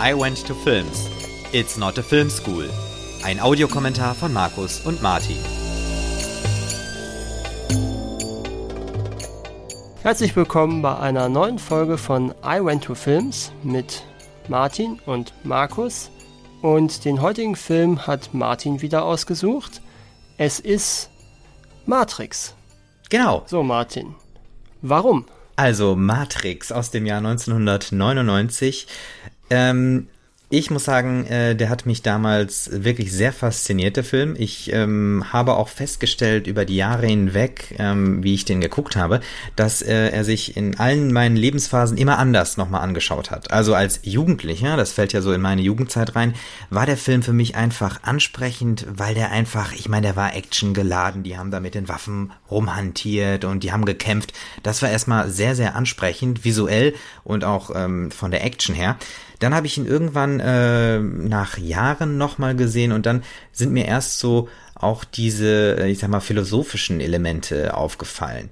I Went to Films. It's not a film school. Ein Audiokommentar von Markus und Martin. Herzlich willkommen bei einer neuen Folge von I Went to Films mit Martin und Markus. Und den heutigen Film hat Martin wieder ausgesucht. Es ist Matrix. Genau. So, Martin. Warum? Also Matrix aus dem Jahr 1999. Ähm, ich muss sagen, äh, der hat mich damals wirklich sehr fasziniert, der Film. Ich ähm, habe auch festgestellt über die Jahre hinweg, ähm, wie ich den geguckt habe, dass äh, er sich in allen meinen Lebensphasen immer anders nochmal angeschaut hat. Also als Jugendlicher, das fällt ja so in meine Jugendzeit rein, war der Film für mich einfach ansprechend, weil der einfach, ich meine, der war Action geladen, die haben da mit den Waffen rumhantiert und die haben gekämpft. Das war erstmal sehr, sehr ansprechend, visuell und auch ähm, von der Action her. Dann habe ich ihn irgendwann äh, nach Jahren nochmal gesehen und dann sind mir erst so auch diese, äh, ich sag mal, philosophischen Elemente aufgefallen.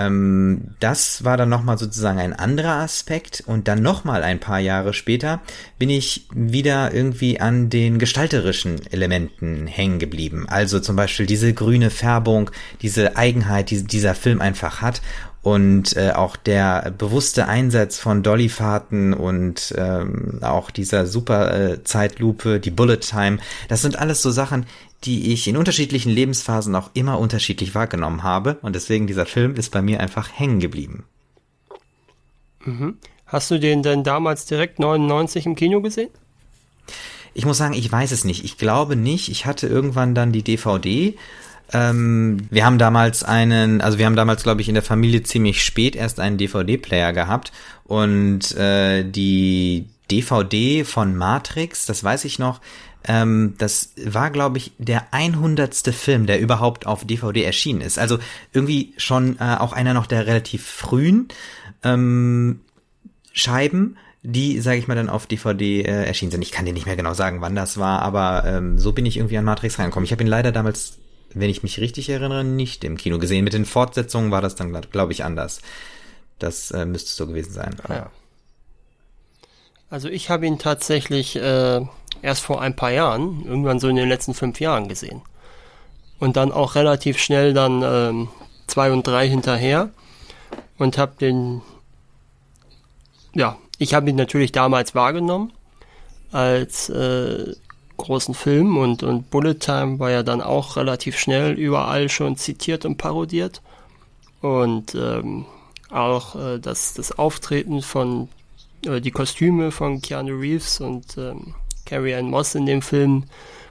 Ähm, das war dann nochmal sozusagen ein anderer Aspekt und dann nochmal ein paar Jahre später bin ich wieder irgendwie an den gestalterischen Elementen hängen geblieben. Also zum Beispiel diese grüne Färbung, diese Eigenheit, die dieser Film einfach hat und äh, auch der bewusste Einsatz von Dollyfahrten und ähm, auch dieser super äh, Zeitlupe, die Bullet Time, das sind alles so Sachen, die ich in unterschiedlichen Lebensphasen auch immer unterschiedlich wahrgenommen habe und deswegen dieser Film ist bei mir einfach hängen geblieben. Mhm. Hast du den denn damals direkt 99 im Kino gesehen? Ich muss sagen, ich weiß es nicht. Ich glaube nicht. Ich hatte irgendwann dann die DVD ähm, wir haben damals einen, also wir haben damals, glaube ich, in der Familie ziemlich spät erst einen DVD-Player gehabt und äh, die DVD von Matrix, das weiß ich noch, ähm, das war, glaube ich, der 100. Film, der überhaupt auf DVD erschienen ist. Also irgendwie schon äh, auch einer noch der relativ frühen ähm, Scheiben die, sage ich mal, dann auf DVD äh, erschienen sind. Ich kann dir nicht mehr genau sagen, wann das war, aber ähm, so bin ich irgendwie an Matrix reingekommen. Ich habe ihn leider damals wenn ich mich richtig erinnere, nicht im Kino gesehen. Mit den Fortsetzungen war das dann, glaube ich, anders. Das äh, müsste so gewesen sein. Ah, ja. Also ich habe ihn tatsächlich äh, erst vor ein paar Jahren, irgendwann so in den letzten fünf Jahren gesehen. Und dann auch relativ schnell dann ähm, zwei und drei hinterher und habe den, ja, ich habe ihn natürlich damals wahrgenommen als äh, großen Film und, und Bullet Time war ja dann auch relativ schnell überall schon zitiert und parodiert. Und ähm, auch äh, das, das Auftreten von, äh, die Kostüme von Keanu Reeves und ähm, Carrie Ann Moss in dem Film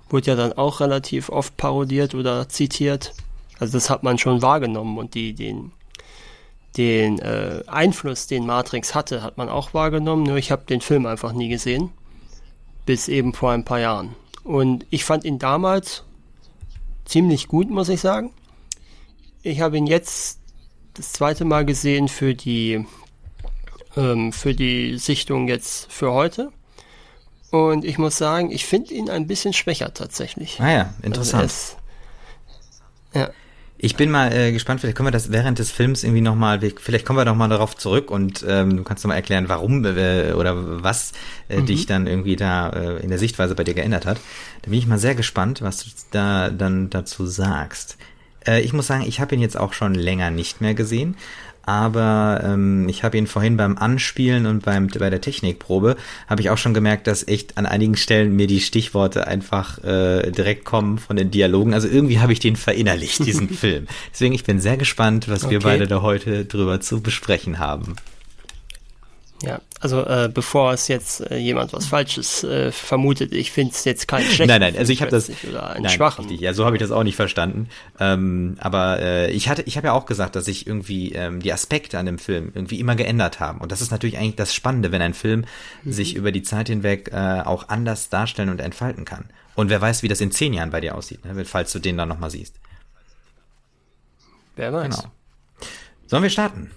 wurde ja dann auch relativ oft parodiert oder zitiert. Also das hat man schon wahrgenommen und die, den, den äh, Einfluss, den Matrix hatte, hat man auch wahrgenommen. Nur ich habe den Film einfach nie gesehen bis eben vor ein paar Jahren. Und ich fand ihn damals ziemlich gut, muss ich sagen. Ich habe ihn jetzt das zweite Mal gesehen für die ähm, für die Sichtung jetzt für heute. Und ich muss sagen, ich finde ihn ein bisschen schwächer tatsächlich. Ah ja, interessant. Also ist, ja. Ich bin mal äh, gespannt, vielleicht können wir das während des Films irgendwie nochmal, vielleicht kommen wir nochmal darauf zurück und ähm, du kannst nochmal erklären, warum äh, oder was äh, mhm. dich dann irgendwie da äh, in der Sichtweise bei dir geändert hat. Da bin ich mal sehr gespannt, was du da dann dazu sagst. Äh, ich muss sagen, ich habe ihn jetzt auch schon länger nicht mehr gesehen aber ähm, ich habe ihn vorhin beim Anspielen und beim bei der Technikprobe habe ich auch schon gemerkt, dass echt an einigen Stellen mir die Stichworte einfach äh, direkt kommen von den Dialogen. Also irgendwie habe ich den verinnerlicht, diesen Film. Deswegen ich bin sehr gespannt, was okay. wir beide da heute drüber zu besprechen haben. Ja, also äh, bevor es jetzt äh, jemand was Falsches äh, vermutet, ich finde es jetzt kein schlechten Nein, nein, also ich habe das oder einen nein, schwachen. Richtig, ja, so habe ich das auch nicht verstanden. Ähm, aber äh, ich hatte, ich habe ja auch gesagt, dass sich irgendwie ähm, die Aspekte an dem Film irgendwie immer geändert haben. Und das ist natürlich eigentlich das Spannende, wenn ein Film mhm. sich über die Zeit hinweg äh, auch anders darstellen und entfalten kann. Und wer weiß, wie das in zehn Jahren bei dir aussieht, ne, falls du den dann nochmal siehst. Wer weiß. Genau. Sollen wir starten?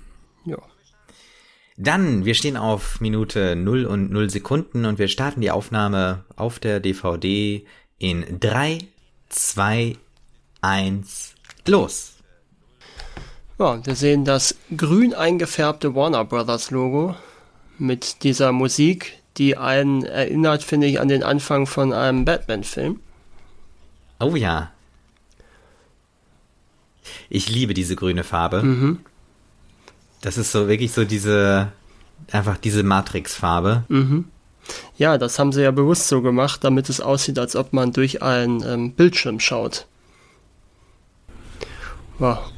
Ja. Dann, wir stehen auf Minute 0 und 0 Sekunden und wir starten die Aufnahme auf der DVD in 3, 2, 1, los. Ja, wir sehen das grün eingefärbte Warner Brothers Logo mit dieser Musik, die einen erinnert, finde ich, an den Anfang von einem Batman-Film. Oh ja. Ich liebe diese grüne Farbe. Mhm. Das ist so wirklich so diese, einfach diese Matrix-Farbe. Mhm. Ja, das haben sie ja bewusst so gemacht, damit es aussieht, als ob man durch einen ähm, Bildschirm schaut.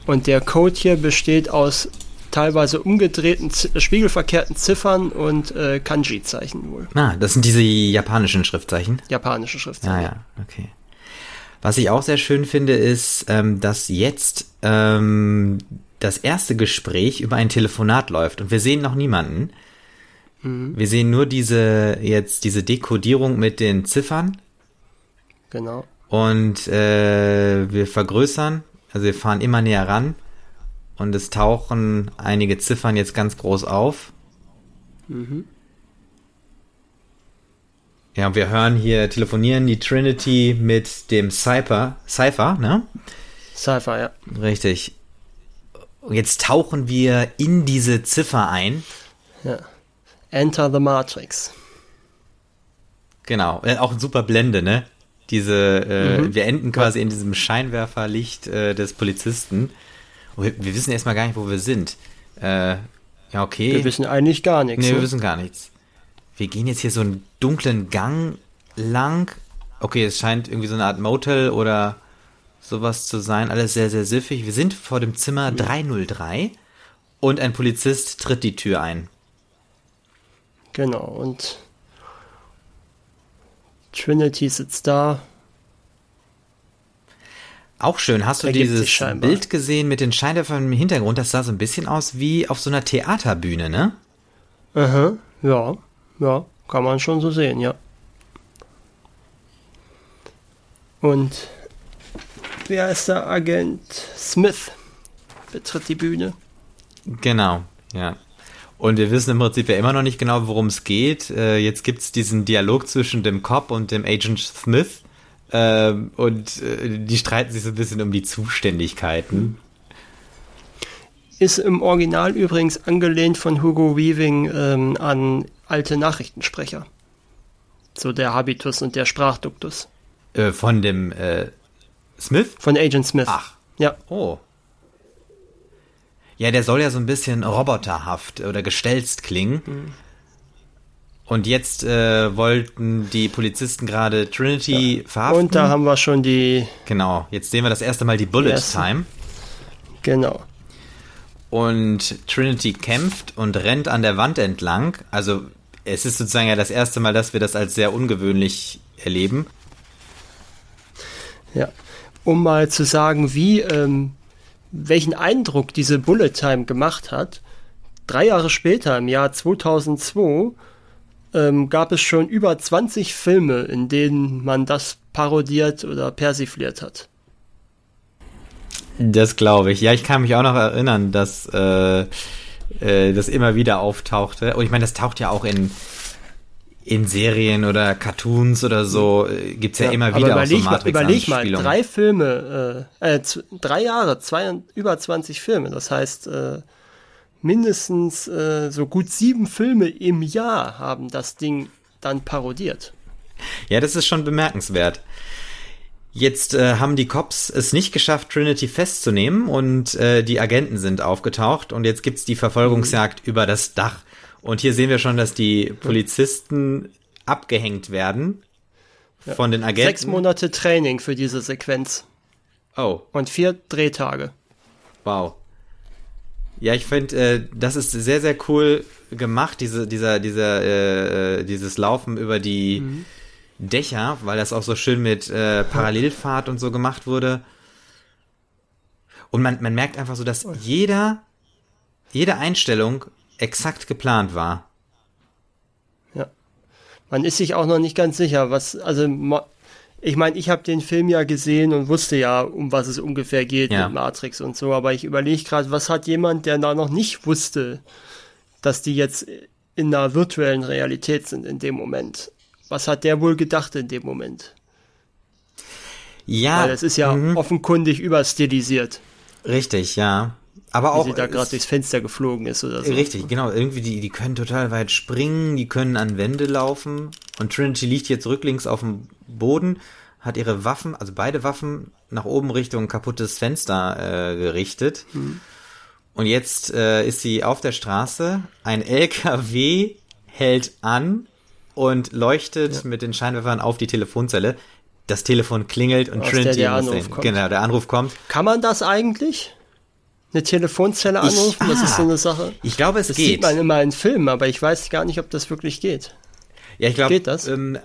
Und der Code hier besteht aus teilweise umgedrehten, spiegelverkehrten Ziffern und äh, Kanji-Zeichen wohl. Ah, das sind diese japanischen Schriftzeichen? Japanische Schriftzeichen. Ah ja, okay. Was ich auch sehr schön finde, ist, ähm, dass jetzt ähm, das erste Gespräch über ein Telefonat läuft und wir sehen noch niemanden. Mhm. Wir sehen nur diese jetzt diese Dekodierung mit den Ziffern. Genau. Und äh, wir vergrößern, also wir fahren immer näher ran und es tauchen einige Ziffern jetzt ganz groß auf. Mhm. Ja, wir hören hier telefonieren die Trinity mit dem Cypher, Cypher, ne? Cypher, ja. Richtig. Und jetzt tauchen wir in diese Ziffer ein. Ja. Enter the Matrix. Genau, äh, auch ein super Blende, ne? Diese, äh, mhm. wir enden quasi in diesem Scheinwerferlicht äh, des Polizisten. Wir, wir, wissen erstmal gar nicht, wo wir sind. Äh, ja, okay. Wir wissen eigentlich gar nichts. Nee, so. wir wissen gar nichts wir gehen jetzt hier so einen dunklen Gang lang. Okay, es scheint irgendwie so eine Art Motel oder sowas zu sein. Alles sehr, sehr siffig. Wir sind vor dem Zimmer 303 und ein Polizist tritt die Tür ein. Genau, und Trinity sitzt da. Auch schön. Hast du dieses Bild gesehen mit den Scheinwerfern im Hintergrund? Das sah so ein bisschen aus wie auf so einer Theaterbühne, ne? Aha, ja. Ja, kann man schon so sehen, ja. Und wer ist der Agent Smith? Betritt die Bühne. Genau, ja. Und wir wissen im Prinzip ja immer noch nicht genau, worum es geht. Äh, jetzt gibt es diesen Dialog zwischen dem Cop und dem Agent Smith. Äh, und äh, die streiten sich so ein bisschen um die Zuständigkeiten. Ist im Original übrigens angelehnt von Hugo Weaving ähm, an alte Nachrichtensprecher. So der Habitus und der Sprachduktus. Äh, von dem äh, Smith? Von Agent Smith. Ach. Ja. Oh. Ja, der soll ja so ein bisschen roboterhaft oder gestelzt klingen. Mhm. Und jetzt äh, wollten die Polizisten gerade Trinity ja. verhaften. Und da haben wir schon die. Genau, jetzt sehen wir das erste Mal die Bullet yes. Time. Genau. Und Trinity kämpft und rennt an der Wand entlang. Also es ist sozusagen ja das erste Mal, dass wir das als sehr ungewöhnlich erleben. Ja, um mal zu sagen, wie, ähm, welchen Eindruck diese Bullet Time gemacht hat. Drei Jahre später, im Jahr 2002, ähm, gab es schon über 20 Filme, in denen man das parodiert oder persifliert hat. Das glaube ich. Ja, ich kann mich auch noch erinnern, dass äh, äh, das immer wieder auftauchte. Und ich meine, das taucht ja auch in in Serien oder Cartoons oder so äh, gibt's ja, ja immer wieder auch so Matrix Überleg mal, drei Filme, äh, äh, drei Jahre, zwei, über 20 Filme. Das heißt, äh, mindestens äh, so gut sieben Filme im Jahr haben das Ding dann parodiert. Ja, das ist schon bemerkenswert. Jetzt äh, haben die Cops es nicht geschafft, Trinity festzunehmen und äh, die Agenten sind aufgetaucht und jetzt gibt's die Verfolgungsjagd mhm. über das Dach. Und hier sehen wir schon, dass die Polizisten abgehängt werden ja. von den Agenten. Sechs Monate Training für diese Sequenz. Oh. Und vier Drehtage. Wow. Ja, ich finde, äh, das ist sehr, sehr cool gemacht, diese, dieser, dieser, äh, äh dieses Laufen über die mhm Dächer, weil das auch so schön mit äh, Parallelfahrt und so gemacht wurde. Und man, man merkt einfach so, dass jeder, jede Einstellung exakt geplant war. Ja. Man ist sich auch noch nicht ganz sicher, was, also ich meine, ich habe den Film ja gesehen und wusste ja, um was es ungefähr geht ja. mit Matrix und so, aber ich überlege gerade, was hat jemand, der da noch nicht wusste, dass die jetzt in einer virtuellen Realität sind in dem Moment. Was hat der wohl gedacht in dem Moment? Ja. Weil das ist ja mhm. offenkundig überstilisiert. Richtig, ja. Aber wie auch. sie da gerade durchs Fenster geflogen ist oder so. Richtig, genau. Irgendwie, die, die können total weit springen, die können an Wände laufen. Und Trinity liegt jetzt rücklings auf dem Boden, hat ihre Waffen, also beide Waffen, nach oben Richtung kaputtes Fenster äh, gerichtet. Und jetzt äh, ist sie auf der Straße. Ein LKW hält an und leuchtet mit den Scheinwerfern auf die Telefonzelle. Das Telefon klingelt und Aus der Trinity der muss Anruf sehen. kommt. Genau, der Anruf kommt. Kann man das eigentlich? Eine Telefonzelle anrufen? das ist so ah. eine Sache. Ich glaube, es Das geht. sieht man immer in Filmen, aber ich weiß gar nicht, ob das wirklich geht. Ja, ich glaube, Geht das? Ähm,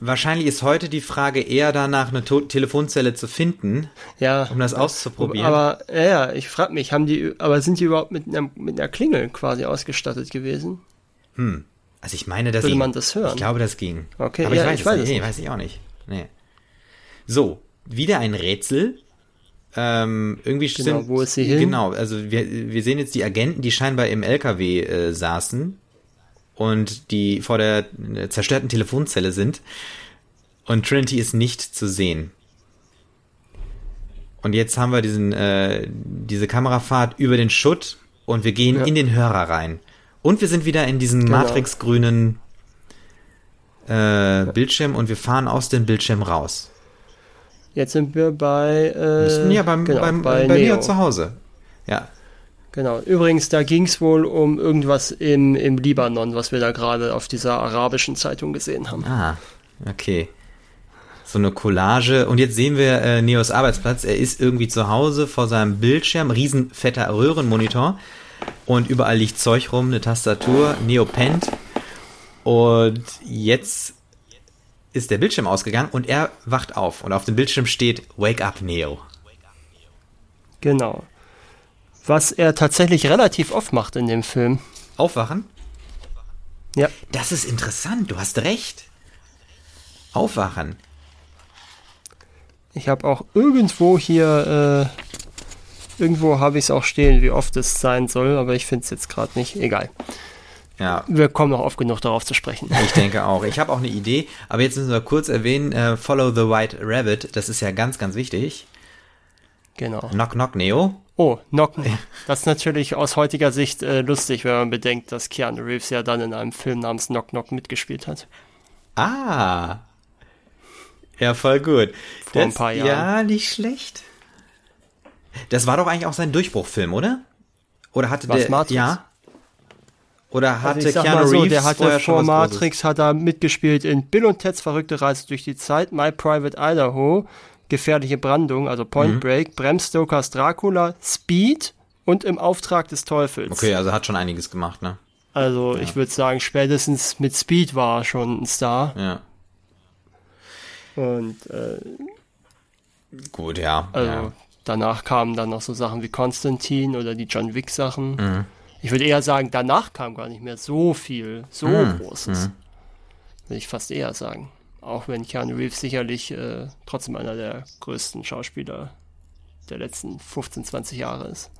wahrscheinlich ist heute die Frage eher danach, eine to Telefonzelle zu finden, Ja. um das auszuprobieren. Aber ja, ich frage mich, haben die, aber sind die überhaupt mit einer, mit einer Klingel quasi ausgestattet gewesen? also ich meine, das Würde ging. man das hören? Ich glaube, das ging. Okay, aber ja, ich weiß, ich weiß es nicht. Nee, weiß ich auch nicht. Nee. So, wieder ein Rätsel. Ähm, irgendwie Genau, sind, wo ist sie hin? Genau, also wir, wir sehen jetzt die Agenten, die scheinbar im LKW äh, saßen und die vor der äh, zerstörten Telefonzelle sind. Und Trinity ist nicht zu sehen. Und jetzt haben wir diesen, äh, diese Kamerafahrt über den Schutt und wir gehen Ja. in den Hörer rein. Und wir sind wieder in diesem Genau. matrixgrünen äh, Bildschirm und wir fahren aus dem Bildschirm raus. Jetzt sind wir bei, äh, ja beim, genau, beim, bei, bei, Neo. mir zu Hause. Ja. Genau. Übrigens, da ging es wohl um irgendwas im, im Libanon, was wir da gerade auf dieser arabischen Zeitung gesehen haben. Ah, okay. So eine Collage. Und jetzt sehen wir äh, Neos Arbeitsplatz. Er ist irgendwie zu Hause vor seinem Bildschirm, riesenfetter Röhrenmonitor. Und überall liegt Zeug rum, eine Tastatur, Neo pennt. Und jetzt ist der Bildschirm ausgegangen und er wacht auf. Und auf dem Bildschirm steht Wake up, Neo. Genau. Was er tatsächlich relativ oft macht in dem Film. Aufwachen? Ja. Das ist interessant, du hast recht. Aufwachen. Ich habe auch irgendwo hier, äh, irgendwo habe ich es auch stehen, wie oft es sein soll, aber ich finde es jetzt gerade nicht. Egal. Ja, Wir kommen noch oft genug darauf zu sprechen. Ich denke auch. Ich habe auch eine Idee, aber jetzt müssen wir kurz erwähnen, äh, Follow the White Rabbit, das ist ja ganz, ganz wichtig. Genau. Knock, knock, Neo. Oh, Knocken. Das ist natürlich aus heutiger Sicht äh, lustig, wenn man bedenkt, dass Keanu Reeves ja dann in einem Film namens Knock Knock mitgespielt hat. Ah. Ja, voll gut. Vor ein paar Jahren. Ja, nicht schlecht. Das war doch eigentlich auch sein Durchbruchfilm, oder? Oder hatte Was, der... Matrix? Ja. Oder hatte Also ich sag Keanu so, Reeves der hatte vorher schon vor? Matrix, hat er mitgespielt in Bill und Ted's verrückte Reise durch die Zeit, My Private Idaho, Gefährliche Brandung, also Mhm. Point Break, Bram Stokers Dracula, Speed und Im Auftrag des Teufels. Okay, also hat schon einiges gemacht, ne? Also ich würde sagen, spätestens mit Speed war er schon ein Star. Ja. Und äh, Gut, ja. also ja. danach kamen dann noch so Sachen wie Konstantin oder die John Wick Sachen. Mhm. Ich würde eher sagen, danach kam gar nicht mehr so viel, so Mhm. Großes. Würde ich fast eher sagen. Auch wenn Keanu Reeves sicherlich äh, trotzdem einer der größten Schauspieler der letzten 15, 20 Jahre ist.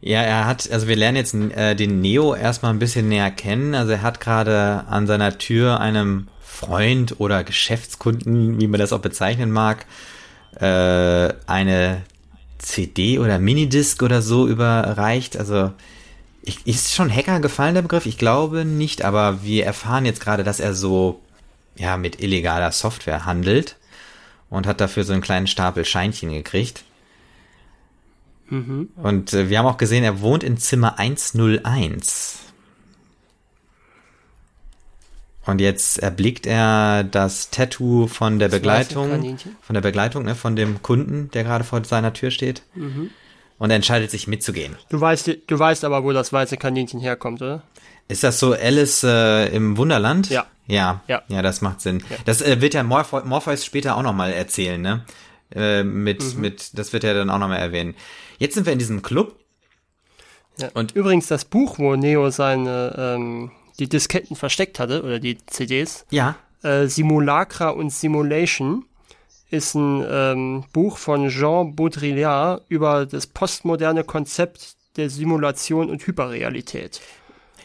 Ja, er hat, also wir lernen jetzt äh, den Neo erstmal ein bisschen näher kennen. Also er hat gerade an seiner Tür einem Freund oder Geschäftskunden, wie man das auch bezeichnen mag, äh, eine CD oder Minidisc oder so überreicht. Also ich, ist schon Hacker gefallen der Begriff? Ich glaube nicht, aber wir erfahren jetzt gerade, dass er so ja mit illegaler Software handelt und hat dafür so einen kleinen Stapel Scheinchen gekriegt. Und äh, wir haben auch gesehen, er wohnt in Zimmer 101. Und jetzt erblickt er das Tattoo von der Das Begleitung, von der Begleitung, ne, von dem Kunden, der gerade vor seiner Tür steht. Und er entscheidet sich mitzugehen. Du weißt, du weißt aber, wo das weiße Kaninchen herkommt, oder? Ist das so Alice äh, im Wunderland? Ja. Ja, Ja. ja das macht Sinn. Das äh, wird ja Morphe Morpheus später auch nochmal erzählen, ne? Äh, mit, Mhm. mit, das wird er dann auch nochmal erwähnen. Jetzt sind wir in diesem Club. Ja. Und- übrigens das Buch, wo Neo seine ähm, die Disketten versteckt hatte oder die CDs, Ja. äh, Simulacra und Simulation ist ein ähm, Buch von Jean Baudrillard über das postmoderne Konzept der Simulation und Hyperrealität.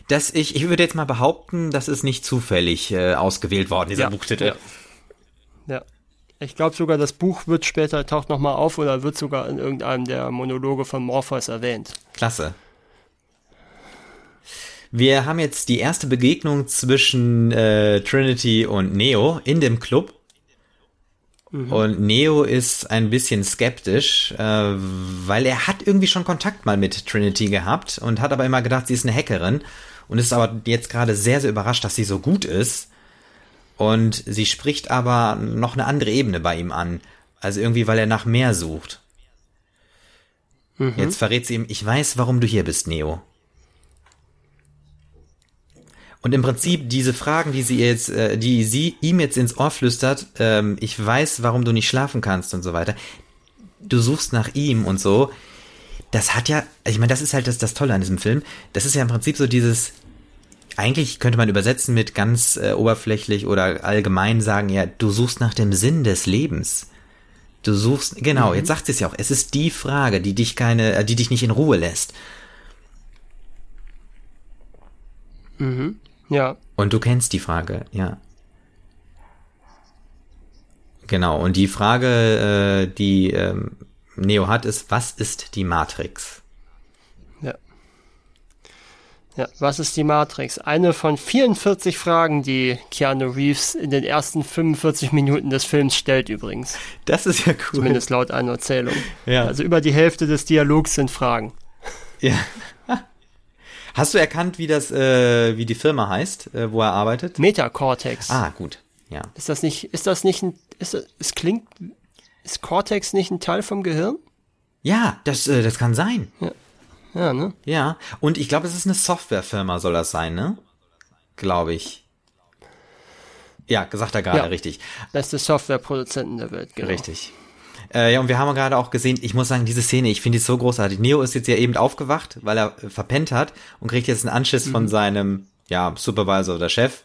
Das ich, ich würde jetzt mal behaupten, das ist nicht zufällig äh, ausgewählt worden, dieser Ja, Buchtitel. ja. Ja. Ich glaube sogar, das Buch wird später, taucht nochmal auf oder wird sogar in irgendeinem der Monologe von Morpheus erwähnt. Klasse. Wir haben jetzt die erste Begegnung zwischen äh, Trinity und Neo in dem Club. Mhm. Und Neo ist ein bisschen skeptisch, äh, weil er hat irgendwie schon Kontakt mal mit Trinity gehabt und hat aber immer gedacht, sie ist eine Hackerin und ist aber jetzt gerade sehr, sehr überrascht, dass sie so gut ist. Und sie spricht aber noch eine andere Ebene bei ihm an. Also irgendwie, weil er nach mehr sucht. Mhm. Jetzt verrät sie ihm, ich weiß, warum du hier bist, Neo. Und im Prinzip diese Fragen, die sie jetzt, äh, die sie ihm jetzt ins Ohr flüstert, ähm, ich weiß, warum du nicht schlafen kannst und so weiter. Du suchst nach ihm und so. Das hat ja, ich meine, das ist halt das, das Tolle an diesem Film. Das ist ja im Prinzip so dieses, eigentlich könnte man übersetzen mit ganz äh, oberflächlich oder allgemein sagen, ja, du suchst nach dem Sinn des Lebens. Du suchst, genau, mhm. jetzt sagt sie es ja auch, es ist die Frage, die dich keine, äh, die dich nicht in Ruhe lässt. Mhm. Ja. Und du kennst die Frage, ja. Genau, und die Frage, äh, die ähm, Neo hat, ist, was ist die Matrix? Ja, was ist die Matrix? Eine von 44 Fragen, die Keanu Reeves in den ersten 45 Minuten des Films stellt übrigens. Das ist ja cool. Zumindest laut einer Erzählung. Ja. Also über die Hälfte des Dialogs sind Fragen. Ja. Hast du erkannt, wie das, äh, wie die Firma heißt, äh, wo er arbeitet? Metacortex. Ah, gut. Ja. Ist das nicht, ist das nicht ein, ist das, es klingt, ist Cortex nicht ein Teil vom Gehirn? Ja, das, äh, das kann sein. Ja. Ja, ne? Ja, und ich glaube, es ist eine Softwarefirma, soll das sein, ne? Glaube ich. Ja, gesagt er gerade, ja. richtig. Beste Softwareproduzenten der Welt, genau. Richtig. Äh, ja, und wir haben gerade auch gesehen, ich muss sagen, diese Szene, ich finde die so großartig. Neo ist jetzt ja eben aufgewacht, weil er äh, verpennt hat und kriegt jetzt einen Anschiss mhm. von seinem, ja, Supervisor oder Chef.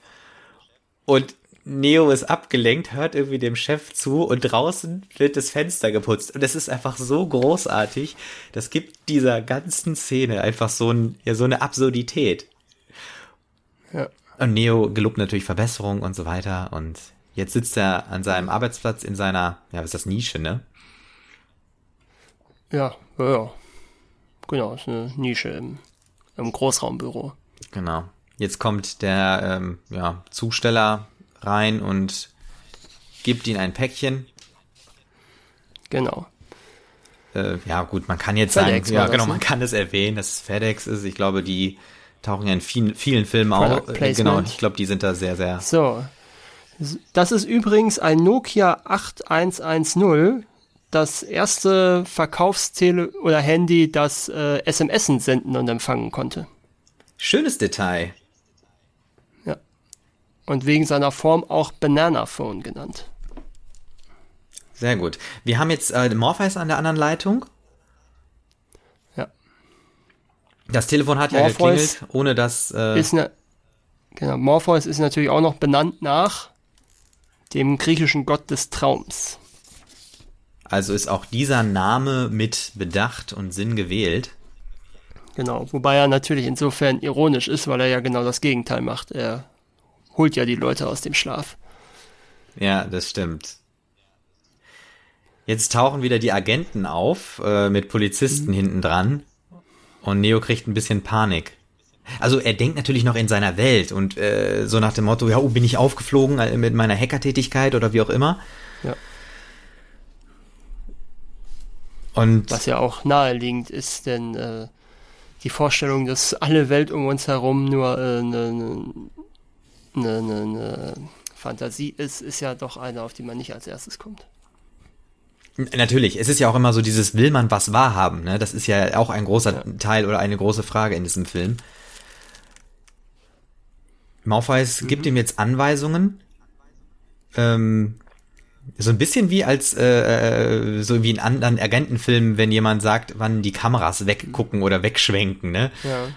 Und Neo ist abgelenkt, hört irgendwie dem Chef zu und draußen wird das Fenster geputzt. Und es ist einfach so großartig. Das gibt dieser ganzen Szene einfach so, ein, ja, so eine Absurdität. Ja. Und Neo gelobt natürlich Verbesserung und so weiter. Und jetzt sitzt er an seinem Arbeitsplatz in seiner, ja, was ist das, Nische, ne? Ja, ja, ja. Genau, ist eine Nische im, im Großraumbüro. Genau. Jetzt kommt der ähm, ja, Zusteller rein und gibt ihnen ein Päckchen. Genau. Äh, ja, gut, man kann jetzt FedEx sagen, ja, genau, man ne? kann es erwähnen, dass es FedEx ist. Ich glaube, die tauchen ja in vielen, vielen Filmen auch. Äh, genau, ich glaube, die sind da sehr, sehr. So. Das ist übrigens ein Nokia 8110, das erste Verkaufstele oder Handy, das äh, SMS senden und empfangen konnte. Schönes Detail und wegen seiner Form auch Banana Phone genannt. Sehr gut. Wir haben jetzt äh, Morpheus an der anderen Leitung. Ja. Das Telefon hat Morpheus ja geklingelt, ohne dass. Äh ist ne, genau, Morpheus ist natürlich auch noch benannt nach dem griechischen Gott des Traums. Also ist auch dieser Name mit Bedacht und Sinn gewählt. Genau, wobei er natürlich insofern ironisch ist, weil er ja genau das Gegenteil macht. Er holt ja die Leute aus dem Schlaf. Ja, das stimmt. Jetzt tauchen wieder die Agenten auf äh, mit Polizisten mhm. hinten dran und Neo kriegt ein bisschen Panik. Also er denkt natürlich noch in seiner Welt und äh, so nach dem Motto, ja, oh, bin ich aufgeflogen äh, mit meiner Hackertätigkeit oder wie auch immer. Ja. Und was ja auch naheliegend ist, denn äh, die Vorstellung, dass alle Welt um uns herum nur äh, eine, ne, eine, eine, eine Fantasie ist, ist ja doch eine, auf die man nicht als erstes kommt. Natürlich, es ist ja auch immer so dieses, will man was wahrhaben, ne? Das ist ja auch ein großer ja. Teil oder eine große Frage in diesem Film. Morpheus mhm. gibt ihm jetzt Anweisungen. Ähm, so ein bisschen wie als äh, äh, so wie in anderen Agentenfilmen, wenn jemand sagt, wann die Kameras weggucken oder wegschwenken, ne? Ja.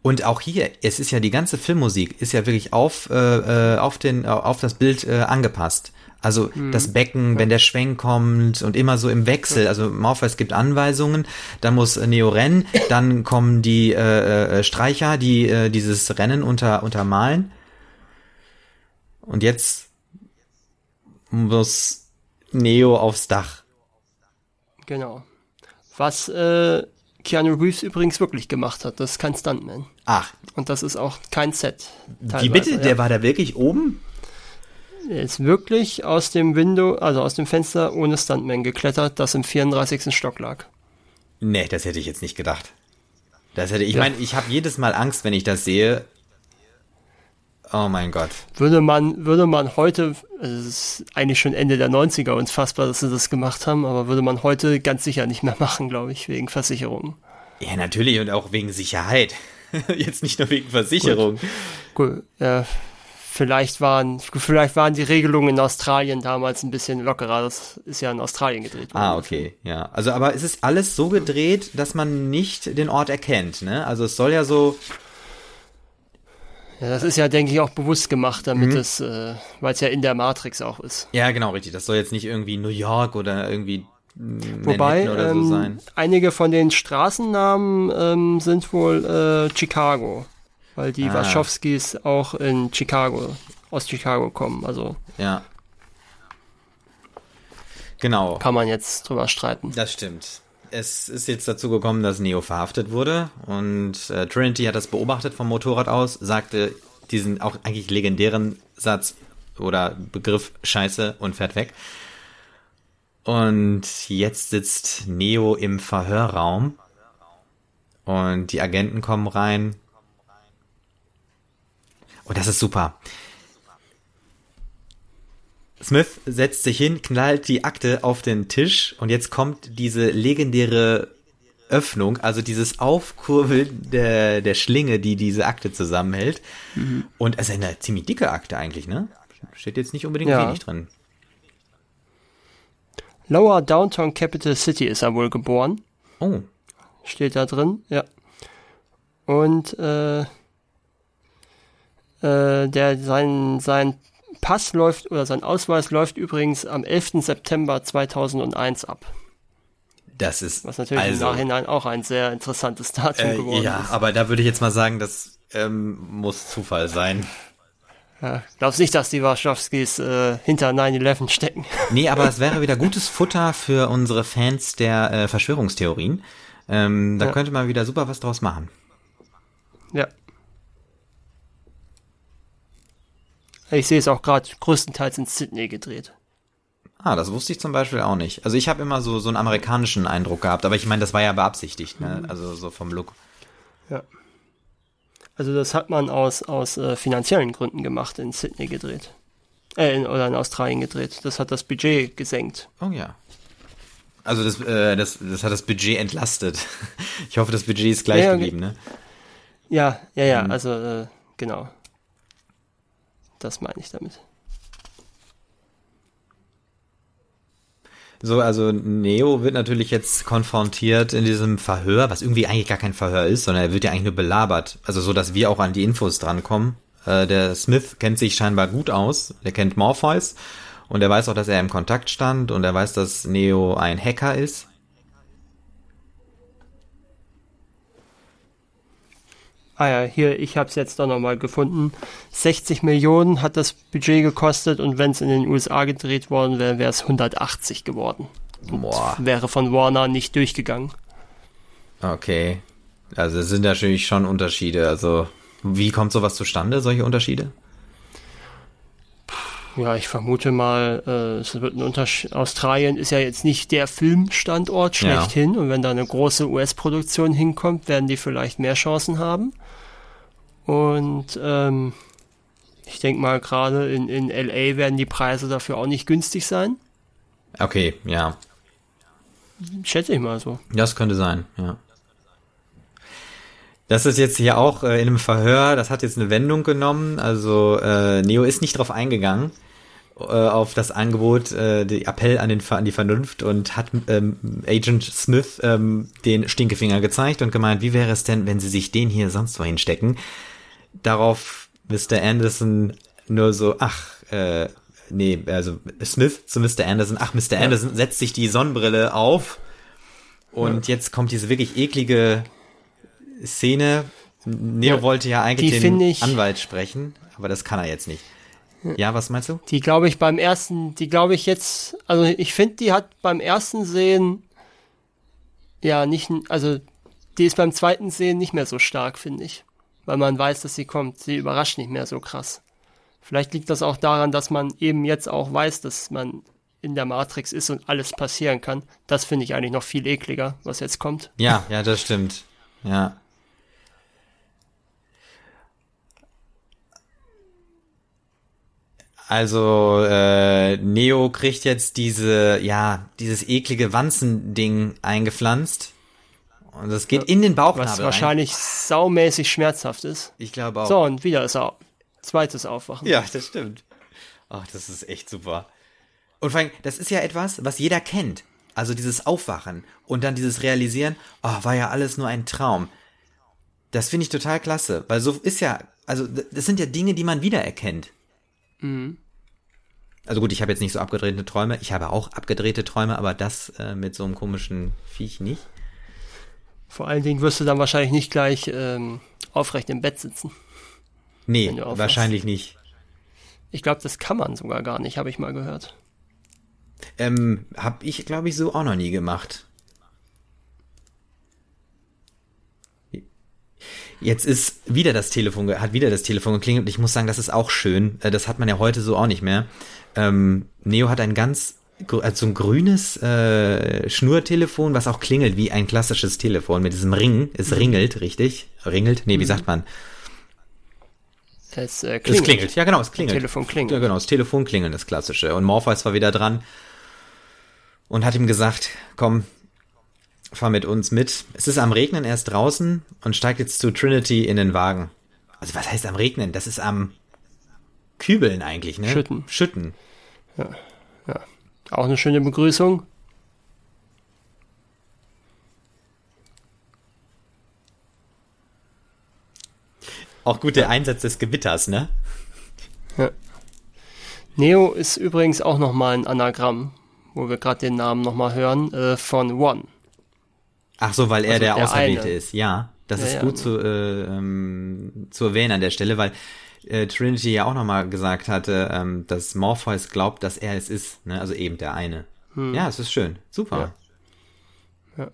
Und auch hier, es ist ja die ganze Filmmusik ist ja wirklich auf äh, äh auf den auf das Bild äh, angepasst. Also mhm. das Becken, ja. wenn der Schwenk kommt und immer so im Wechsel. Also Morpheus gibt Anweisungen, dann muss Neo rennen, dann kommen die äh, äh, Streicher, die äh, dieses Rennen unter untermalen. Und jetzt muss Neo aufs Dach. Genau. Was äh, Keanu Reeves übrigens wirklich gemacht hat, das ist kein Stuntman. Ach. Und das ist auch kein Set. Wie bitte? Ja. Der war da wirklich oben? Er ist wirklich aus dem Window, also aus dem Fenster ohne Stuntman geklettert, das im 34. Stock lag. Nee, das hätte ich jetzt nicht gedacht. Das hätte, ich ja. meine, ich habe jedes Mal Angst, wenn ich das sehe. Oh mein Gott. Würde man, würde man heute, also es ist eigentlich schon Ende der 90er unfassbar, dass sie das gemacht haben, aber würde man heute ganz sicher nicht mehr machen, glaube ich, wegen Versicherung. Ja, natürlich und auch wegen Sicherheit. Jetzt nicht nur wegen Versicherung. Gut, Gut. Ja, vielleicht waren, vielleicht waren die Regelungen in Australien damals ein bisschen lockerer. Das ist ja in Australien gedreht worden. Ah, okay, ja. Also, aber es ist alles so gedreht, dass man nicht den Ort erkennt, ne? Also, es soll ja so. Ja, das ist ja, denke ich, auch bewusst gemacht, damit mhm. es, äh, weil es ja in der Matrix auch ist. Ja, genau, richtig. Das soll jetzt nicht irgendwie New York oder irgendwie Wobei oder ähm, so sein. einige von den Straßennamen ähm, sind wohl äh, Chicago weil die ah. Wachowskis auch in Chicago, aus Chicago kommen. Also ja. Genau. Kann man jetzt drüber streiten. Das stimmt. Es ist jetzt dazu gekommen, dass Neo verhaftet wurde und äh, Trinity hat das beobachtet vom Motorrad aus, sagte diesen auch eigentlich legendären Satz oder Begriff Scheiße und fährt weg. Und jetzt sitzt Neo im Verhörraum und die Agenten kommen rein und das ist super. Smith setzt sich hin, knallt die Akte auf den Tisch und jetzt kommt diese legendäre Öffnung, also dieses Aufkurbeln der, der Schlinge, die diese Akte zusammenhält. Mhm. Und es ist eine ziemlich dicke Akte eigentlich, ne? Steht jetzt nicht unbedingt ja. wenig drin. Lower Downtown Capital City ist er wohl geboren. Oh. Steht da drin, ja. Und äh, äh, der sein, sein Pass läuft oder sein Ausweis läuft übrigens am 11. September 2001 ab. Das ist was natürlich also, im Nachhinein auch ein sehr interessantes Datum äh, geworden ja, ist. Ja, aber da würde ich jetzt mal sagen, das ähm, muss Zufall sein. Ja, glaubst nicht, dass die Warschawskis äh, hinter 9-11 stecken? Nee, aber es wäre wieder gutes Futter für unsere Fans der äh, Verschwörungstheorien. Ähm, da ja. könnte man wieder super was draus machen. Ja. Ich sehe es auch gerade größtenteils in Sydney gedreht. Ah, das wusste ich zum Beispiel auch nicht. Also ich habe immer so, so einen amerikanischen Eindruck gehabt, aber ich meine, das war ja beabsichtigt, ne? Also so vom Look. Ja. Also das hat man aus, aus äh, finanziellen Gründen gemacht, in Sydney gedreht. Äh, in, oder in Australien gedreht. Das hat das Budget gesenkt. Oh ja. Also das, äh, das, das hat das Budget entlastet. Ich hoffe, das Budget ist gleich ja, geblieben, ne? Ja, ja, ja, mhm. also äh, genau. Das meine ich damit. So, also Neo wird natürlich jetzt konfrontiert in diesem Verhör, was irgendwie eigentlich gar kein Verhör ist, sondern er wird ja eigentlich nur belabert. Also so, dass wir auch an die Infos drankommen. Äh, der Smith kennt sich scheinbar gut aus. Der kennt Morpheus und er weiß auch, dass er im Kontakt stand und er weiß, dass Neo ein Hacker ist. Ah ja, hier, ich habe es jetzt doch nochmal gefunden. 60 Millionen hat das Budget gekostet und wenn es in den USA gedreht worden wäre, wäre es 180 geworden. Wäre von Warner nicht durchgegangen. Okay. Also es sind natürlich schon Unterschiede. Also wie kommt sowas zustande, solche Unterschiede? Ja, ich vermute mal, äh, es wird ein Unterschied. Australien ist ja jetzt nicht der Filmstandort schlechthin ja. und wenn da eine große US-Produktion hinkommt, werden die vielleicht mehr Chancen haben. Und ähm, ich denke mal, gerade in, in LA werden die Preise dafür auch nicht günstig sein. Okay, ja. Schätze ich mal so. Das könnte sein, ja. Das ist jetzt hier auch äh, in einem Verhör, das hat jetzt eine Wendung genommen. Also äh, Neo ist nicht drauf eingegangen äh, auf das Angebot, äh, die Appell an, den, an die Vernunft und hat ähm, Agent Smith ähm, den Stinkefinger gezeigt und gemeint, wie wäre es denn, wenn sie sich den hier sonst wohin stecken? Darauf Mr. Anderson nur so, ach, äh, nee, also Smith zu Mr. Anderson, ach, Mr. Ja. Anderson setzt sich die Sonnenbrille auf und ja. jetzt kommt diese wirklich eklige Szene. Neo ja, wollte ja eigentlich den ich, Anwalt sprechen, aber das kann er jetzt nicht. Ja, was meinst du? Die glaube ich beim ersten, die glaube ich jetzt, also ich finde, die hat beim ersten Sehen ja nicht, also die ist beim zweiten Sehen nicht mehr so stark, finde ich. Weil man weiß, dass sie kommt. Sie überrascht nicht mehr so krass. Vielleicht liegt das auch daran, dass man eben jetzt auch weiß, dass man in der Matrix ist und alles passieren kann. Das finde ich eigentlich noch viel ekliger, was jetzt kommt. Ja, ja, das stimmt. Ja. Also äh, Neo kriegt jetzt diese, ja, dieses eklige Wanzending eingepflanzt. Und das geht in den Bauchnabel Was wahrscheinlich rein. saumäßig schmerzhaft ist. Ich glaube auch. So, und wieder ist er zweites Aufwachen. Ja, das stimmt. Ach, das ist echt super. Und vor allem, das ist ja etwas, was jeder kennt. Also dieses Aufwachen und dann dieses Realisieren, oh, war ja alles nur ein Traum. Das finde ich total klasse, weil so ist ja, also das sind ja Dinge, die man wiedererkennt. Mhm. Also gut, ich habe jetzt nicht so abgedrehte Träume. Ich habe auch abgedrehte Träume, aber das äh, mit so einem komischen Viech nicht. Vor allen Dingen wirst du dann wahrscheinlich nicht gleich ähm, aufrecht im Bett sitzen. Nee, wahrscheinlich nicht. Ich glaube, das kann man sogar gar nicht, habe ich mal gehört. Ähm, hab ich, glaube ich, so auch noch nie gemacht. Jetzt ist wieder das Telefon, hat wieder das Telefon geklingelt und ich muss sagen, das ist auch schön. Äh, das hat man ja heute so auch nicht mehr. Ähm, Neo hat ein ganz, also ein grünes äh, Schnurtelefon, was auch klingelt wie ein klassisches Telefon mit diesem Ring. Es mhm. ringelt, richtig? Ringelt? Nee, wie mhm. sagt man? Es, äh, klingelt. es klingelt. Ja, genau, es klingelt. Das Telefon klingelt. Ja, genau, das Telefon klingeln, das klassische. Und Morpheus war wieder dran und hat ihm gesagt, komm, fahr mit uns mit. Es ist am Regnen, er ist draußen und steigt jetzt zu Trinity in den Wagen. Also was heißt am Regnen? Das ist am Kübeln eigentlich, ne? Schütten. Schütten. Ja, ja. Auch eine schöne Begrüßung. Auch gut der Einsatz des Gewitters, ne? Ja. Neo ist übrigens auch nochmal ein Anagramm, wo wir gerade den Namen nochmal hören, äh, von One. Ach so, weil er also der, der Auserwählte eine. ist, ja. Das ja, ist gut ja. zu, äh, ähm, zu erwähnen an der Stelle, weil äh, Trinity ja auch nochmal gesagt hatte, ähm, dass Morpheus glaubt, dass er es ist, ne? also eben der eine. Hm. Ja, es ist schön, super. Ja. ja.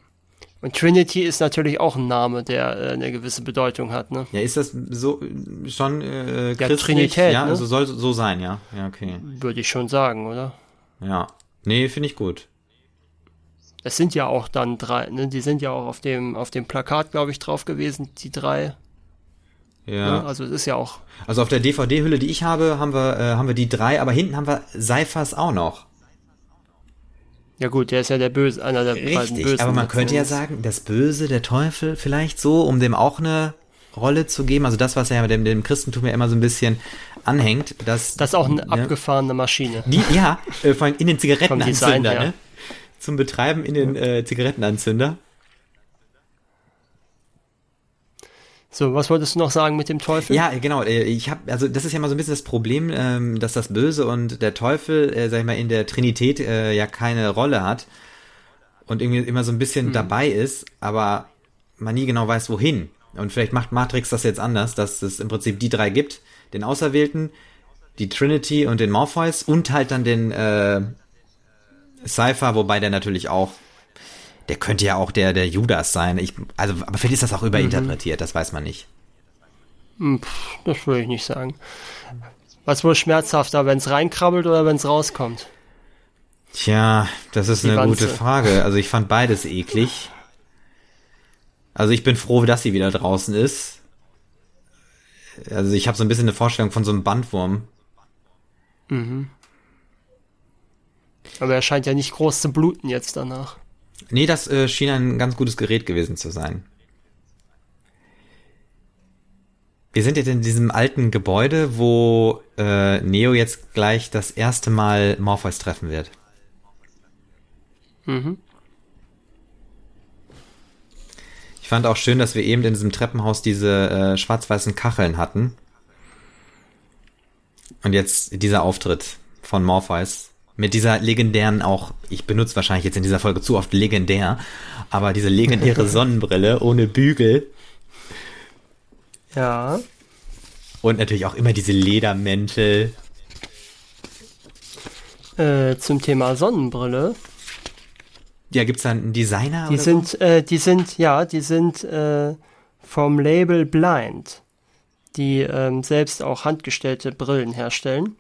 Und Trinity ist natürlich auch ein Name, der äh, eine gewisse Bedeutung hat, ne? Ja, ist das so schon äh, ja, Trinität, ja, ne? also soll so sein, ja. Ja, okay. Würde ich schon sagen, oder? Ja. Nee, finde ich gut. Es sind ja auch dann drei, ne? Die sind ja auch auf dem auf dem Plakat, glaube ich, drauf gewesen, die drei. Ja. Ne? Also es ist ja auch. Also auf der DVD-Hülle, die ich habe, haben wir, äh, haben wir die drei, aber hinten haben wir Seifers auch noch. Ja gut, der ist ja der Böse, einer der Richtig, beiden Bösen. Aber man könnte ja sagen, das Böse, der Teufel vielleicht so, um dem auch eine Rolle zu geben. Also das, was er ja dem, dem Christentum ja immer so ein bisschen anhängt. Dass, das ist auch eine ne, abgefahrene Maschine. Die, ja, äh, vor allem in den Zigarettenanzünder, ne? Zum Betreiben in den äh, Zigarettenanzünder. So, was wolltest du noch sagen mit dem Teufel? Ja, genau. Äh, ich habe, also das ist ja mal so ein bisschen das Problem, ähm, dass das Böse und der Teufel, äh, sag ich mal, in der Trinität äh, ja keine Rolle hat und irgendwie immer so ein bisschen hm. dabei ist, aber man nie genau weiß, wohin. Und vielleicht macht Matrix das jetzt anders, dass es im Prinzip die drei gibt, den Auserwählten, die Trinity und den Morpheus und halt dann den äh, Cypher, wobei der natürlich auch der könnte ja auch der, der Judas sein. Ich, also, aber vielleicht ist das auch überinterpretiert, mhm. das weiß man nicht. Hm, das würde ich nicht sagen. Was wohl schmerzhafter, wenn es reinkrabbelt oder wenn es rauskommt? Tja, das ist Die eine Wanze. gute Frage. Also ich fand beides eklig. Also ich bin froh, dass sie wieder draußen ist. Also ich habe so ein bisschen eine Vorstellung von so einem Bandwurm. Mhm. Aber er scheint ja nicht groß zu bluten jetzt danach. Nee, das äh, schien ein ganz gutes Gerät gewesen zu sein. Wir sind jetzt in diesem alten Gebäude, wo äh, Neo jetzt gleich das erste Mal Morpheus treffen wird. Mhm. Ich fand auch schön, dass wir eben in diesem Treppenhaus diese äh, schwarz-weißen Kacheln hatten. Und jetzt dieser Auftritt von Morpheus mit dieser legendären auch, ich benutze wahrscheinlich jetzt in dieser Folge zu oft legendär, aber diese legendäre Sonnenbrille ohne Bügel. Ja. Und natürlich auch immer diese Ledermäntel. Äh, zum Thema Sonnenbrille. Ja, gibt es da einen Designer? Die sind, so? äh, die sind, ja, die sind äh, vom Label Blind, die ähm, selbst auch handgestellte Brillen herstellen.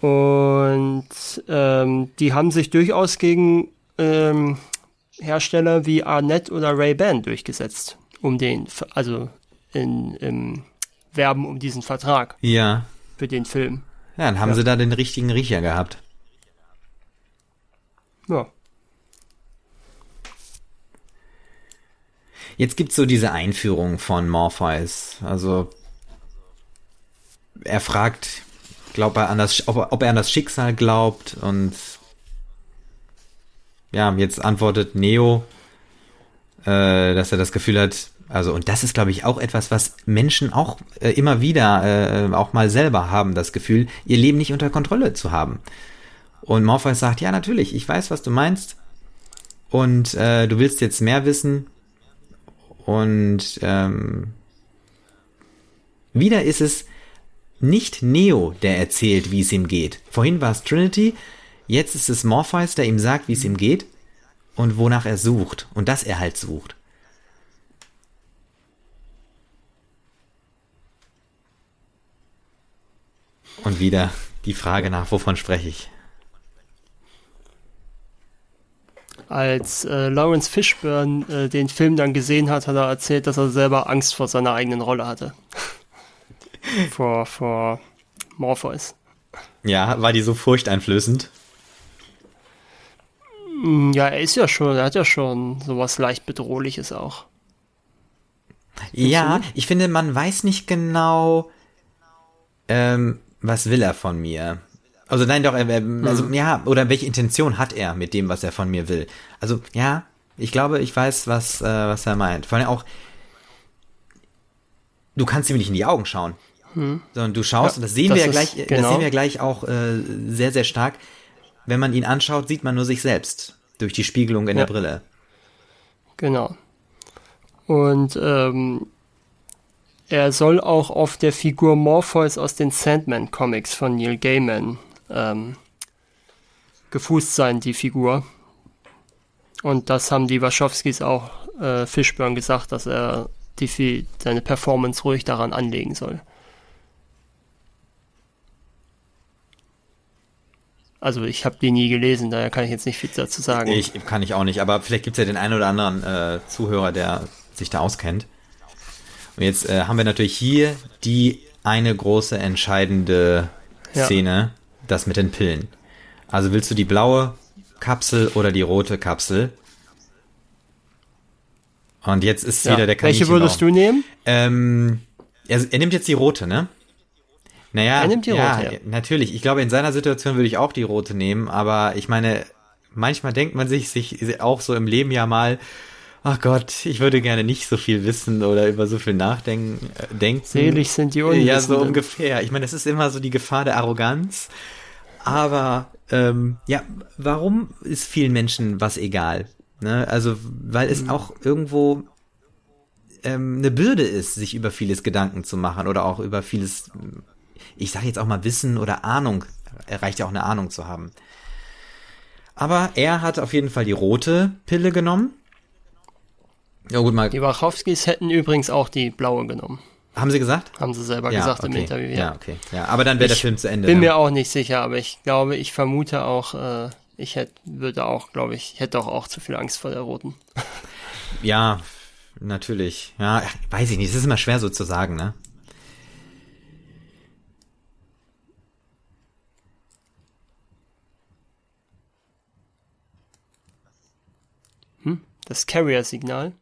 Und ähm, die haben sich durchaus gegen ähm, Hersteller wie Arnett oder Ray-Ban durchgesetzt, um den, also in, im Werben um diesen Vertrag. Ja. Für den Film. Ja, dann haben ja. sie da den richtigen Riecher gehabt. Ja. Jetzt gibt's so diese Einführung von Morpheus. Also er fragt, glaub er an das, ob, ob er an das Schicksal glaubt und ja, jetzt antwortet Neo, äh, dass er das Gefühl hat, also und das ist, glaube ich, auch etwas, was Menschen auch äh, immer wieder äh, auch mal selber haben, das Gefühl, ihr Leben nicht unter Kontrolle zu haben. Und Morpheus sagt, ja, natürlich, ich weiß, was du meinst. Und äh, du willst jetzt mehr wissen. Und ähm, wieder ist es nicht Neo, der erzählt, wie es ihm geht. Vorhin war es Trinity, jetzt ist es Morpheus, der ihm sagt, wie es ihm geht und wonach er sucht und dass er halt sucht. Und wieder die Frage nach, wovon spreche ich? Als äh, Lawrence Fishburne äh, den Film dann gesehen hat, hat er erzählt, dass er selber Angst vor seiner eigenen Rolle hatte. Vor, vor Morpheus. Ja, war die so furchteinflößend? Mm, ja, er ist ja schon, er hat ja schon sowas leicht Bedrohliches auch. Ja, ich finde, man weiß nicht genau, ähm, was will er von mir. Also nein, doch, er, also mhm. ja, oder welche Intention hat er mit dem, was er von mir will? Also ja, ich glaube, ich weiß, was, äh, was er meint. Vor allem auch, du kannst ihm nicht in die Augen schauen, hm. sondern du schaust, ja, und das sehen das wir ja gleich, genau. das sehen wir gleich auch äh, sehr, sehr stark. Wenn man ihn anschaut, sieht man nur sich selbst durch die Spiegelung in ja. der Brille. Genau. Und ähm, er soll auch auf der Figur Morpheus aus den Sandman Comics von Neil Gaiman ähm, gefußt sein, die Figur. Und das haben die Wachowskis auch äh, Fishburne gesagt, dass er die, seine Performance ruhig daran anlegen soll. Also ich habe die nie gelesen, daher kann ich jetzt nicht viel dazu sagen. Ich kann ich auch nicht, aber vielleicht gibt es ja den einen oder anderen äh, Zuhörer, der sich da auskennt. Und jetzt äh, haben wir natürlich hier die eine große entscheidende Szene, ja das mit den Pillen. Also willst du die blaue Kapsel oder die rote Kapsel? Und jetzt ist ja. wieder der Welche würdest du nehmen? Ähm, er, er, nimmt jetzt die rote, ne? Naja, er nimmt die ja, rote, ja. natürlich. Ich glaube, in seiner Situation würde ich auch die rote nehmen, aber ich meine, manchmal denkt man sich, sich auch so im Leben ja mal, ach Gott, ich würde gerne nicht so viel wissen oder über so viel nachdenken. Äh, denken. Selig sind die Unwissenden. Ja, so ungefähr. Ich meine, es ist immer so die Gefahr der Arroganz. Aber ähm, ja, warum ist vielen Menschen was egal? Ne? Also, weil es mhm. auch irgendwo ähm, eine Bürde ist, sich über vieles Gedanken zu machen oder auch über vieles, ich sage jetzt auch mal Wissen oder Ahnung, erreicht ja auch eine Ahnung zu haben. Aber er hat auf jeden Fall die rote Pille genommen. Ja, gut, mal. Die Wachowskis hätten übrigens auch die blaue genommen. Haben sie gesagt? Haben sie selber ja, gesagt okay. im Interview. Ja, ja okay. Ja, aber dann wäre der Film zu Ende. Bin ne? mir auch nicht sicher, aber ich glaube, ich vermute auch, äh, ich hätte, würde auch, glaube ich, hätte auch, auch zu viel Angst vor der roten. Ja, natürlich. Ja, weiß ich nicht. Es ist immer schwer so zu sagen, ne? Das Carrier-Signal?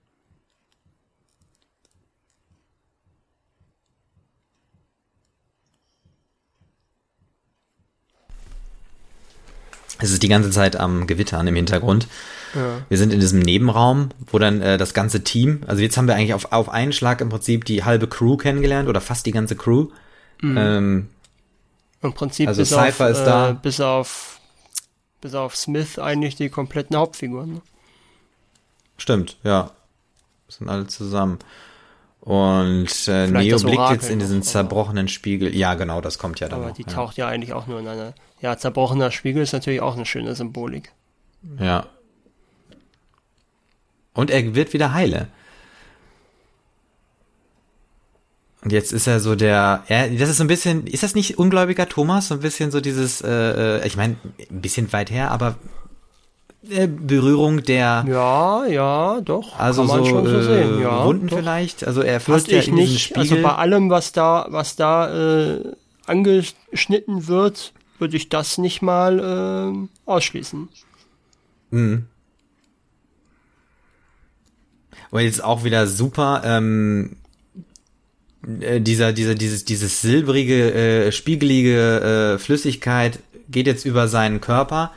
Es ist die ganze Zeit am Gewittern im Hintergrund. Ja. Wir sind in diesem Nebenraum, wo dann äh, das ganze Team, also jetzt haben wir eigentlich auf, auf einen Schlag im Prinzip die halbe Crew kennengelernt oder fast die ganze Crew. Mhm. Ähm, Im Prinzip also bis Cypher auf, ist da. Äh, bis auf bis auf Smith eigentlich die kompletten Hauptfiguren. Ne? Stimmt, ja. Sind alle zusammen. Und äh, Neo blickt jetzt in diesen zerbrochenen Spiegel. Ja, genau, das kommt ja dann Aber noch. die ja. taucht ja eigentlich auch nur in einer. Ja, zerbrochener Spiegel ist natürlich auch eine schöne Symbolik. Ja. Und er wird wieder heile. Und jetzt ist er so der, er, das ist so ein bisschen, ist das nicht ungläubiger Thomas? So ein bisschen so dieses, äh, äh, ich meine, ein bisschen weit her, aber Berührung der, Ja, ja, doch. also kann man so, schon so äh, sehen. Ja, Wunden doch. vielleicht. Also er fasst ja ich nicht, also bei allem, was da, was da äh, angeschnitten wird, würde ich das nicht mal ähm, ausschließen. Mhm. Und jetzt auch wieder super, ähm, äh, dieser, dieser, dieses, dieses silbrige, äh, spiegelige äh, Flüssigkeit geht jetzt über seinen Körper.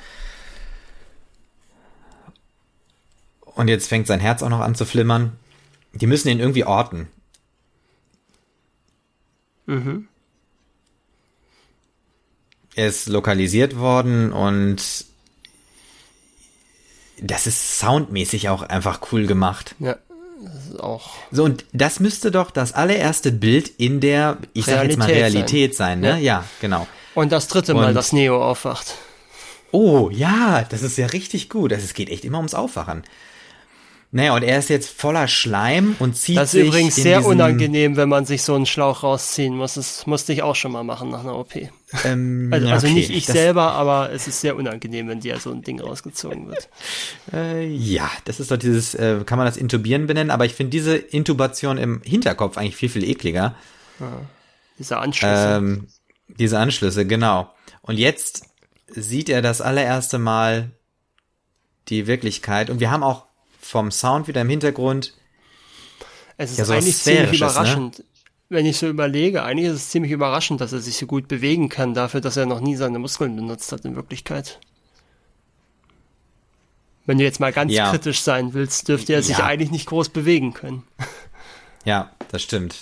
Und jetzt fängt sein Herz auch noch an zu flimmern. Die müssen ihn irgendwie orten. Mhm. Er ist lokalisiert worden und das ist soundmäßig auch einfach cool gemacht. Ja, das ist auch. So, und das müsste doch das allererste Bild in der, ich sag jetzt mal Realität Realität sein, ne? Ja. Ja, genau. Und das dritte Mal, Und- dass Neo aufwacht. Oh, ja, das ist ja richtig gut. Also, es geht echt immer ums Aufwachen. Naja, und er ist jetzt voller Schleim und zieht Das sich ist übrigens in sehr unangenehm, wenn man sich so einen Schlauch rausziehen muss. Das musste ich auch schon mal machen nach einer OP. Ähm, Also, also okay, nicht ich das, selber, aber es ist sehr unangenehm, wenn dir so ein Ding rausgezogen wird. Äh, ja, das ist doch dieses, äh, kann man das Intubieren benennen, aber ich finde diese Intubation im Hinterkopf eigentlich viel, viel ekliger. Diese Anschlüsse. Ähm, diese Anschlüsse, genau. Und jetzt sieht er das allererste Mal die Wirklichkeit. Und wir haben auch vom Sound wieder im Hintergrund. es ist ja, eigentlich ziemlich ne? überraschend. Wenn ich so überlege, eigentlich ist es ziemlich überraschend, dass er sich so gut bewegen kann, dafür, dass er noch nie seine Muskeln benutzt hat in Wirklichkeit. Wenn du jetzt mal ganz Ja. kritisch sein willst, dürfte er sich Ja. eigentlich nicht groß bewegen können. Ja, das stimmt.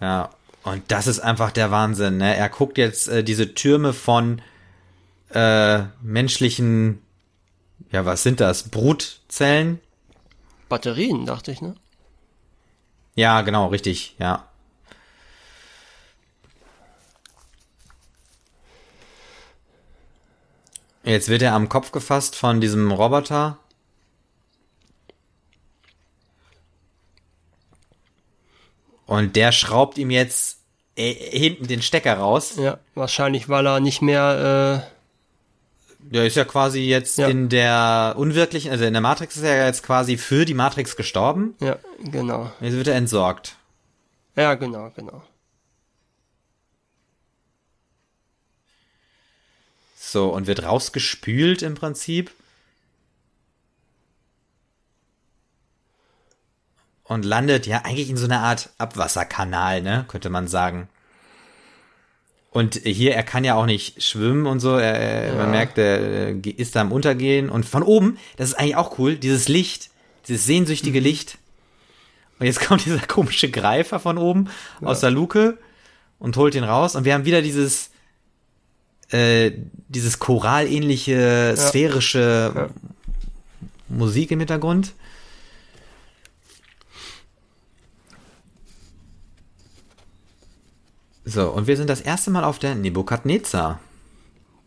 Ja, und das ist einfach der Wahnsinn. Ne? Er guckt jetzt äh, diese Türme von äh, menschlichen, ja, was sind das? Brutzellen? Batterien, dachte ich, ne? Ja, genau, richtig, ja. Jetzt wird er am Kopf gefasst von diesem Roboter. Und der schraubt ihm jetzt äh, hinten den Stecker raus. Ja, wahrscheinlich, weil er nicht mehr, Der ist ja quasi jetzt Ja. in der unwirklichen, also in der Matrix ist er ja jetzt quasi für die Matrix gestorben. ja, genau. Jetzt wird er entsorgt. Ja, genau, genau. So, und wird rausgespült im Prinzip. Und landet ja eigentlich in so einer Art Abwasserkanal, ne, könnte man sagen. Und hier, er kann ja auch nicht schwimmen und so. Er, er- Man merkt, er äh, ist da am Untergehen. Und von oben, das ist eigentlich auch cool, dieses Licht, dieses sehnsüchtige Licht. Und jetzt kommt dieser komische Greifer von oben aus der Luke und holt ihn raus. Und wir haben wieder dieses, äh, dieses choralähnliche, sphärische Ja. Musik im Hintergrund. So, und wir sind das erste Mal auf der Nebukadnezar.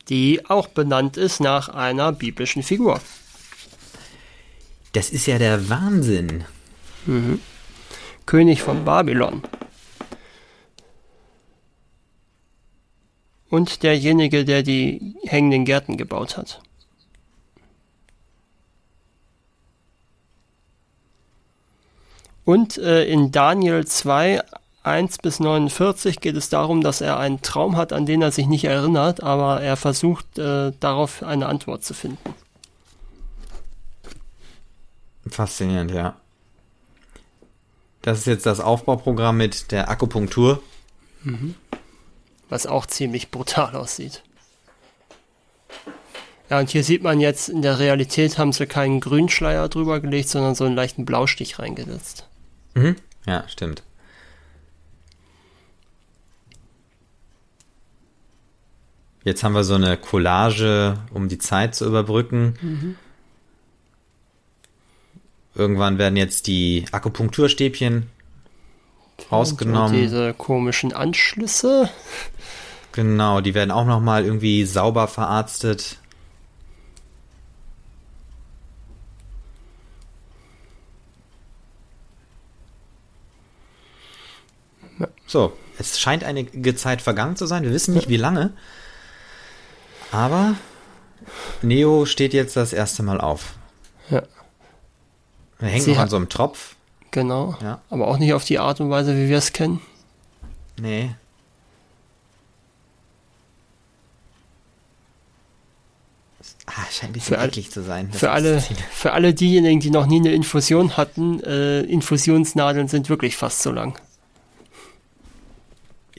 Die auch benannt ist nach einer biblischen Figur. Das ist ja der Wahnsinn. König von Babylon. Und derjenige, der die hängenden Gärten gebaut hat. Und äh, in Daniel 2, 1 bis 49 geht es darum, dass er einen Traum hat, an den er sich nicht erinnert, aber er versucht äh, darauf eine Antwort zu finden. Faszinierend, ja. Das ist jetzt das Aufbauprogramm mit der Akupunktur. was auch ziemlich brutal aussieht. Ja, und hier sieht man jetzt, in der Realität haben sie keinen Grünschleier drüber gelegt, sondern so einen leichten Blaustich reingesetzt. Mhm. Ja, stimmt. Jetzt haben wir so eine Collage, um die Zeit zu überbrücken. irgendwann werden jetzt die Akupunkturstäbchen rausgenommen. Und diese komischen Anschlüsse. Genau, die werden auch nochmal irgendwie sauber verarztet. So, es scheint einige Zeit vergangen zu sein. Wir wissen nicht, wie lange. Aber Neo steht jetzt das erste Mal auf. Ja. Er hängt noch an so einem Tropf. Genau. Ja. Aber auch nicht auf die Art und Weise, wie wir es kennen. Nee. Ah, scheint ein bisschen eklig zu sein. Für alle, für alle diejenigen, die noch nie eine Infusion hatten, äh, Infusionsnadeln sind wirklich fast so lang.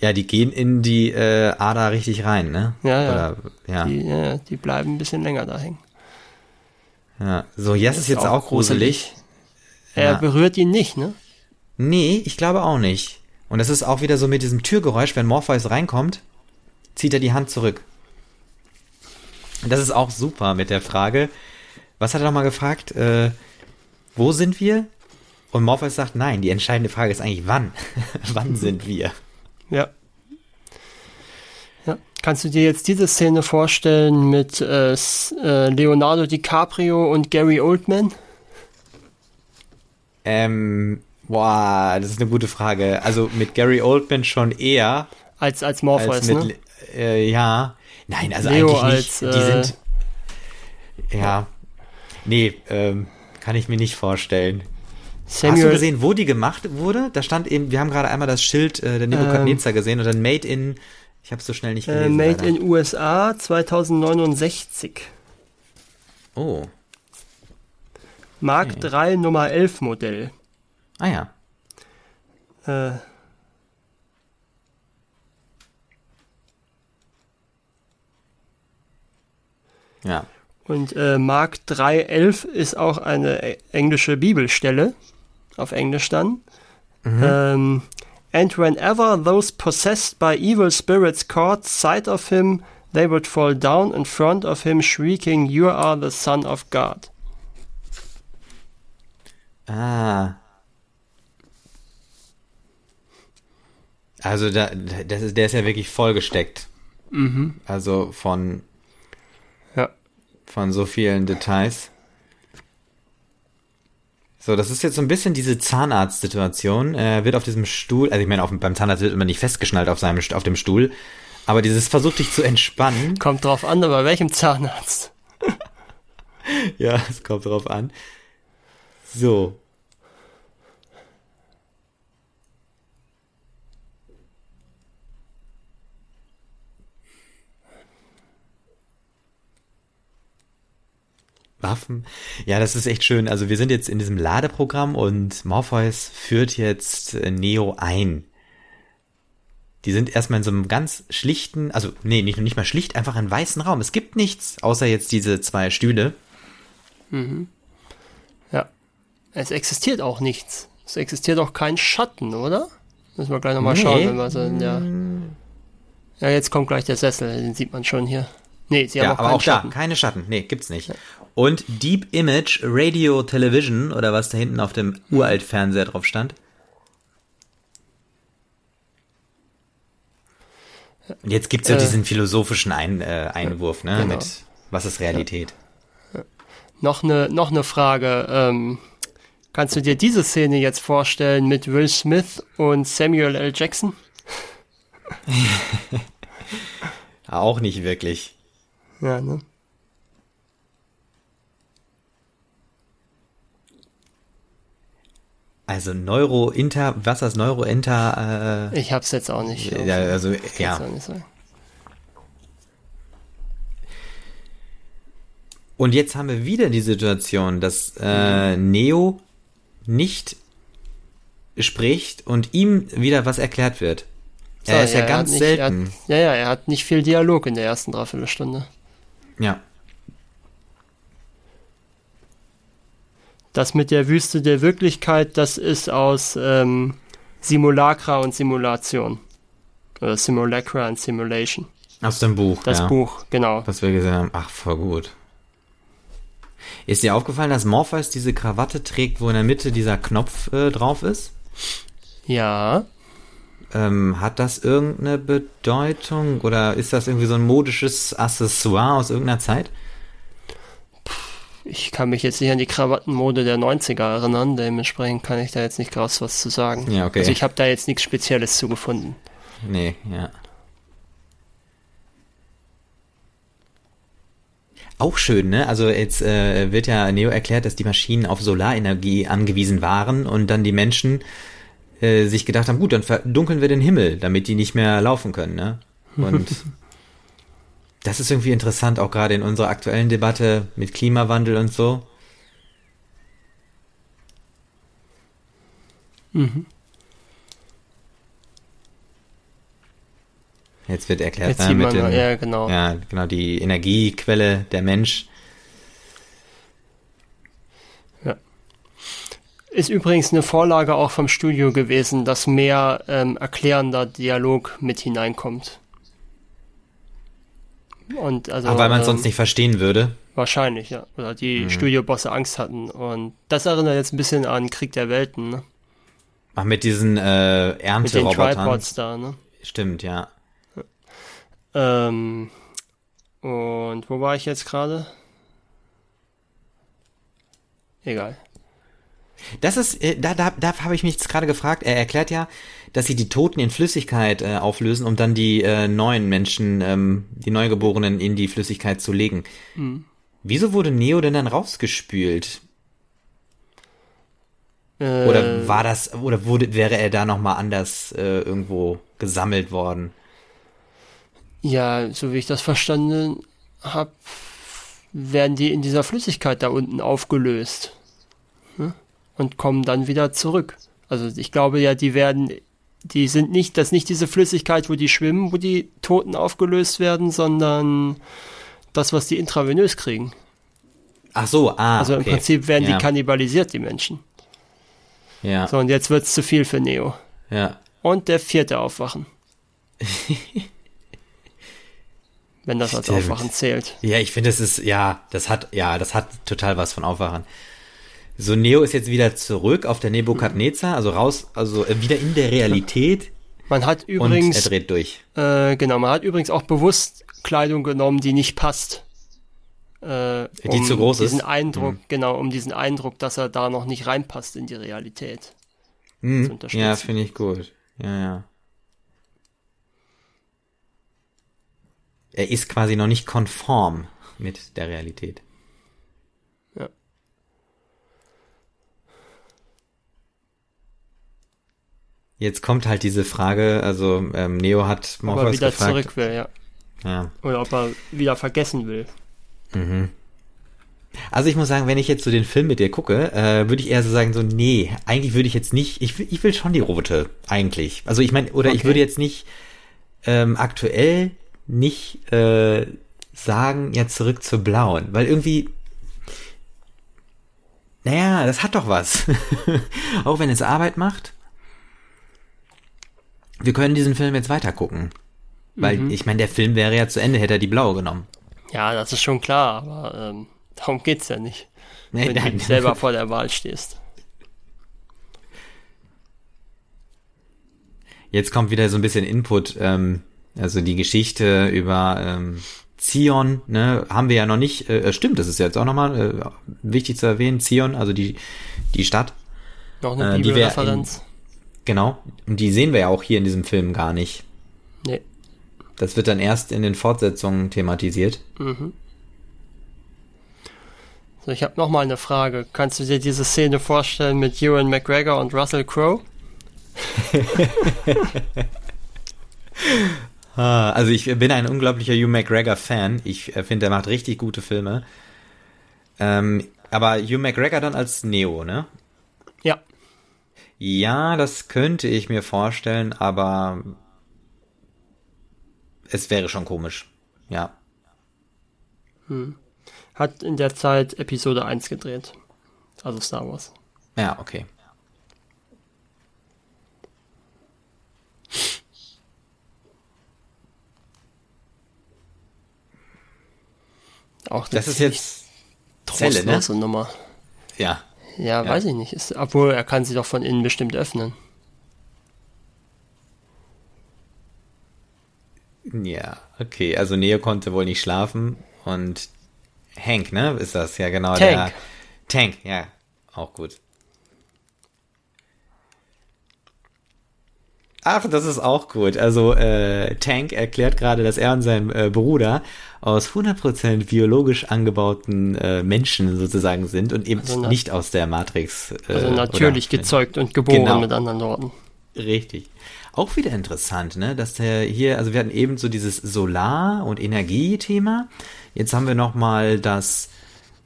Ja, die gehen in die äh, Ader richtig rein, ne? Ja, ja. Oder, ja. Die, ja, die bleiben ein bisschen länger da hängen. ja. So, Jess ist jetzt auch gruselig. Er Ja. berührt ihn nicht, ne? Nee, ich glaube auch nicht. Und das ist auch wieder so mit diesem Türgeräusch, wenn Morpheus reinkommt, zieht er die Hand zurück. Und das ist auch super mit der Frage, was hat er nochmal gefragt? Äh, wo sind wir? Und Morpheus sagt, nein, die entscheidende Frage ist eigentlich, wann? wann sind wir? Ja. ja. Kannst du dir jetzt diese Szene vorstellen mit äh, äh, Leonardo DiCaprio und Gary Oldman? Ähm, boah, das ist eine gute Frage. Also mit Gary Oldman schon eher Als, als Morpheus, als mit, ne? äh, ja. Nein, also Leo eigentlich nicht. als, die äh, sind, ja. Nee, ähm, kann ich mir nicht vorstellen. Hast du Samuel, gesehen, wo die gemacht wurde? Da stand eben, wir haben gerade einmal das Schild äh, der Nebukadnezar gesehen und dann Made in, ich habe es so schnell nicht äh, gelesen. Made leider. in USA 2069. Oh, Mark Okay. 3 Nummer 11 Modell. ah ja. Äh, Ja. und äh, Mark 3.11 ist auch eine englische Bibelstelle. Auf Englisch dann. Ähm, And whenever those possessed by evil spirits caught sight of him, they would fall down in front of him, shrieking, You are the Son of God. Ah. Also da, das ist, der ist ja wirklich vollgesteckt. Mhm. Also von, Ja. von so vielen Details. So, das ist jetzt so ein bisschen diese Zahnarzt-Situation. Er wird auf diesem Stuhl, also ich meine, auf, beim Zahnarzt wird man nicht festgeschnallt auf seinem, auf dem Stuhl, aber dieses versucht dich zu entspannen. Kommt drauf an, bei welchem Zahnarzt. Ja, es kommt drauf an. So. Waffen. Ja, das ist echt schön. Also wir sind jetzt in diesem Ladeprogramm und Morpheus führt jetzt äh, Neo ein. Die sind erstmal in so einem ganz schlichten, also nee, nicht, nicht mal schlicht, einfach einen weißen Raum. Es gibt nichts, außer jetzt diese zwei Stühle. Ja. Es existiert auch nichts. Es existiert auch kein Schatten, oder? Müssen wir gleich nochmal Nee. schauen, wenn wir so in der. Ja, jetzt kommt gleich der Sessel, den sieht man schon hier. Nee, sie haben Ja, auch aber keinen auch Schatten. da, keine Schatten. Nee, gibt's nicht. Und Deep Image Radio Television oder was da hinten auf dem Uralt-Fernseher drauf stand. Und jetzt gibt's ja Äh, diesen philosophischen Ein, äh, Einwurf, ne, genau. mit was ist Realität? Noch eine noch ne Frage. Ähm, kannst du dir diese Szene jetzt vorstellen mit Will Smith und Samuel L. Jackson? Auch nicht wirklich. Ja, ne? Also Neuro-Inter, was ist das Neuro-Inter, Ich hab's jetzt auch nicht. äh, ja, also, ja. auch nicht sagen. Und jetzt haben wir wieder die Situation, dass äh, Neo nicht spricht und ihm wieder was erklärt wird. So, er ist ja, er ganz nicht, selten. Hat, ja, ja, er hat nicht viel Dialog in der ersten Dreiviertelstunde. Ja. Das mit der Wüste der Wirklichkeit, das ist aus ähm, Simulacra und Simulation. Oder Simulacra und Simulation. Aus dem Buch. Das ja, Buch, genau. Was wir gesehen haben. Ach, voll gut. Ist dir aufgefallen, dass Morpheus diese Krawatte trägt, wo in der Mitte dieser Knopf äh, drauf ist? Ja. Ähm, hat das irgendeine Bedeutung oder ist das irgendwie so ein modisches Accessoire aus irgendeiner Zeit? Ich kann mich jetzt nicht an die Krawattenmode der 90er erinnern, dementsprechend kann ich da jetzt nicht groß was zu sagen. Ja, okay. Also ich habe da jetzt nichts Spezielles zu gefunden. Nee, ja. Auch schön, ne? Also jetzt äh, wird ja Neo erklärt, dass die Maschinen auf Solarenergie angewiesen waren und dann die Menschen äh, sich gedacht haben, gut, dann verdunkeln wir den Himmel, damit die nicht mehr laufen können, ne? Und das ist irgendwie interessant, auch gerade in unserer aktuellen Debatte mit Klimawandel und so. Mhm. Jetzt wird erklärt, Jetzt ne, mit dem, ja, genau. ja, genau, die Energiequelle, der Mensch. Ist übrigens eine Vorlage auch vom Studio gewesen, dass mehr ähm, erklärender Dialog mit hineinkommt. Und also, Ach, weil man ähm, sonst nicht verstehen würde. Wahrscheinlich, ja. Oder die Mhm. Studiobosse Angst hatten. Und das erinnert jetzt ein bisschen an Krieg der Welten, ne? Ach, mit diesen äh, Mit den Ernterobotern. Tripods da, ne? Stimmt, ja. Ähm, und wo war ich jetzt gerade? Egal. Das ist, äh, da, da, da habe ich mich gerade gefragt. Er erklärt ja, dass sie die Toten in Flüssigkeit äh, auflösen, um dann die äh, neuen Menschen, ähm, die Neugeborenen in die Flüssigkeit zu legen. Mhm. Wieso wurde Neo denn dann rausgespült? Äh, Oder war das, oder wurde, wäre er da nochmal anders äh, irgendwo gesammelt worden? Ja, so wie ich das verstanden habe, werden die in dieser Flüssigkeit da unten aufgelöst. Ne? Und kommen dann wieder zurück. Also ich glaube ja, die werden, die sind nicht, das ist nicht diese Flüssigkeit, wo die schwimmen, wo die Toten aufgelöst werden, sondern das, was die intravenös kriegen. Ach so, ah, Also im okay. Prinzip werden ja. die kannibalisiert, die Menschen. Ja, So, und jetzt wird's zu viel für Neo. ja. Und der vierte Aufwachen. Wenn das als. Aufwachen zählt. Ja, ich finde, es ist, ja, das hat, ja, das hat total was von Aufwachen. So, Neo ist jetzt wieder zurück auf der Nebukadnezar, also raus, also äh, wieder in der Realität Man hat und er übrigens, dreht durch. äh, genau, man hat übrigens auch bewusst Kleidung genommen, die nicht passt. Äh, Die zu groß diesen ist? Eindruck, Hm. genau, um diesen Eindruck, dass er da noch nicht reinpasst in die Realität. Hm, unterstützen. ja, finde ich gut. Ja, ja. Er ist quasi noch nicht konform mit der Realität. Jetzt kommt halt diese Frage, also ähm, Neo hat Ob er Morpheus wieder gefragt. zurück will, ja. Ja. Oder ob er wieder vergessen will. Also ich muss sagen, wenn ich jetzt so den Film mit dir gucke, äh, würde ich eher so sagen, so, nee, eigentlich würde ich jetzt nicht, ich, will- ich will schon die Roboter, eigentlich. Also ich meine, oder ich Okay. würde jetzt nicht ähm, aktuell nicht äh, sagen, ja, zurück zur blauen, weil irgendwie, naja, das hat doch was. Auch wenn es Arbeit macht. Wir können diesen Film jetzt weiter gucken. Weil, Mhm. ich meine, der Film wäre ja zu Ende, hätte er die blaue genommen. Ja, das ist schon klar, aber ähm, darum geht's ja nicht. Nee, wenn du selber vor der Wahl stehst. Jetzt kommt wieder so ein bisschen Input, ähm, also die Geschichte über ähm, Zion, ne, haben wir ja noch nicht, äh, stimmt, das ist jetzt auch nochmal äh, wichtig zu erwähnen, Zion, also die, die Stadt, Noch eine Äh, Bibelreferenz? Genau, und die sehen wir ja auch hier in diesem Film gar nicht. Nee. Das wird dann erst in den Fortsetzungen thematisiert. So, ich habe noch mal eine Frage. Kannst du dir diese Szene vorstellen mit Ewan McGregor und Russell Crowe? Ah, Also ich bin ein unglaublicher Hugh McGregor-Fan. Ich äh, finde, er macht richtig gute Filme. Ähm, aber Hugh McGregor dann als Neo, ne? Ja. Das könnte ich mir vorstellen, aber es wäre schon komisch. Ja. Hat in der Zeit Episode 1 gedreht. Also Star Wars. Ja, okay. Auch Das ist jetzt. Zelle, ne? Nummer. Ja. Ja. Ja, weiß ich nicht. Ist, obwohl er kann sie doch von innen bestimmt öffnen. Ja, okay. Also Neo konnte wohl nicht schlafen und Hank, ne? Ist das ja genau Tank. der Tank, ja. Auch gut. Ach, das ist auch gut. Also äh, Tank erklärt gerade, dass er und sein äh, Bruder aus 100% biologisch angebauten äh, Menschen sozusagen sind und eben Also nicht aus der Matrix. Äh, Also natürlich oder- gezeugt und geboren Genau. mit anderen Worten. Richtig. Auch wieder interessant, ne, dass der hier, also wir hatten eben so dieses Solar- und Energiethema. Jetzt haben wir noch mal das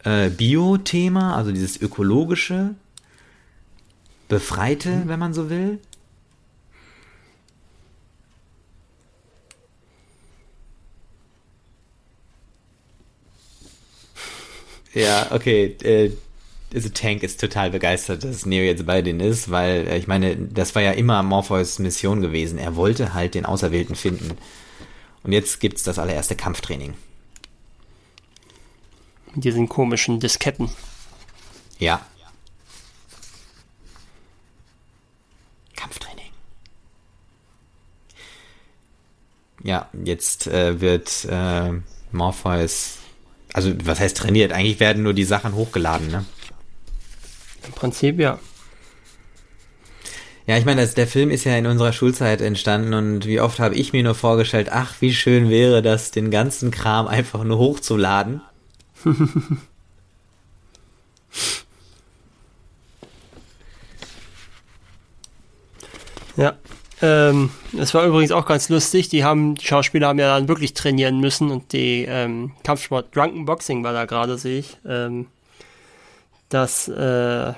äh, Bio-Thema, also dieses ökologische, befreite, wenn man so will. Ja, okay. Äh, also Tank ist total begeistert, dass Neo jetzt bei denen ist, weil äh, ich meine, das war ja immer Morpheus Mission gewesen. Er wollte halt den Auserwählten finden. Und jetzt gibt's das allererste Kampftraining. Mit diesen komischen Disketten. Ja. Kampftraining. Ja, jetzt äh, wird äh, Morpheus, also was heißt trainiert? Eigentlich werden nur die Sachen hochgeladen, ne? Im Prinzip ja. Ja, ich meine, das, der Film ist ja in unserer Schulzeit entstanden und wie oft habe ich mir nur vorgestellt, ach, wie schön wäre das, den ganzen Kram einfach nur hochzuladen. Ja. Ähm, es war übrigens auch ganz lustig. Die haben, die Schauspieler haben ja dann wirklich trainieren müssen und die ähm, Kampfsport Drunken Boxing war da gerade, sehe ich. Ähm, das äh,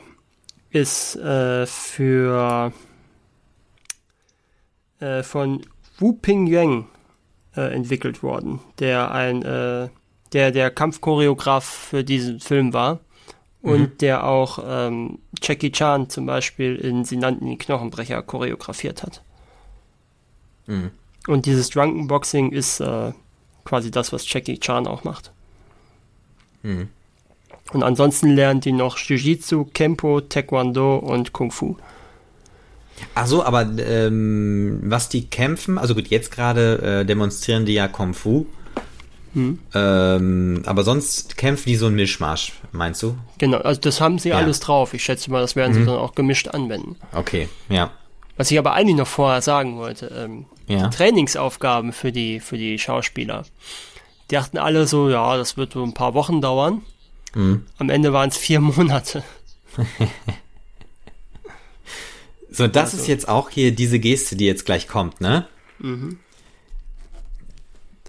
ist äh, für äh, von Wu Ping Yang äh, entwickelt worden, der ein äh, der der Kampfchoreograf für diesen Film war und der auch ähm, Jackie Chan zum Beispiel in Sie nannten ihn Knochenbrecher choreografiert hat. Mhm. Und dieses Drunken Boxing ist äh, quasi das, was Jackie Chan auch macht. Mhm. Und ansonsten lernt die noch Jiu-Jitsu, Kempo, Taekwondo und Kung Fu. Ach so, aber ähm, was die kämpfen, also gut, jetzt gerade äh, demonstrieren die ja Kung Fu. Ähm, aber sonst kämpfen die so ein Mischmasch, meinst du? Genau, also das haben sie Ja. alles drauf. Ich schätze mal, das werden sie dann auch gemischt anwenden. Okay, ja. Was ich aber eigentlich noch vorher sagen wollte, ähm, Ja. die Trainingsaufgaben für die, für die Schauspieler. Die dachten alle so, ja, das wird so ein paar Wochen dauern. Mhm. Am Ende waren es vier Monate. So, das ist jetzt auch hier diese Geste, die jetzt gleich kommt, ne?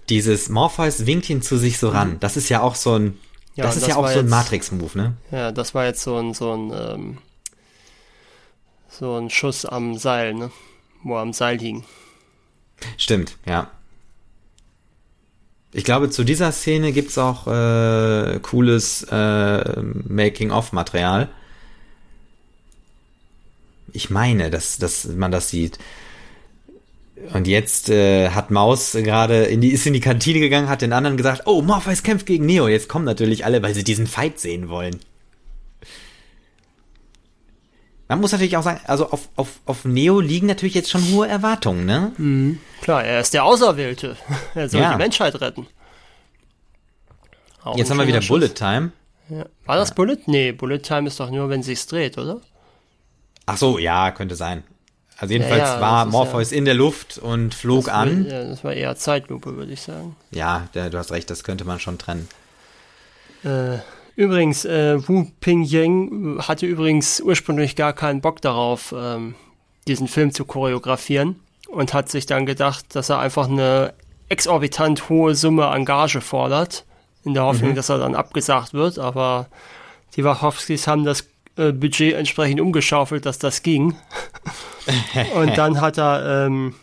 Dieses Morpheus winkt ihn zu sich so ran. Das ist ja auch so ein, Ja, das ist ja das auch war so ein Matrix-Move, ne? Ja, das war jetzt so ein, so ein, ähm, so ein Schuss am Seil, ne? Wo er am Seil hing. Stimmt, ja. Ich glaube, zu dieser Szene gibt's auch äh, cooles äh, Making-of-Material. Ich meine, dass, dass man das sieht. Und jetzt äh, hat Maus gerade in die, ist in die Kantine gegangen, hat den anderen gesagt, oh, Morpheus kämpft gegen Neo. Jetzt kommen natürlich alle, weil sie diesen Fight sehen wollen. Man muss natürlich auch sagen, also auf, auf, auf Neo liegen natürlich jetzt schon hohe Erwartungen, ne? Klar, er ist der Auserwählte. Er soll Ja. die Menschheit retten. Auch Jetzt haben wir wieder schöner Bullet Schuss. Time. Ja. War das Bullet? Nee, Bullet Time ist doch nur, wenn sich's dreht, oder? Ach so, ja, könnte sein. Also jedenfalls Ja, ja, war Morpheus in der Luft und flog an. war- Ja, das war eher Zeitlupe, würde ich sagen. Ja, du hast recht, das könnte man schon trennen. Äh, übrigens, äh, Wu Ping Yang hatte übrigens ursprünglich gar keinen Bock darauf, ähm, diesen Film zu choreografieren und hat sich dann gedacht, dass er einfach eine exorbitant hohe Summe an Gage fordert, in der Hoffnung, dass er dann abgesagt wird, aber die Wachowskis haben das äh, Budget entsprechend umgeschaufelt, dass das ging. und dann hat er ähm,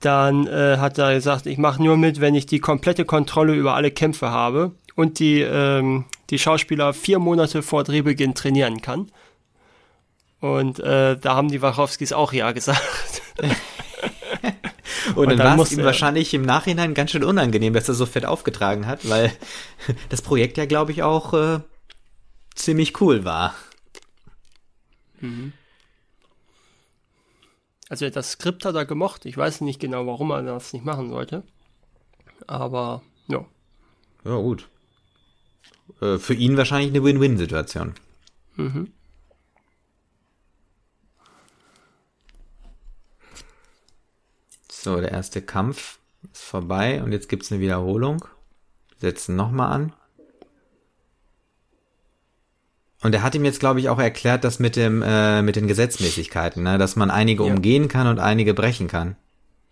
dann äh, hat er gesagt, ich mache nur mit, wenn ich die komplette Kontrolle über alle Kämpfe habe und die, ähm, die Schauspieler vier Monate vor Drehbeginn trainieren kann. Und äh, da haben die Wachowskis auch ja gesagt. Und, und dann, dann war es ihm wahrscheinlich im Nachhinein ganz schön unangenehm, dass er so fett aufgetragen hat, weil das Projekt ja, glaube ich, auch äh, ziemlich cool war. Mhm. Also das Skript hat er gemocht. Ich weiß nicht genau, warum er das nicht machen wollte. Aber ja. Ja, gut. Äh, für ihn wahrscheinlich eine Win-Win-Situation. Mhm. So, der erste Kampf ist vorbei und jetzt gibt es eine Wiederholung. Setzen nochmal an. Und er hat ihm jetzt, glaube ich, auch erklärt, dass mit dem äh, mit den Gesetzmäßigkeiten, ne? dass man einige ja. umgehen kann und einige brechen kann.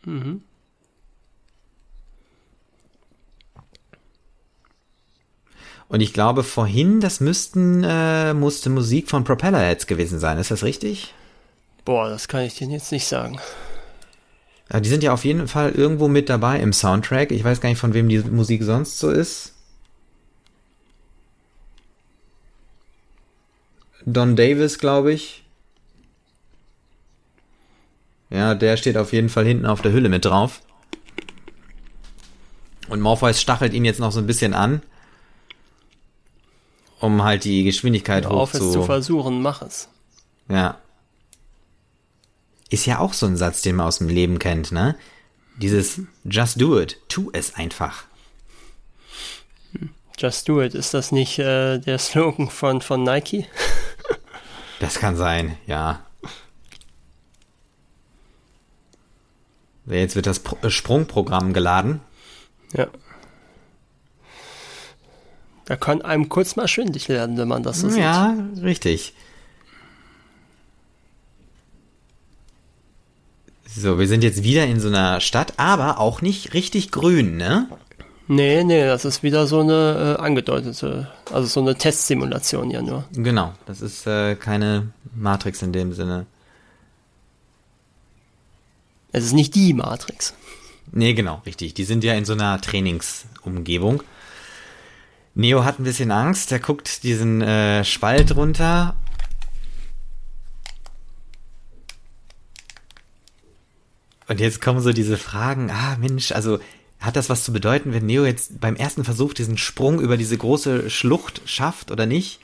Mhm. Und ich glaube, vorhin, das müssten, äh, musste Musik von Propellerheads gewesen sein. Ist das richtig? Boah, das kann ich dir jetzt nicht sagen. Ja, die sind ja auf jeden Fall irgendwo mit dabei im Soundtrack. Ich weiß gar nicht, von wem die Musik sonst so ist. Don Davis, glaube ich. Ja, der steht auf jeden Fall hinten auf der Hülle mit drauf. Und Morpheus stachelt ihn jetzt noch so ein bisschen an um halt die Geschwindigkeit Hör auf, hoch zu... es zu versuchen, mach es. Ja. Ist ja auch so ein Satz, den man aus dem Leben kennt, ne? Dieses Just do it, tu es einfach. Just do it, ist das nicht äh, der Slogan von, von Nike? das kann sein, ja. Jetzt wird das Sprungprogramm geladen. Ja. Da kann einem kurz mal schwindig werden, wenn man das so sieht. Ja, richtig. So, wir sind jetzt wieder in so einer Stadt, aber auch nicht richtig grün, ne? Nee, nee, das ist wieder so eine äh, angedeutete, also so eine Testsimulation ja nur. Genau, das ist äh, keine Matrix in dem Sinne. Es ist nicht die Matrix. Nee, genau, richtig. Die sind ja in so einer Trainingsumgebung. Neo hat ein bisschen Angst, er guckt diesen äh, Spalt runter. Und jetzt kommen so diese Fragen, ah Mensch, also hat das was zu bedeuten, wenn Neo jetzt beim ersten Versuch diesen Sprung über diese große Schlucht schafft oder nicht?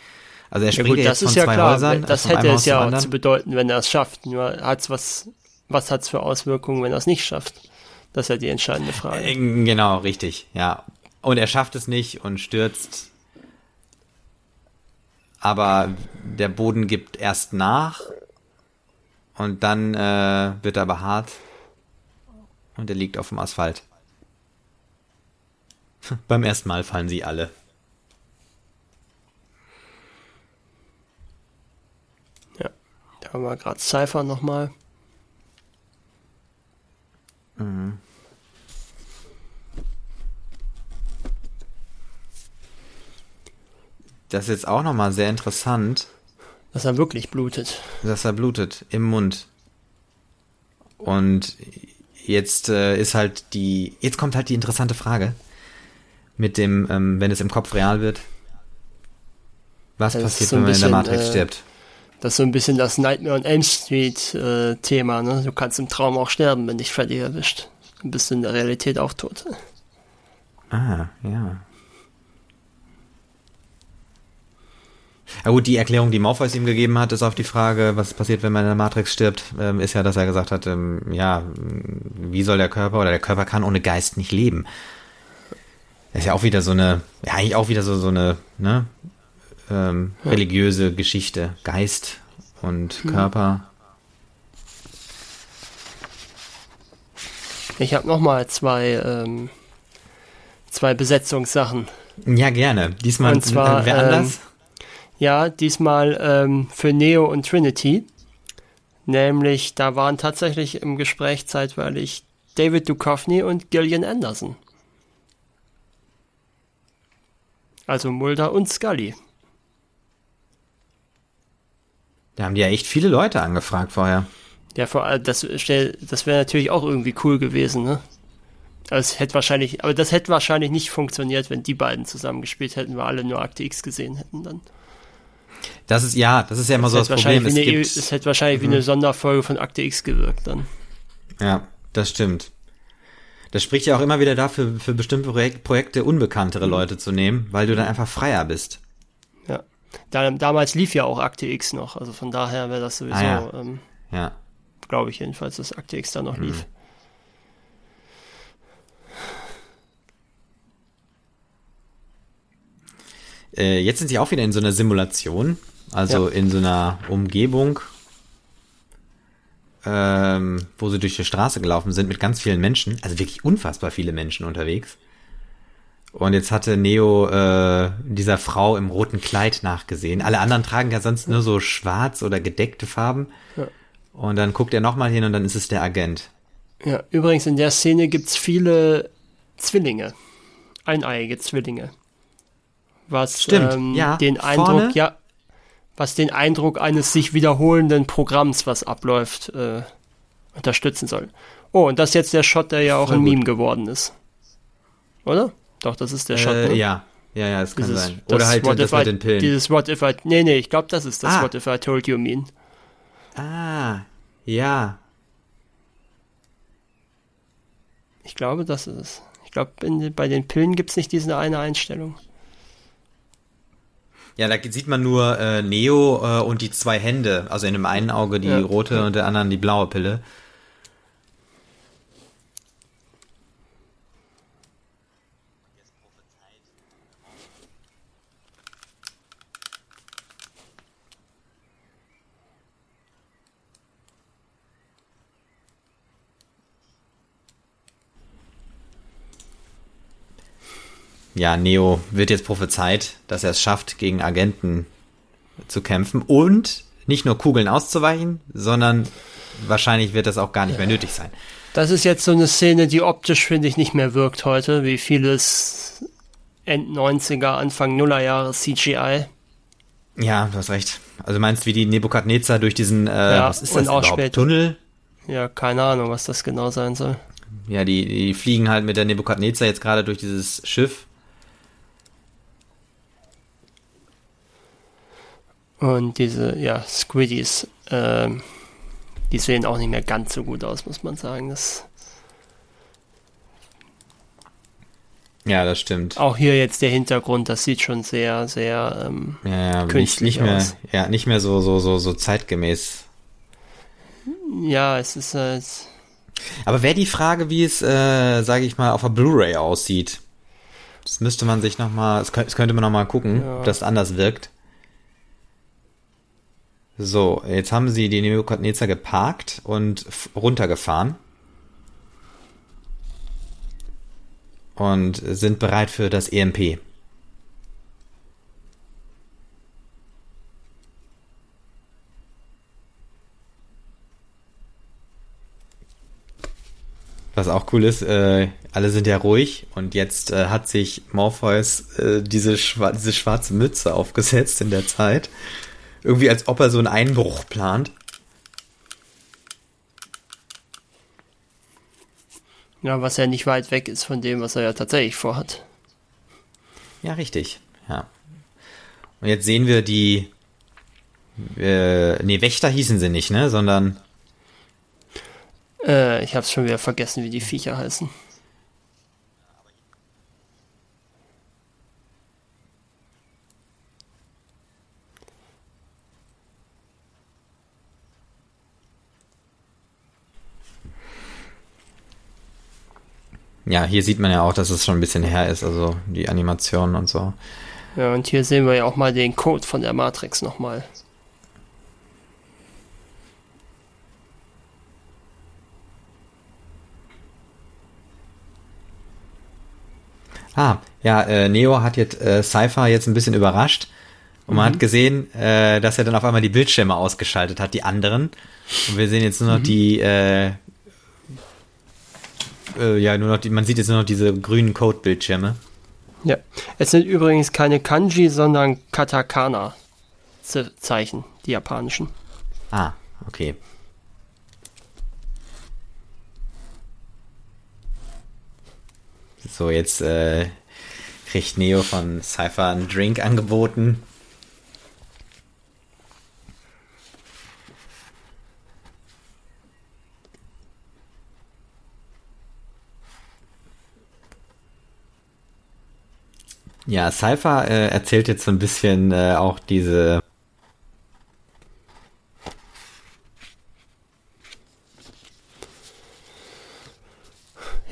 Also er springt ja, gut, jetzt von ja zwei klar. Häusern. Das hätte es ja auch zu bedeuten, wenn er es schafft. Nur hat's was, was hat's für Auswirkungen, wenn er es nicht schafft? Das ist ja die entscheidende Frage. Äh, genau, richtig, ja. Und er schafft es nicht und stürzt. Aber der Boden gibt erst nach. Und dann äh, wird er aber hart. Und er liegt auf dem Asphalt. Beim ersten Mal fallen sie alle. Ja, da haben wir gerade Cypher nochmal. Mhm. Das ist jetzt auch nochmal sehr interessant. Dass er wirklich blutet. Dass er blutet im Mund. Und jetzt äh, ist halt die, jetzt kommt halt die interessante Frage mit dem, ähm, wenn es im Kopf real wird. Was das passiert, so wenn man bisschen, in der Matrix äh, stirbt? Das ist so ein bisschen das Nightmare on Elm Street äh, Thema. Ne? Du kannst im Traum auch sterben, wenn dich Freddy erwischt. Dann bist du in der Realität auch tot. Ah, ja. Ja gut, die Erklärung, die Morpheus ihm gegeben hat, ist auf die Frage, was passiert, wenn man in der Matrix stirbt, ähm, ist ja, dass er gesagt hat, ähm, ja, wie soll der Körper oder der Körper kann ohne Geist nicht leben. Das ist ja auch wieder so eine, ja eigentlich auch wieder so, so eine, ne, ähm, religiöse Geschichte. Geist und mhm. Körper. Ich habe nochmal zwei, ähm, zwei Besetzungssachen. Ja, gerne. Diesmal und zwar, anders? Ähm, ja, diesmal ähm, für Neo und Trinity. Nämlich, da waren tatsächlich im Gespräch zeitweilig David Duchovny und Gillian Anderson. Also Mulder und Scully. Da haben die ja echt viele Leute angefragt vorher. Ja, vor allem, das, das wäre natürlich auch irgendwie cool gewesen, ne? Das hätte wahrscheinlich, aber das hätte wahrscheinlich nicht funktioniert, wenn die beiden zusammengespielt hätten, weil alle nur Akte X gesehen hätten dann. Das ist, ja, das ist ja immer das so das Problem. Es, eine, gibt, es hätte wahrscheinlich mhm. wie eine Sonderfolge von Akte X gewirkt dann. Ja, das stimmt. Das spricht ja auch immer wieder dafür, für bestimmte Projekte unbekanntere Leute zu nehmen, weil du dann einfach freier bist. Ja. Da, damals lief ja auch Akte X noch, also von daher wäre das sowieso, ah, ja. Ähm, ja. glaube ich jedenfalls, dass Akte X da noch lief. Mhm. Äh, jetzt sind sie auch wieder in so einer Simulation, also ja. in so einer Umgebung, ähm, wo sie durch die Straße gelaufen sind mit ganz vielen Menschen, also wirklich unfassbar viele Menschen unterwegs. Und jetzt hatte Neo äh, dieser Frau im roten Kleid nachgesehen. Alle anderen tragen ja sonst nur so schwarz oder gedeckte Farben. Ja. Und dann guckt er nochmal hin und dann ist es der Agent. Ja, übrigens in der Szene gibt's viele Zwillinge. Eineiige Zwillinge. Was Stimmt, ähm, ja, den Eindruck, vorne? ja, was den Eindruck eines sich wiederholenden Programms, was abläuft, äh, unterstützen soll. Oh, und das ist jetzt der Shot, der ja auch Voll ein gut. Meme geworden ist. Oder? Doch, das ist der Shot. Äh, ne? Ja, ja, ja, das kann dieses, sein. Oder halt das mit den Pillen. Dieses What if I, nee, nee, ich glaube, das ist das ah. What if I told you mean. Ah, ja. Ich glaube, das ist es. Ich glaube, bei den Pillen gibt es nicht diese eine Einstellung. Ja, da sieht man nur äh, Neo äh, und die zwei Hände. Also in dem einen Auge die ja. rote und der anderen die blaue Pille. Ja, Neo wird jetzt prophezeit, dass er es schafft, gegen Agenten zu kämpfen und nicht nur Kugeln auszuweichen, sondern wahrscheinlich wird das auch gar nicht mehr nötig sein. Das ist jetzt so eine Szene, die optisch, finde ich, nicht mehr wirkt heute, wie vieles End 90er, Anfang Nuller Jahre CGI. Ja, du hast recht. Also meinst du, wie die Nebukadnezar durch diesen, äh, ja, was ist das überhaupt, später. Tunnel? Ja, keine Ahnung, was das genau sein soll. Ja, die, die fliegen halt mit der Nebukadnezar jetzt gerade durch dieses Schiff Und diese, ja, Squiddies, äh, die sehen auch nicht mehr ganz so gut aus, muss man sagen. Das ja, das stimmt. Auch hier jetzt der Hintergrund, das sieht schon sehr, sehr ähm, ja, ja, künstlich nicht, nicht mehr, aus. Ja, nicht mehr so, so, so, so zeitgemäß. Ja, es ist äh, Aber wäre die Frage, wie es, äh, sage ich mal, auf der Blu-ray aussieht. Das müsste man sich nochmal, das könnte man nochmal gucken, ja. ob das anders wirkt. So, jetzt haben sie die Nebukadnezar geparkt und runtergefahren. Und sind bereit für das EMP. Was auch cool ist, äh, alle sind ja ruhig und jetzt äh, hat sich Morpheus äh, diese, schwa diese schwarze Mütze aufgesetzt in der Zeit irgendwie als ob er so einen Einbruch plant. Ja, was ja nicht weit weg ist von dem, was er ja tatsächlich vorhat. Ja, richtig. Ja. Und jetzt sehen wir die. Äh, nee, Wächter hießen sie nicht, ne? Sondern. Äh, ich hab's schon wieder vergessen, wie die Viecher heißen. Ja, hier sieht man ja auch, dass es schon ein bisschen her ist, also die Animationen und so. Ja, und hier sehen wir ja auch mal den Code von der Matrix nochmal. Ah, ja, äh, Neo hat jetzt äh, Cypher jetzt ein bisschen überrascht. Und man mhm. hat gesehen, äh, dass er dann auf einmal die Bildschirme ausgeschaltet hat, die anderen. Und wir sehen jetzt nur noch mhm. die äh, ja, nur noch die, man sieht jetzt nur noch diese grünen Code-Bildschirme. Ja, es sind übrigens keine Kanji, sondern Katakana-Zeichen, die japanischen. Ah, okay. So, jetzt äh, kriegt Neo von Cypher einen Drink angeboten. Ja, Cypher äh, erzählt jetzt so ein bisschen äh, auch diese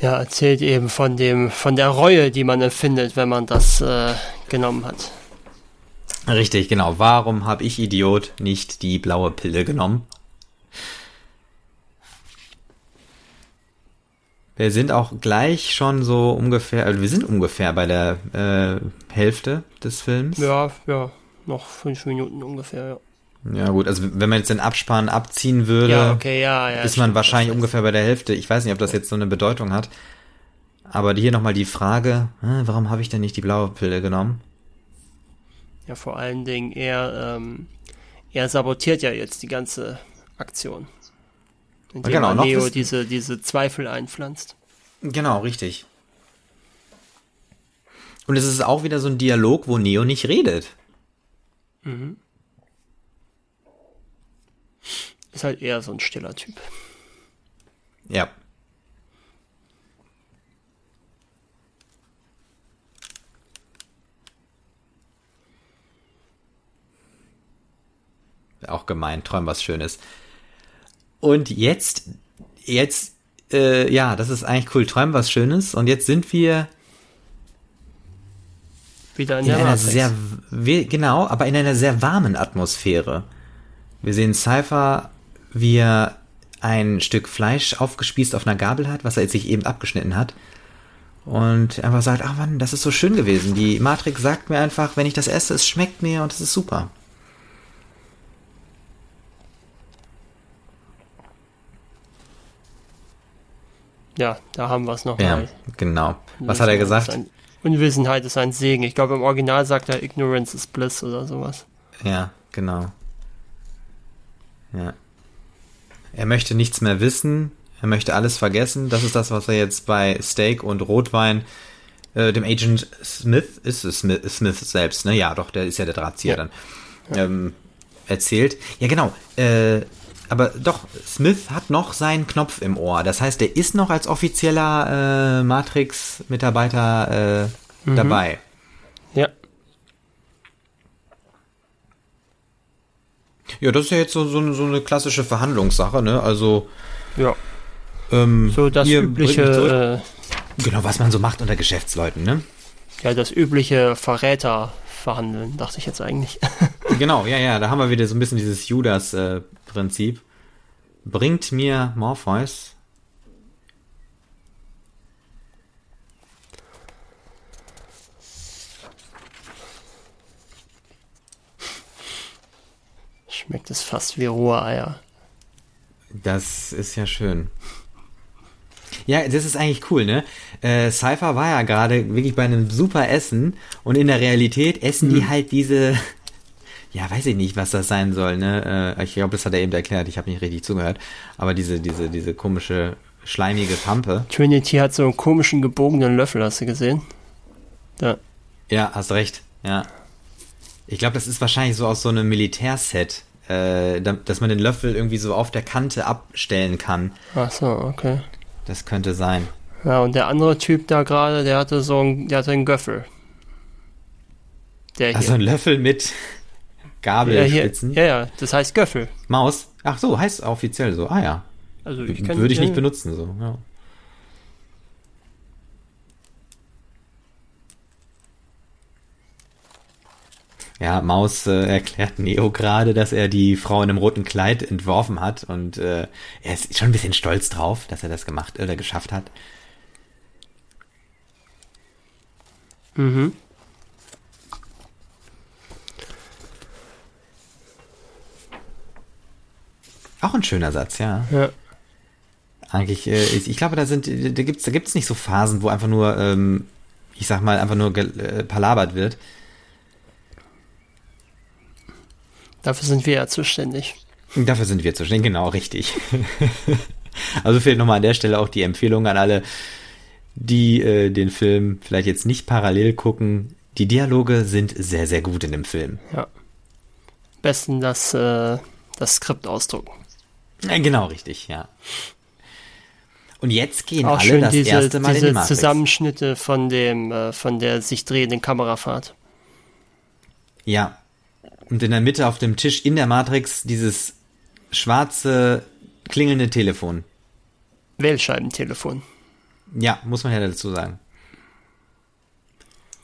Ja, erzählt eben von dem, von der Reue, die man empfindet, wenn man das äh, genommen hat. Richtig, genau. Warum habe ich Idiot nicht die blaue Pille genommen? Wir sind auch gleich schon so ungefähr, also wir sind ungefähr bei der äh, Hälfte des Films. Ja, ja, noch fünf Minuten ungefähr, ja. Ja gut, also wenn man jetzt den Abspann abziehen würde, Ja, okay, ja, ja. ist man wahrscheinlich das heißt- ungefähr bei der Hälfte. Ich weiß nicht, ob das jetzt so eine Bedeutung hat. Aber hier nochmal die Frage, äh, warum habe ich denn nicht die blaue Pille genommen? Ja, vor allen Dingen, er, ähm, er sabotiert ja jetzt die ganze Aktion. Indem Genau, noch Neo diese, diese Zweifel einpflanzt. Genau, richtig. Und es ist auch wieder so ein Dialog, wo Neo nicht redet. Ist halt eher so ein stiller Typ. Ja. Auch gemein, träum was Schönes. Und jetzt, jetzt, äh, ja, das ist eigentlich cool, träum was Schönes. Und jetzt sind wir Wieder in in einer sehr, genau, aber in einer sehr warmen Atmosphäre. Wir sehen Cypher, wie er ein Stück Fleisch aufgespießt auf einer Gabel hat, was er jetzt sich eben abgeschnitten hat. Und einfach sagt, ach Mann, das ist so schön gewesen. Die Matrix sagt mir einfach, wenn ich das esse, es schmeckt mir und es ist super. Ja, da haben wir es Ja, nochmal. genau. Was hat er gesagt? Unwissenheit ist ein Segen. Ich glaube, im Original sagt er Ignorance is Bliss oder sowas. Ja, genau. Ja. Er möchte nichts mehr wissen. Er möchte alles vergessen. Das ist das, was er jetzt bei Steak und Rotwein äh, dem Agent Smith, ist es Smith, Smith selbst, ne? Ja, doch, der ist ja der Drahtzieher Ja. dann. Ähm, erzählt. Ja, genau. Äh, aber doch, Smith hat noch seinen Knopf im Ohr. Das heißt, er ist noch als offizieller äh, Matrix-Mitarbeiter äh, dabei. Ja. Ja, das ist ja jetzt so, so, eine- so eine klassische Verhandlungssache, ne? Also, Ja. ähm, So das übliche, äh, Genau, was man so macht unter Geschäftsleuten, ne? ja, das übliche Verräter verhandeln, dachte ich jetzt eigentlich. Genau, ja, ja, da haben wir wieder so ein bisschen dieses Judas-Prinzip. Bringt mir Morpheus. Schmeckt es fast wie rohe Eier. Das ist ja schön. Ja, das ist eigentlich cool, ne? Äh, Cypher war ja gerade wirklich bei einem super Essen und in der Realität essen die halt diese, ja, weiß ich nicht, was das sein soll, ne? Äh, ich glaube, das hat er eben erklärt, ich habe nicht richtig zugehört, aber diese, diese, diese komische, schleimige Pampe. Trinity hat so einen komischen gebogenen Löffel, hast du gesehen? Ja. Ja, hast recht, ja. Ich glaube, das ist wahrscheinlich so aus so einem Militärset, äh, da- dass man den Löffel irgendwie so auf der Kante abstellen kann. Ach so, okay. Das könnte sein. Ja, und der andere Typ da gerade, der hatte so einen, der hatte einen Göffel. Der hier. Also ein Löffel mit hier, Gabelspitzen. ja, ja, das heißt Göffel. Maus. Ach so, heißt offiziell so. Ah ja. Also ich kann, Würde ich ja, nicht benutzen, so. Ja. Ja, Maus äh, erklärt Neo gerade, dass er die Frau in einem roten Kleid entworfen hat und äh, er ist schon ein bisschen stolz drauf, dass er das gemacht oder geschafft hat. Mhm. Auch ein schöner Satz, ja. Ja. Eigentlich, äh, ich, ich glaube, da sind, da gibt's, da gibt's nicht so Phasen, wo einfach nur, ähm, ich sag mal, einfach nur äh, palabert wird. Dafür sind wir ja zuständig. Dafür sind wir zuständig, genau, richtig. also fehlt nochmal an der Stelle auch die Empfehlung an alle, die äh, den Film vielleicht jetzt nicht parallel gucken. Die Dialoge sind sehr, sehr gut in dem Film. Ja. Besten das, äh, das Skript ausdrucken. Äh, genau, richtig, ja. Und jetzt gehen Auch alle schön das diese, erste Mal in diese die Matrix. Zusammenschnitte von dem, äh, von der sich drehenden Kamerafahrt. Ja. Und in der Mitte auf dem Tisch in der Matrix dieses schwarze klingelnde Telefon. Wählscheibentelefon. Ja, muss man ja dazu sagen.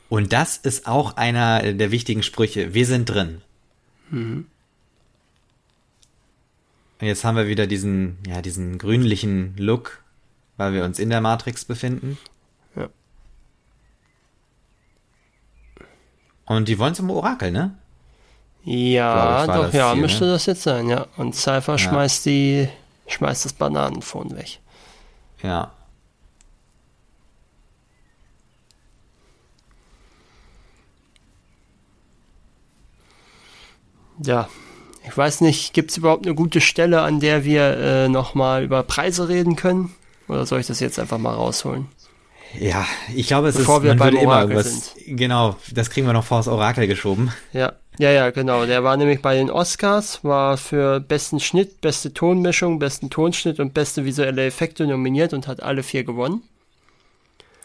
Und das ist auch einer der wichtigen Sprüche. Wir sind drin. Und jetzt haben wir wieder diesen, ja, diesen grünlichen Look, weil wir uns in der Matrix befinden. Ja. Und die wollen zum Orakel, ne? Ja, Glaub ich, war doch, ja, Ziel, müsste ne? das jetzt sein, ja. Und Cypher schmeißt die, schmeißt das Bananenphone weg. Ja. Ja, ich weiß nicht, gibt es überhaupt eine gute Stelle, an der wir äh, nochmal über Preise reden können? Oder soll ich das jetzt einfach mal rausholen? Ja, ich glaube, es Bevor ist, wir man beim würde immer Orakel irgendwas, genau, das kriegen wir noch vor das Orakel geschoben. Ja, ja, ja, genau. Der war nämlich bei den Oscars, war für besten Schnitt, beste Tonmischung, besten Tonschnitt und beste visuelle Effekte nominiert und hat alle vier gewonnen.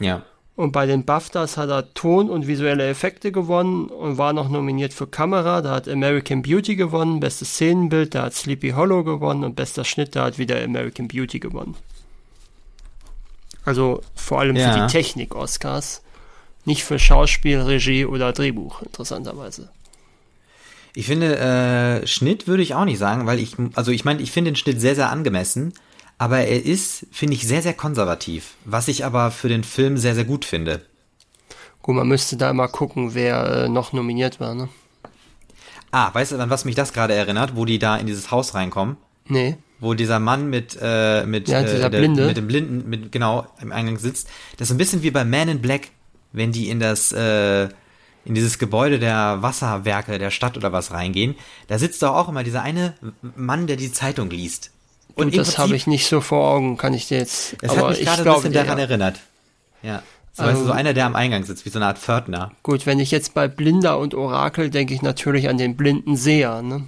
Ja. Und bei den BAFTAs hat er Ton und visuelle Effekte gewonnen und war noch nominiert für Kamera. Da hat American Beauty gewonnen, bestes Szenenbild, da hat Sleepy Hollow gewonnen und bester Schnitt, da hat wieder American Beauty gewonnen. Also vor allem Ja. für die Technik-Oscars. Nicht für Schauspiel, Regie oder Drehbuch, interessanterweise. Ich finde, äh, Schnitt würde ich auch nicht sagen, weil ich, also ich meine, ich finde den Schnitt sehr, sehr angemessen, aber er ist, finde ich, sehr, sehr konservativ, was ich aber für den Film sehr, sehr gut finde. Gut, man müsste da mal gucken, wer äh, noch nominiert war, ne? Ah, weißt du, an was mich das gerade erinnert, wo die da in dieses Haus reinkommen? Nee. Wo dieser Mann mit, äh, mit, Ja, äh, der, mit dem Blinden, mit, genau, im Eingang sitzt. Das ist ein bisschen wie bei Man in Black, wenn die in das, äh, in dieses Gebäude der Wasserwerke der Stadt oder was reingehen. Da sitzt doch auch immer dieser eine Mann, der die Zeitung liest. Und das habe ich nicht so vor Augen, kann ich dir jetzt. Es aber hat mich ich gerade ein bisschen daran ja. erinnert. Ja. So, Also- weißt du, so einer, der am Eingang sitzt, wie so eine Art Pförtner. Gut, wenn ich jetzt bei Blinder und Orakel denke ich natürlich an den blinden Seher, ne?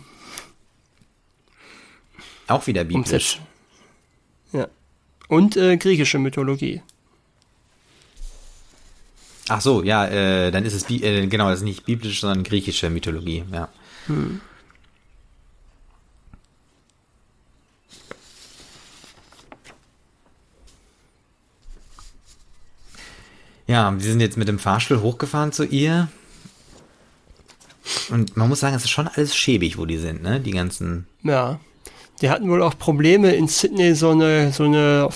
Auch wieder biblisch. Ja. Und äh, griechische Mythologie. Ach so, ja, äh, dann ist es, bi äh, genau, das ist nicht biblisch, sondern griechische Mythologie, ja. Ja, wir sind jetzt mit dem Fahrstuhl hochgefahren zu ihr. Und man muss sagen, es ist schon alles schäbig, wo die sind, ne? Die ganzen. Ja. Die hatten wohl auch Probleme in Sydney so eine so eine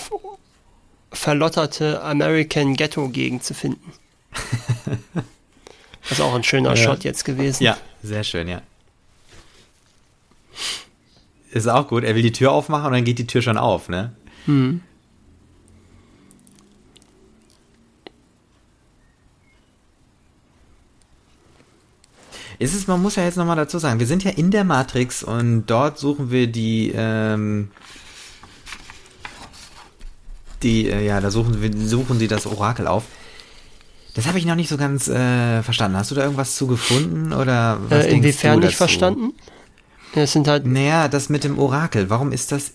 verlotterte American Ghetto Gegend zu finden. Das ist auch ein schöner Ja. Shot jetzt gewesen. Ja, sehr schön, ja. Ist auch gut. Er will die Tür aufmachen und dann geht die Tür schon auf, ne? Ist es, man muss ja jetzt nochmal dazu sagen, wir sind ja in der Matrix und dort suchen wir die, ähm, die, äh, ja, da suchen wir, suchen sie das Orakel auf. Das habe ich noch nicht so ganz äh, verstanden. Hast du da irgendwas zu gefunden oder was Äh, inwiefern nicht verstanden? Ja, Es sind halt Naja, das mit dem Orakel, warum ist das?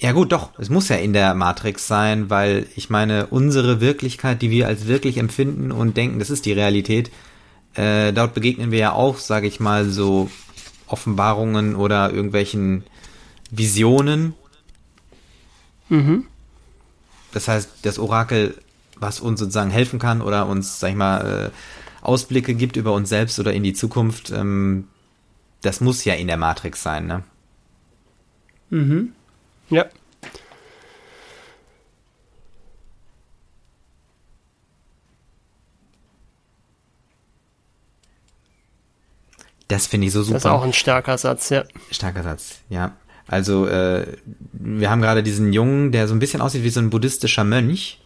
Ja gut, doch, es muss ja in der Matrix sein, weil ich meine, unsere Wirklichkeit, die wir als wirklich empfinden und denken, das ist die Realität, äh, dort begegnen wir ja auch, sage ich mal, so Offenbarungen oder irgendwelchen Visionen. Mhm. Das heißt, das Orakel, was uns sozusagen helfen kann oder uns, sag ich mal, äh, Ausblicke gibt über uns selbst oder in die Zukunft, ähm, das muss ja in der Matrix sein, ne? Mhm. Ja. Das finde ich so super. Das ist auch ein starker Satz, ja. Starker Satz, ja. Also, äh, wir haben gerade diesen Jungen, der so ein bisschen aussieht wie so ein buddhistischer Mönch.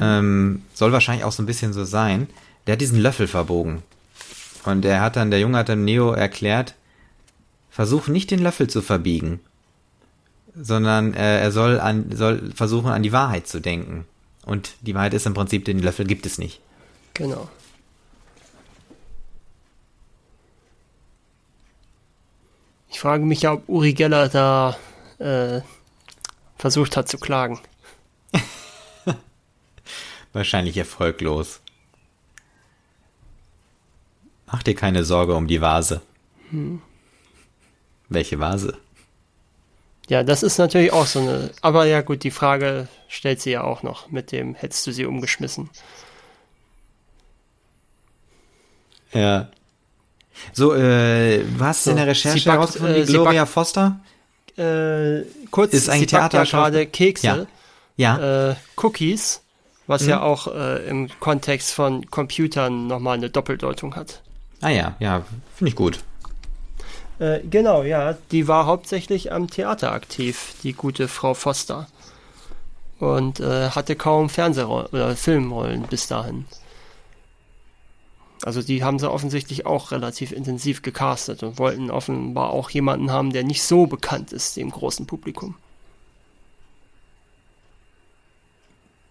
Ähm, soll wahrscheinlich auch so ein bisschen so sein. Der hat diesen Löffel verbogen. Und er hat dann, der Junge hat dann Neo erklärt, versuch nicht den Löffel zu verbiegen, sondern äh, er soll an, soll versuchen an die Wahrheit zu denken. Und die Wahrheit ist im Prinzip, den Löffel gibt es nicht. Genau. Ich frage mich ja, ob Uri Geller da äh, versucht hat zu klagen. Wahrscheinlich erfolglos. Mach dir keine Sorge um die Vase. Hm. Welche Vase? Ja, das ist natürlich auch so eine. Aber ja, gut, die Frage stellt sie ja auch noch mit dem, hättest du sie umgeschmissen? Ja. So, äh, was so, in der Recherche herausgefunden? Äh, Gloria backt, Foster? Äh, kurz, ist eigentlich Theater ja gerade Kekse, ja. ja. Äh, Cookies, was mhm. ja auch äh, im Kontext von Computern nochmal eine Doppeldeutung hat. Ah ja, ja, finde ich gut. Äh, genau, ja, die war hauptsächlich am Theater aktiv, die gute Frau Foster. Und äh, hatte kaum Fernsehrollen oder Filmrollen bis dahin. Also die haben sie offensichtlich auch relativ intensiv gecastet und wollten offenbar auch jemanden haben, der nicht so bekannt ist dem großen Publikum.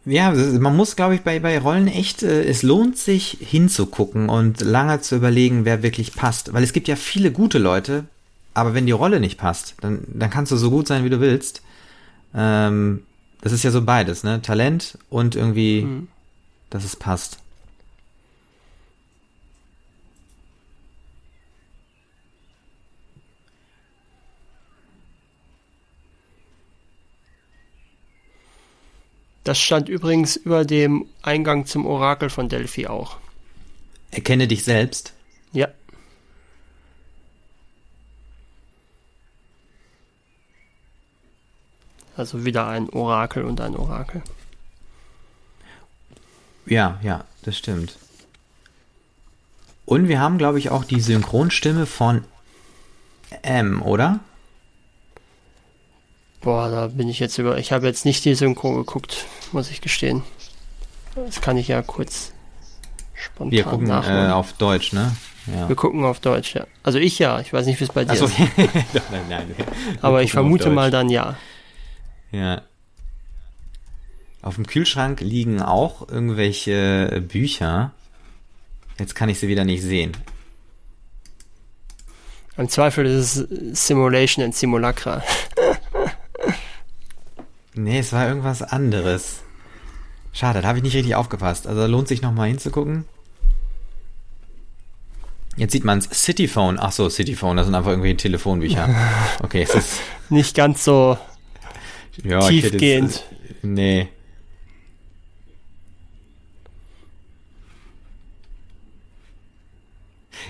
Ja, man muss, glaube ich, bei, bei Rollen echt, äh, es lohnt sich hinzugucken und lange zu überlegen, wer wirklich passt. Weil es gibt ja viele gute Leute, aber wenn die Rolle nicht passt, dann, dann kannst du so gut sein, wie du willst. Ähm, das ist ja so beides, ne? Talent und irgendwie, mhm. dass es passt. Das stand übrigens über dem Eingang zum Orakel von Delphi auch. Erkenne dich selbst. Ja. Also wieder ein Orakel und ein Orakel. Ja, ja, das stimmt. Und wir haben, glaube ich, auch die Synchronstimme von M, oder? Boah, da bin ich jetzt über. Ich habe jetzt nicht die Synchro geguckt, muss ich gestehen. Das kann ich ja kurz spontan Wir gucken äh, auf Deutsch, ne? Ja. Wir gucken auf Deutsch, ja. Also ich ja, ich weiß nicht, wie es bei dir so. ist. nein, nein, Aber ich vermute mal dann ja. Ja. Auf dem Kühlschrank liegen auch irgendwelche Bücher. Jetzt kann ich sie wieder nicht sehen. Im Zweifel ist es Simulation and Simulacra. Nee, es war irgendwas anderes. Schade, da habe ich nicht richtig aufgepasst. Also lohnt sich nochmal hinzugucken. Jetzt sieht man es. Cityphone. Ach so, Cityphone, das sind einfach irgendwie Telefonbücher. Okay, es ist. Nicht ganz so ja, tiefgehend. Jetzt, nee.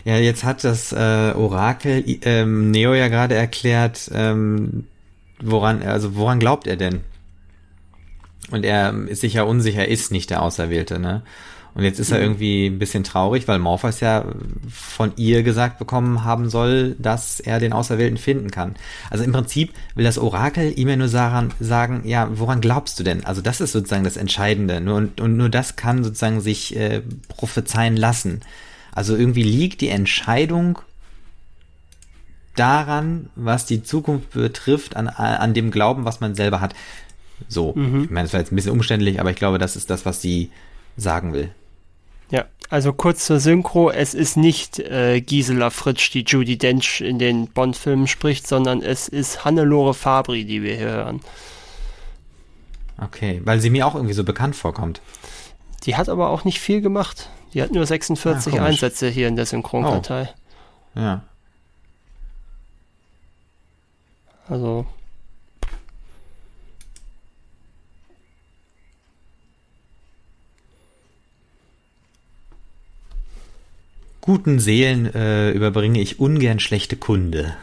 Ja, jetzt hat das äh, Orakel ähm, Neo ja gerade erklärt, ähm, woran, also woran glaubt er denn? Und er ist sich ja unsicher, ist nicht der Auserwählte, ne? Und jetzt ist er mhm. irgendwie ein bisschen traurig, weil Morpheus ja von ihr gesagt bekommen haben soll, dass er den Auserwählten finden kann. Also im Prinzip will das Orakel ihm ja nur sagen, sagen ja, woran glaubst du denn? Also das ist sozusagen das Entscheidende. Nur, und, und nur das kann sozusagen sich äh, prophezeien lassen. Also irgendwie liegt die Entscheidung daran, was die Zukunft betrifft, an, an dem Glauben, was man selber hat. So, mhm. ich meine, das war jetzt ein bisschen umständlich, aber ich glaube, das ist das, was sie sagen will. Ja, also kurz zur Synchro, es ist nicht äh, Gisela Fritsch, die Judy Dench in den Bond-Filmen spricht, sondern es ist Hannelore Fabri, die wir hier hören. Okay, weil sie mir auch irgendwie so bekannt vorkommt. Die hat aber auch nicht viel gemacht. Die hat nur 46 ja, Einsätze hier in der Synchronkartei. Oh. Ja. Also Guten Seelen äh, überbringe ich ungern schlechte Kunde.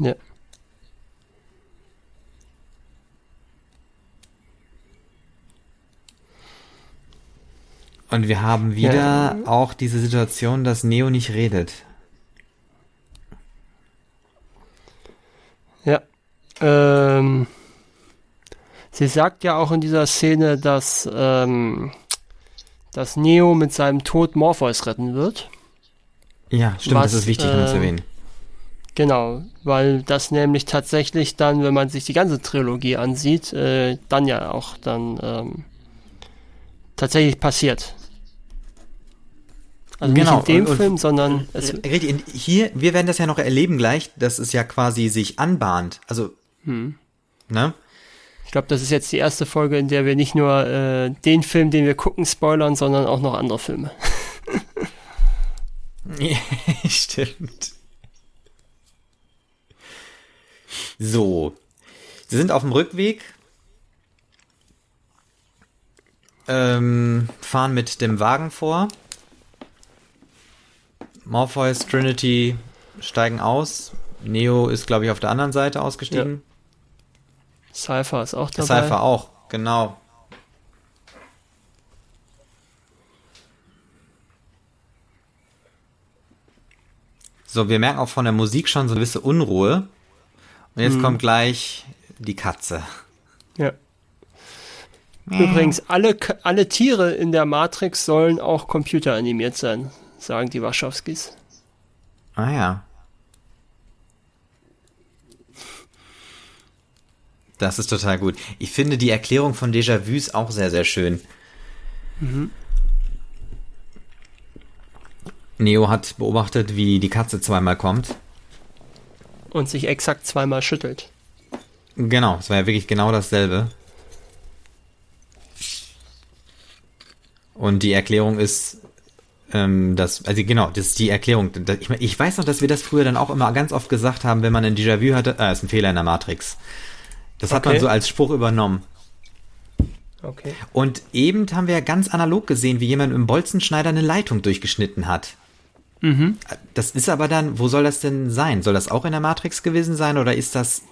Ja. Und wir haben wieder ja. auch diese Situation, dass Neo nicht redet. Ja. Ähm, sie sagt ja auch in dieser Szene, dass ähm, dass Neo mit seinem Tod Morpheus retten wird. Ja, stimmt, was, das ist wichtig, äh, zu erwähnen. Genau, weil das nämlich tatsächlich dann, wenn man sich die ganze Trilogie ansieht, äh, dann ja auch dann ähm, tatsächlich passiert. Also genau, nicht in dem und, Film, sondern es hier, wir werden das ja noch erleben gleich, dass es ja quasi sich anbahnt. Also, hm. ne? glaube, das ist jetzt die erste Folge, in der wir nicht nur äh, den Film, den wir gucken, spoilern, sondern auch noch andere Filme. Stimmt. So. Sie sind auf dem Rückweg. Ähm, fahren mit dem Wagen vor. Morpheus, Trinity steigen aus. Neo ist, glaube ich, auf der anderen Seite ausgestiegen. Ja. Cypher ist auch dabei. Cypher auch, genau. So, wir merken auch von der Musik schon so eine gewisse Unruhe. Und jetzt hm. kommt gleich die Katze. Ja. Übrigens, alle, alle Tiere in der Matrix sollen auch computeranimiert sein, sagen die Waschowskis. Ah ja. Das ist total gut. Ich finde die Erklärung von Déjà-vus auch sehr, sehr schön. Mhm. Neo hat beobachtet, wie die Katze zweimal kommt. Und sich exakt zweimal schüttelt. Genau, es war ja wirklich genau dasselbe. Und die Erklärung ist, ähm, dass, also genau, das ist die Erklärung. Ich, ich weiß noch, dass wir das früher dann auch immer ganz oft gesagt haben, wenn man ein Déjà-vu hatte, äh, ist ein Fehler in der Matrix. Das okay. hat man so als Spruch übernommen. Okay. Und eben haben wir ganz analog gesehen, wie jemand im Bolzenschneider eine Leitung durchgeschnitten hat. Mhm. Das ist aber dann, wo soll das denn sein? Soll das auch in der Matrix gewesen sein oder ist das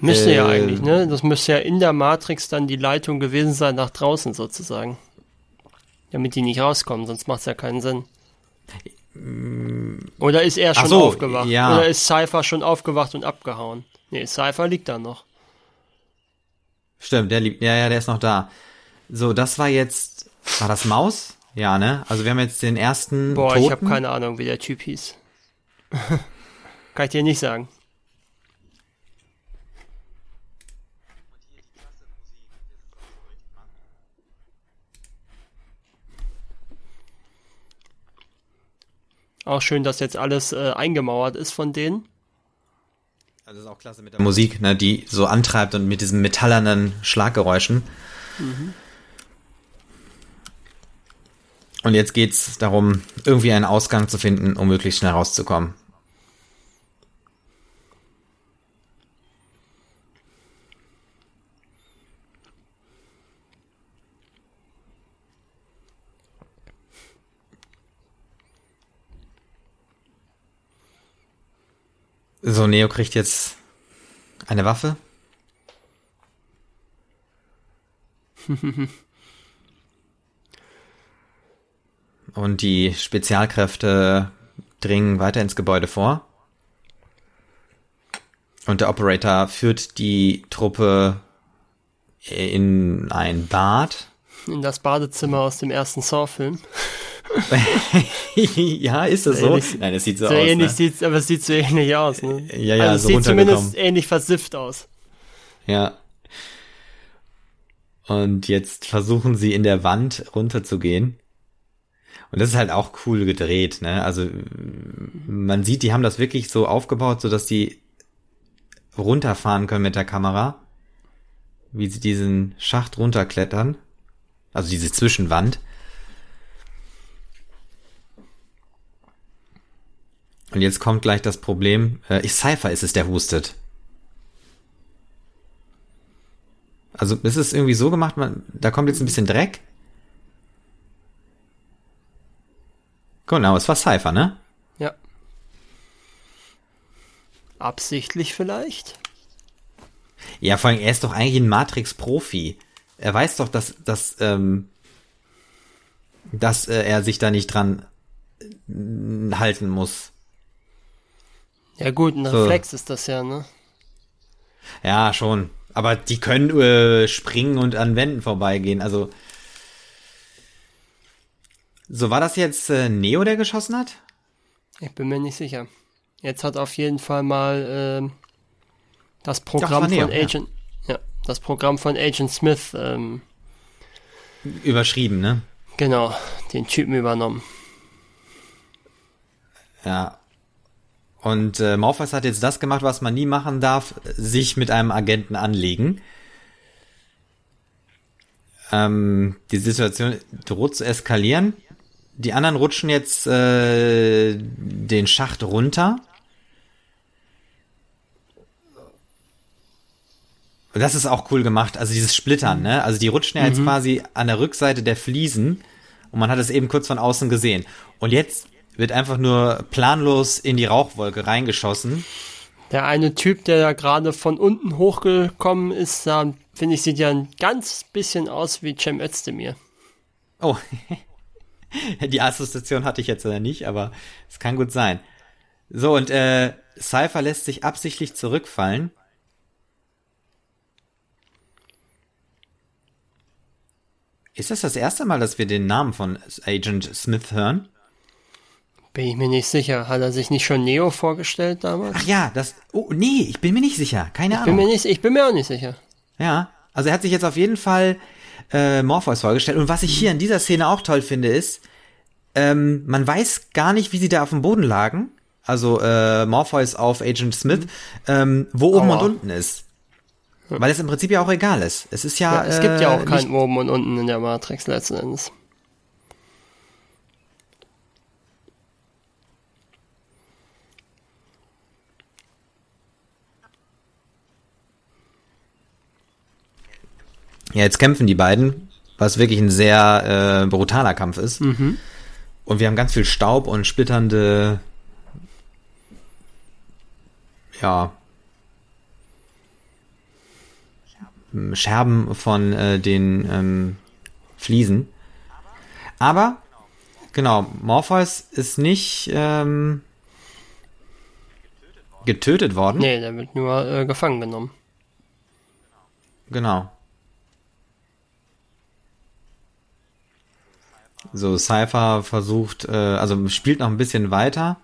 Müsste äh, ja eigentlich, ne? Das müsste ja in der Matrix dann die Leitung gewesen sein nach draußen sozusagen. Damit die nicht rauskommen, sonst macht es ja keinen Sinn. Oder ist er schon so, aufgewacht? Ja. Oder ist Cypher schon aufgewacht und abgehauen? Nee, Cypher liegt da noch. Stimmt, der liegt, ja, ja, der ist noch da. So, das war jetzt, war das Maus? Ja, ne? Also wir haben jetzt den ersten. Boah, Toten. ich habe keine Ahnung, wie der Typ hieß. Kann ich dir nicht sagen. Auch schön, dass jetzt alles äh, eingemauert ist von denen. Also das ist auch klasse mit der Musik, ne, die so antreibt und mit diesen metallernen Schlaggeräuschen. Mhm. Und jetzt geht es darum, irgendwie einen Ausgang zu finden, um möglichst schnell rauszukommen. So, Neo kriegt jetzt eine Waffe. Und die Spezialkräfte dringen weiter ins Gebäude vor. Und der Operator führt die Truppe in ein Bad. In das Badezimmer aus dem ersten Saw-Film. ja, ist das so? Ähnlich, Nein, es sieht so, so aus. Ähnlich ne? sieht's, aber es sieht so ähnlich aus. Ne? Ja, ja, also so es sieht zumindest ähnlich versifft aus. Ja. Und jetzt versuchen sie in der Wand runterzugehen. Und das ist halt auch cool gedreht, ne? Also man sieht, die haben das wirklich so aufgebaut, so dass die runterfahren können mit der Kamera, wie sie diesen Schacht runterklettern, also diese Zwischenwand. Und jetzt kommt gleich das Problem, äh, ich Cypher ist es, der hustet. Also es ist irgendwie so gemacht, man, da kommt jetzt ein bisschen Dreck. Genau, es war Cypher, ne? Ja. Absichtlich vielleicht? Ja, vor allem, er ist doch eigentlich ein Matrix-Profi. Er weiß doch, dass, dass, ähm, dass äh, er sich da nicht dran äh, halten muss. Ja gut, ein so. Reflex ist das ja, ne? Ja, schon. Aber die können äh, springen und an Wänden vorbeigehen. Also. So, war das jetzt äh, Neo, der geschossen hat? Ich bin mir nicht sicher. Jetzt hat auf jeden Fall mal äh, das Programm Doch, von Agent. Ja. ja. das Programm von Agent Smith. Ähm, Überschrieben, ne? Genau, den Typen übernommen. Ja, Und äh, Morpheus hat jetzt das gemacht, was man nie machen darf, sich mit einem Agenten anlegen. Ähm, die Situation droht zu eskalieren. Die anderen rutschen jetzt äh, den Schacht runter. Und das ist auch cool gemacht, also dieses Splittern, ne? Also die rutschen ja jetzt quasi an der Rückseite der Fliesen und man hat es eben kurz von außen gesehen. Und jetzt wird einfach nur planlos in die Rauchwolke reingeschossen. Der eine Typ, der da gerade von unten hochgekommen ist, da finde ich, sieht ja ein ganz bisschen aus wie Cem Özdemir. Oh, die Assoziation hatte ich jetzt äh, nicht, aber es kann gut sein. So, und äh, Cypher lässt sich absichtlich zurückfallen. Ist das das erste Mal, dass wir den Namen von Agent Smith hören? Bin ich mir nicht sicher. Hat er sich nicht schon Neo vorgestellt damals? Ach ja, das. Oh, nee, ich bin mir nicht sicher. Keine bin mir Ahnung. nicht, ich bin mir auch nicht sicher. Ja, also er hat sich jetzt auf jeden Fall äh, Morpheus vorgestellt. Und was ich hier in dieser Szene auch toll finde, ist, ähm, man weiß gar nicht, wie sie da auf dem Boden lagen. Also äh, Morpheus auf Agent Smith, ähm, wo oben Aua. und unten ist. Weil es im Prinzip ja auch egal ist. Es ist ja. Ja, es gibt ja auch äh, kein nicht- Oben und Unten in der Matrix letzten Endes. Ja, jetzt kämpfen die beiden, was wirklich ein sehr äh, brutaler Kampf ist. Und wir haben ganz viel Staub und splitternde, ja, Scherben von äh, den ähm, Fliesen. Aber, genau, Morpheus ist nicht ähm, getötet worden. Nee, der wird nur äh, gefangen genommen. Genau. So, Cypher versucht, äh, also spielt noch ein bisschen weiter.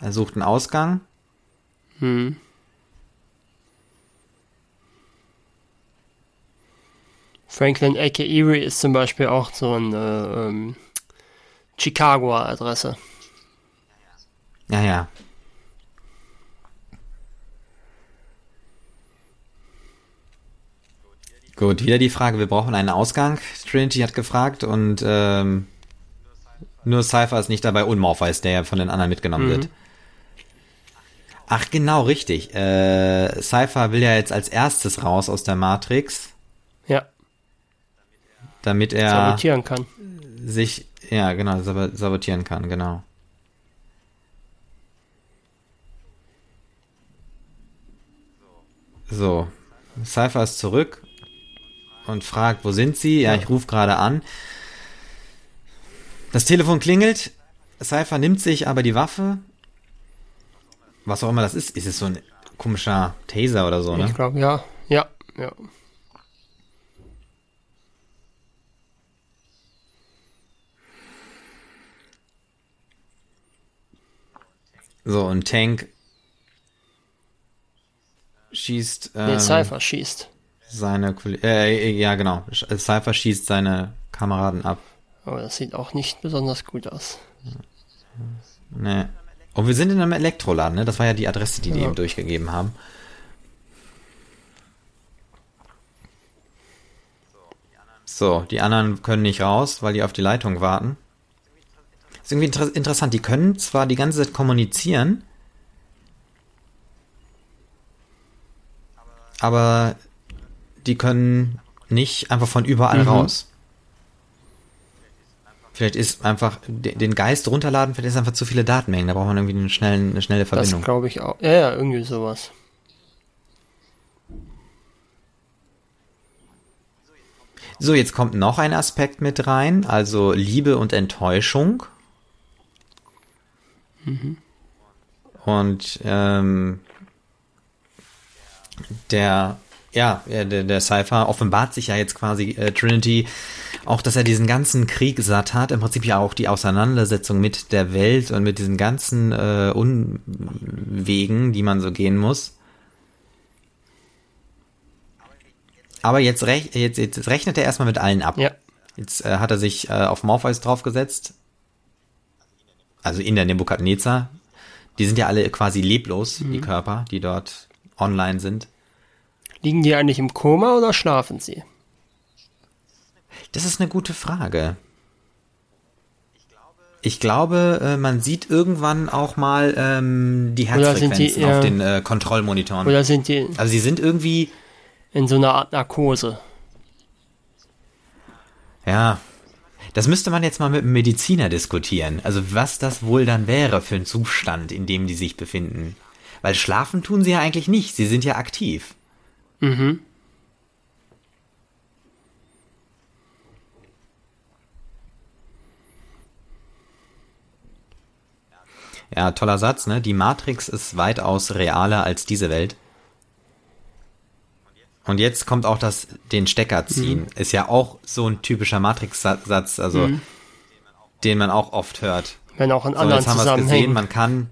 Er sucht einen Ausgang. Hm. Franklin aka Erie ist zum Beispiel auch so eine ähm, Chicagoer Adresse. Ja, ja. Gut, wieder die Frage, wir brauchen einen Ausgang. Trinity hat gefragt und ähm, nur Cypher ist nicht dabei und Morpheus, der ja von den anderen mitgenommen wird. Ach, genau, richtig. Äh, Cypher will ja jetzt als erstes raus aus der Matrix, Ja, damit er sabotieren kann. sich, ja, genau, sab- sabotieren kann, genau. So, Cypher ist zurück und fragt, wo sind Sie? Ja, ich rufe gerade an. Das Telefon klingelt, Cypher nimmt sich aber die Waffe. Was auch immer das ist. Ist es so ein komischer Taser oder so, ne? Ich glaube, ja. Ja, ja. So, und Tank schießt Nee, ähm, Cypher schießt. Seine Kolle- äh, ja genau, Cypher schießt seine Kameraden ab. Aber das sieht auch nicht besonders gut aus. Ne. Und wir sind in einem Elektroladen, ne? Das war ja die Adresse, die die Ja. eben durchgegeben haben. So, die anderen können nicht raus, weil die auf die Leitung warten. Ist irgendwie inter interessant. Die können zwar die ganze Zeit kommunizieren, aber die können nicht einfach von überall Mhm. raus. Vielleicht ist einfach de- den Geist runterladen, vielleicht ist einfach zu viele Datenmengen. Da braucht man irgendwie eine schnelle, eine schnelle Das Verbindung. glaube ich auch. Ja, ja, irgendwie sowas. So, jetzt kommt noch ein Aspekt mit rein, also Liebe und Enttäuschung. Und ähm, der, ja, der, der Cypher offenbart sich ja jetzt quasi äh, Trinity auch, dass er diesen ganzen Krieg satt hat, im Prinzip ja auch die Auseinandersetzung mit der Welt und mit diesen ganzen äh, Unwegen, die man so gehen muss. Aber jetzt, rech jetzt, jetzt rechnet er erstmal mit allen ab. Ja. Jetzt äh, hat er sich äh, auf Morpheus draufgesetzt. Also in der Nebukadnezar. Die sind ja alle quasi leblos, mhm. die Körper, die dort online sind. Liegen die eigentlich im Koma oder schlafen sie? Das ist eine gute Frage. Ich glaube, äh, man sieht irgendwann auch mal ähm, die Herzfrequenzen die, auf den äh, Kontrollmonitoren. Oder sind die. Also sie sind irgendwie. In so einer Art Narkose. Ja. Das müsste man jetzt mal mit einem Mediziner diskutieren. Also was das wohl dann wäre für ein Zustand, in dem die sich befinden. Weil schlafen tun sie ja eigentlich nicht. Sie sind ja aktiv. Mhm. Ja, toller Satz, ne? Die Matrix ist weitaus realer als diese Welt. Und jetzt kommt auch das den Stecker ziehen. Mhm. Ist ja auch so ein typischer Matrix-Satz, also mhm. den man auch oft hört. Wenn auch in so, anderen jetzt haben Zusammenhängen. Gesehen, man kann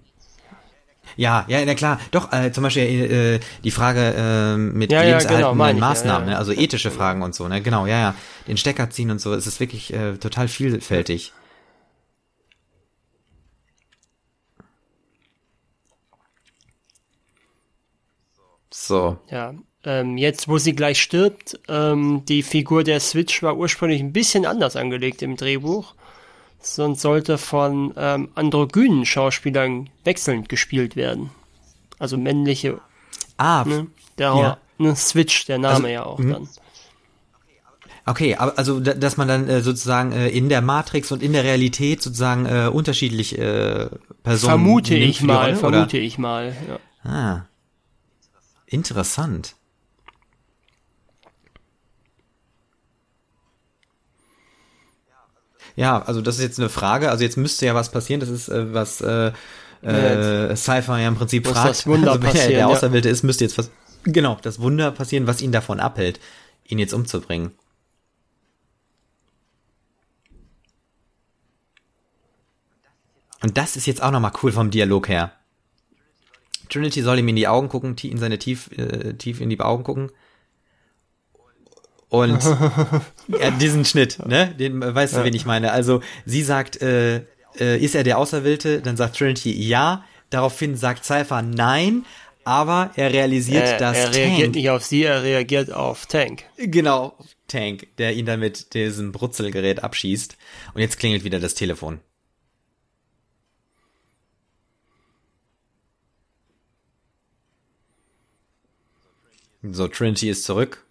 ja, ja, na klar. Doch, äh, zum Beispiel äh, die Frage äh, mit ja, lebenserhaltenden ja, genau, Maßnahmen, ja, ja. Ne? also ethische Fragen und so, ne? Genau, ja, ja. Den Stecker ziehen und so, es ist wirklich äh, total vielfältig. So. Ja, ähm, jetzt, wo sie gleich stirbt, ähm, die Figur der Switch war ursprünglich ein bisschen anders angelegt im Drehbuch. Sonst sollte von ähm, androgynen Schauspielern wechselnd gespielt werden. Also männliche. Ah, ne? Der ja. ne, Switch, der Name also, ja auch mh. dann. Okay, also dass man dann äh, sozusagen äh, in der Matrix und in der Realität sozusagen äh, unterschiedlich äh, Personen vermute ich mal, Rolle, vermute ich mal. Ja. Ah, interessant. Ja, also das ist jetzt eine Frage. Also jetzt müsste ja was passieren. Das ist äh, was äh, äh, Cypher ja im Prinzip fragt. Das Wunder also wenn er der Auserwählte ja. ist, müsste jetzt was genau das Wunder passieren, was ihn davon abhält, ihn jetzt umzubringen. Und das ist jetzt auch nochmal cool vom Dialog her. Trinity soll ihm in die Augen gucken, in seine tief, äh, tief in die Augen gucken. Und ja, diesen Schnitt, ne? Den äh, weißt du, ja. wen ich meine. Also sie sagt, äh, äh, ist er der Auserwählte? Dann sagt Trinity ja. Daraufhin sagt Cypher nein, aber er realisiert, er, dass er reagiert Tank, nicht auf sie, er reagiert auf Tank. Genau, Tank, der ihn dann mit diesem Brutzelgerät abschießt. Und jetzt klingelt wieder das Telefon. So, Trinity ist zurück.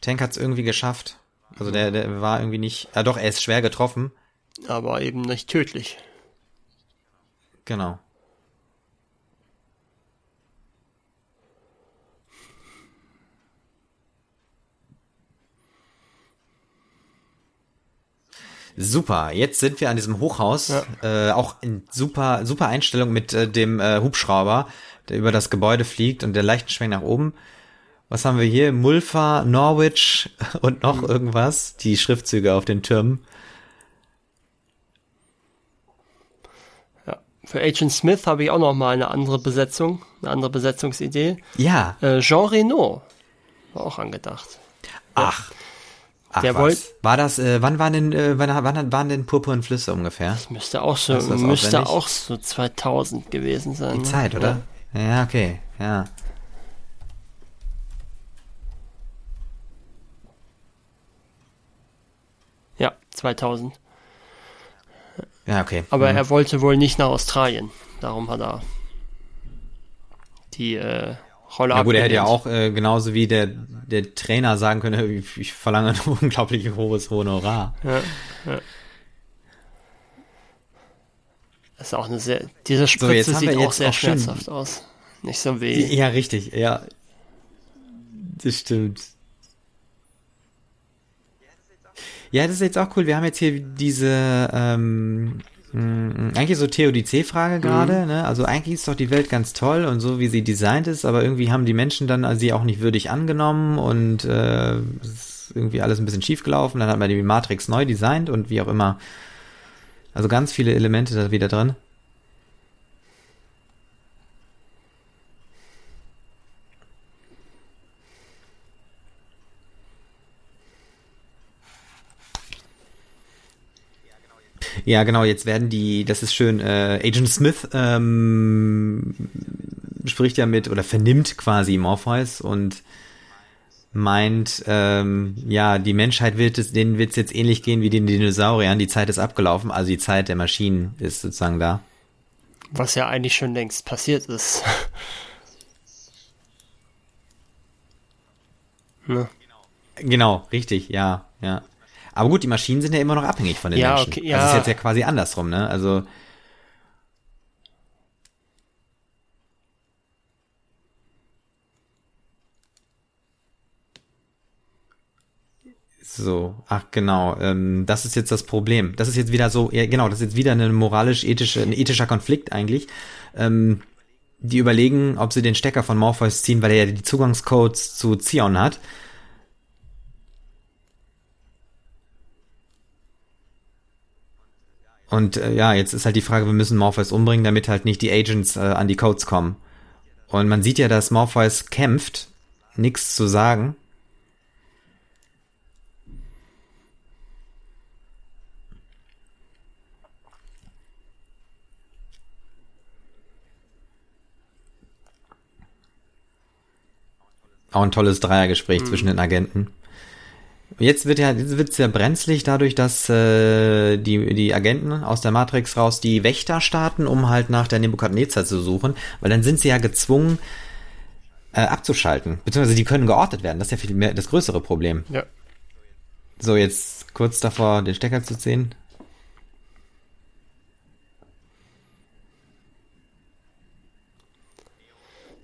Tank hat es irgendwie geschafft. Also der, der war irgendwie nicht. Ah doch, er ist schwer getroffen. Aber eben nicht tödlich. Genau. Super, jetzt sind wir an diesem Hochhaus, ja. äh, auch in super, super Einstellung mit äh, dem äh, Hubschrauber, der über das Gebäude fliegt und der leichten Schwenk nach oben. Was haben wir hier? Mulfa, Norwich und noch irgendwas. Die Schriftzüge auf den Türmen. Ja, für Agent Smith habe ich auch noch mal eine andere Besetzung, eine andere Besetzungsidee. Ja. Äh, Jean Reno war auch angedacht. Ach. Ach, der wollte. War das, äh, wann waren denn, äh, wann, wann waren denn Purpurn Flüsse ungefähr? Das müsste auch so, müsste auch so 2000 gewesen sein. Die ne? Zeit, oder? Ja. ja, okay, ja. Ja, 2000. Ja, okay. Aber mhm. er wollte wohl nicht nach Australien. Darum hat er die äh, Rolle Ja gut, er hätte ja auch äh, genauso wie der, der Trainer sagen können, ich, ich verlange ein unglaublich hohes Honorar. Ja, ja. Das ist auch eine sehr, diese Spritze so, sieht auch sehr auch schmerzhaft aus. Nicht so weh. Ja, richtig, ja. Das stimmt. Ja, das ist jetzt auch cool. Wir haben jetzt hier diese, ähm, mm, eigentlich so Theodizee-Frage mhm. gerade, mhm. ne? Also eigentlich ist doch die Welt ganz toll und so, wie sie designt ist, aber irgendwie haben die Menschen dann sie auch nicht würdig angenommen und äh, ist irgendwie alles ein bisschen schief gelaufen. Dann hat man die Matrix neu designt und wie auch immer. Also ganz viele Elemente da wieder drin. Ja, genau, jetzt werden die, das ist schön, äh, Agent Smith ähm, spricht ja mit oder vernimmt quasi Morpheus und meint, ähm, ja, die Menschheit wird es, denen wird es jetzt ähnlich gehen wie den Dinosauriern, die Zeit ist abgelaufen, also die Zeit der Maschinen ist sozusagen da. Was ja eigentlich schon längst passiert ist. ne? Genau, richtig, ja, ja. Aber gut, die Maschinen sind ja immer noch abhängig von den ja, Menschen. Okay, ja. Das ist jetzt ja quasi andersrum, ne? Also So, ach genau, ähm, das ist jetzt das Problem. Das ist jetzt wieder so, ja, genau, das ist jetzt wieder eine moralisch-ethische, ein ethischer Konflikt eigentlich. Ähm, die überlegen, ob sie den Stecker von Morpheus ziehen, weil er ja die Zugangscodes zu Zion hat. Und äh, ja, jetzt ist halt die Frage, wir müssen Morpheus umbringen, damit halt nicht die Agents äh, an die Codes kommen. Und man sieht ja, dass Morpheus kämpft, nichts zu sagen. Auch ein tolles Dreiergespräch mhm. zwischen den Agenten. Jetzt wird ja, jetzt wird's ja brenzlig dadurch, dass äh, die, die Agenten aus der Matrix raus die Wächter starten, um halt nach der Nebukadnezar zu suchen, weil dann sind sie ja gezwungen, äh, abzuschalten. Beziehungsweise die können geortet werden. Das ist ja viel mehr das größere Problem. Ja. So, jetzt kurz davor, den Stecker zu ziehen.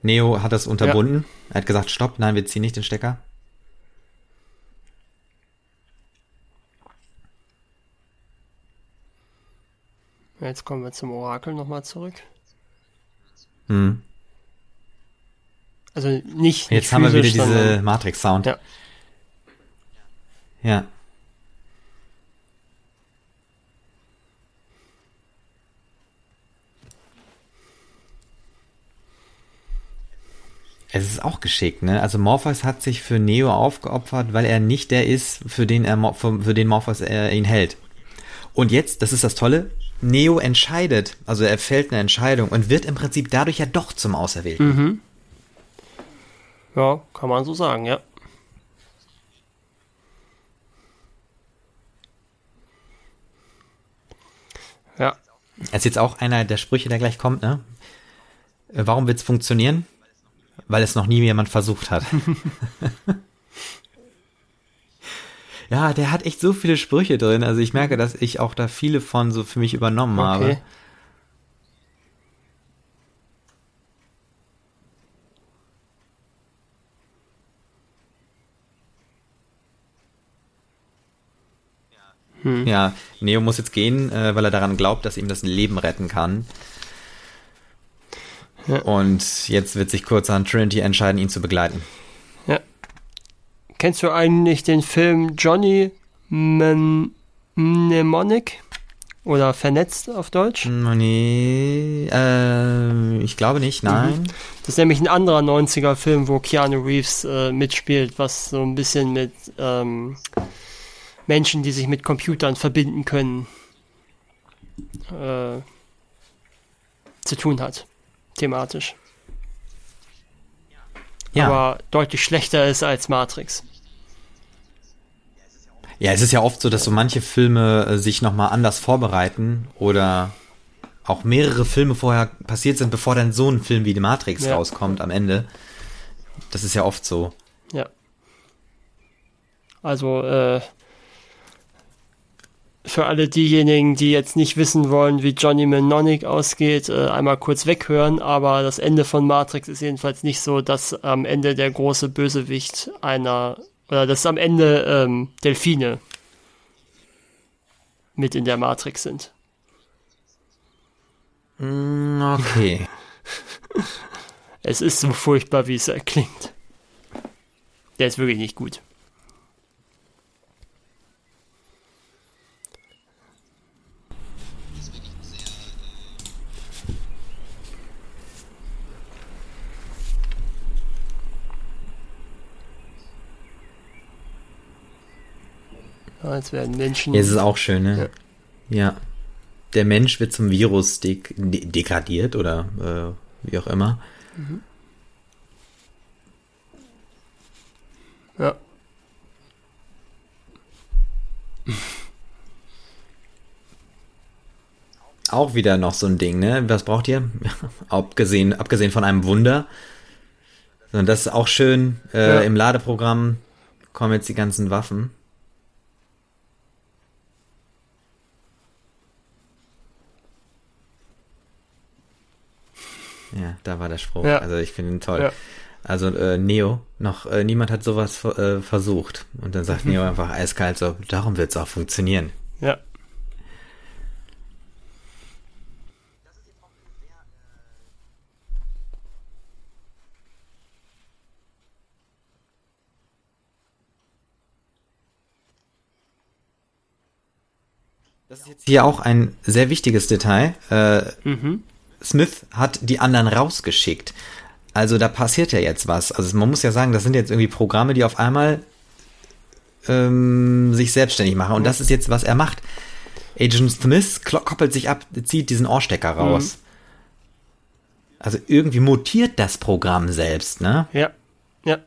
Neo hat das unterbunden. Ja. Er hat gesagt, stopp, nein, wir ziehen nicht den Stecker. Jetzt kommen wir zum Orakel nochmal zurück. Hm. Also nicht. Jetzt haben wir wieder diese Matrix-Sound. Ja. Ja. Es ist auch geschickt, ne? Also Morpheus hat sich für Neo aufgeopfert, weil er nicht der ist, für den er für, für den Morpheus er ihn hält. Und jetzt, das ist das Tolle, Neo entscheidet, also er fällt eine Entscheidung und wird im Prinzip dadurch ja doch zum Auserwählten. Mhm. Ja, kann man so sagen, ja. Ja. Das ist jetzt auch einer der Sprüche, der gleich kommt, ne? Warum wird es funktionieren? Weil es noch nie jemand versucht hat. ja, der hat echt so viele Sprüche drin. Also ich merke, dass ich auch da viele von so für mich übernommen okay. habe. Hm. Ja, Neo muss jetzt gehen, äh, weil er daran glaubt, dass ihm das ein Leben retten kann. Ja. Und jetzt wird sich kurz an Trinity entscheiden, ihn zu begleiten. Kennst du eigentlich den Film Johnny Mnemonic? Oder vernetzt auf Deutsch? Nee, äh, ich glaube nicht, nein. Mhm. Das ist nämlich ein anderer 90er Film, wo Keanu Reeves äh, mitspielt, was so ein bisschen mit ähm, Menschen, die sich mit Computern verbinden können, äh, zu tun hat thematisch. Ja. Aber deutlich schlechter ist als Matrix. Ja, es ist ja oft so, dass so manche Filme äh, sich nochmal anders vorbereiten oder auch mehrere Filme vorher passiert sind, bevor dann so ein Film wie die Matrix ja. rauskommt am Ende. Das ist ja oft so. Ja. Also, äh, für alle diejenigen, die jetzt nicht wissen wollen, wie Johnny Mnemonic ausgeht, äh, einmal kurz weghören. Aber das Ende von Matrix ist jedenfalls nicht so, dass am Ende der große Bösewicht einer oder dass am Ende ähm, Delfine mit in der Matrix sind. Mm, okay. es ist so furchtbar, wie es klingt. Der ist wirklich nicht gut. Als werden Menschen. Ja, es ist auch schön, ne? Ja. ja. der Mensch wird zum Virus de de degradiert oder äh, wie auch immer. Mhm. Ja. Auch wieder noch so ein Ding, ne? Was braucht ihr? abgesehen, abgesehen von einem Wunder. Und das ist auch schön. Äh, ja. Im Ladeprogramm kommen jetzt die ganzen Waffen. Ja, da war der Spruch. Ja. Also ich finde ihn toll. Ja. Also äh, Neo, noch äh, niemand hat sowas äh, versucht. Und dann sagt Neo einfach eiskalt so, darum wird es auch funktionieren. Ja. Das ist jetzt hier auch ein sehr wichtiges Detail. Äh, mhm. Smith hat die anderen rausgeschickt. Also da passiert ja jetzt was. Also man muss ja sagen, das sind jetzt irgendwie Programme, die auf einmal ähm, sich selbstständig machen. Und das ist jetzt, was er macht. Agent Smith koppelt sich ab, zieht diesen Ohrstecker mhm. raus. Mhm. Also irgendwie mutiert das Programm selbst, ne? Ja. Ja.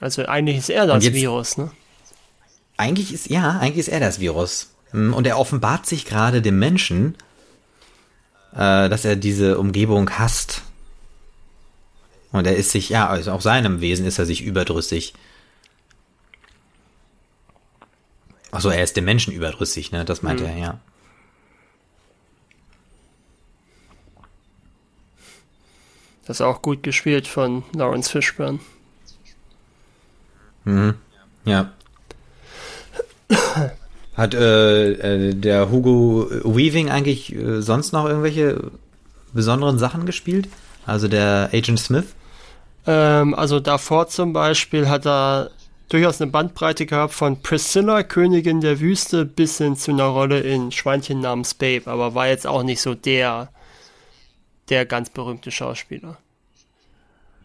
Also eigentlich ist er das jetzt, Virus, ne? Eigentlich ist, ja, eigentlich ist er das Virus. Hm, und er offenbart sich gerade dem Menschen, äh, dass er diese Umgebung hasst. Und er ist sich, ja, also auch seinem Wesen ist er sich überdrüssig. Achso, er ist dem Menschen überdrüssig, ne? Das meint mhm. er, ja. Das ist auch gut gespielt von Lawrence Fishburne. Mhm. Ja. Hat äh, äh, der Hugo Weaving eigentlich äh, sonst noch irgendwelche besonderen Sachen gespielt? Also der Agent Smith? Ähm, also davor zum Beispiel hat er durchaus eine Bandbreite gehabt von Priscilla, Königin der Wüste, bis hin zu einer Rolle in Schweinchen namens Babe, aber war jetzt auch nicht so der, der ganz berühmte Schauspieler.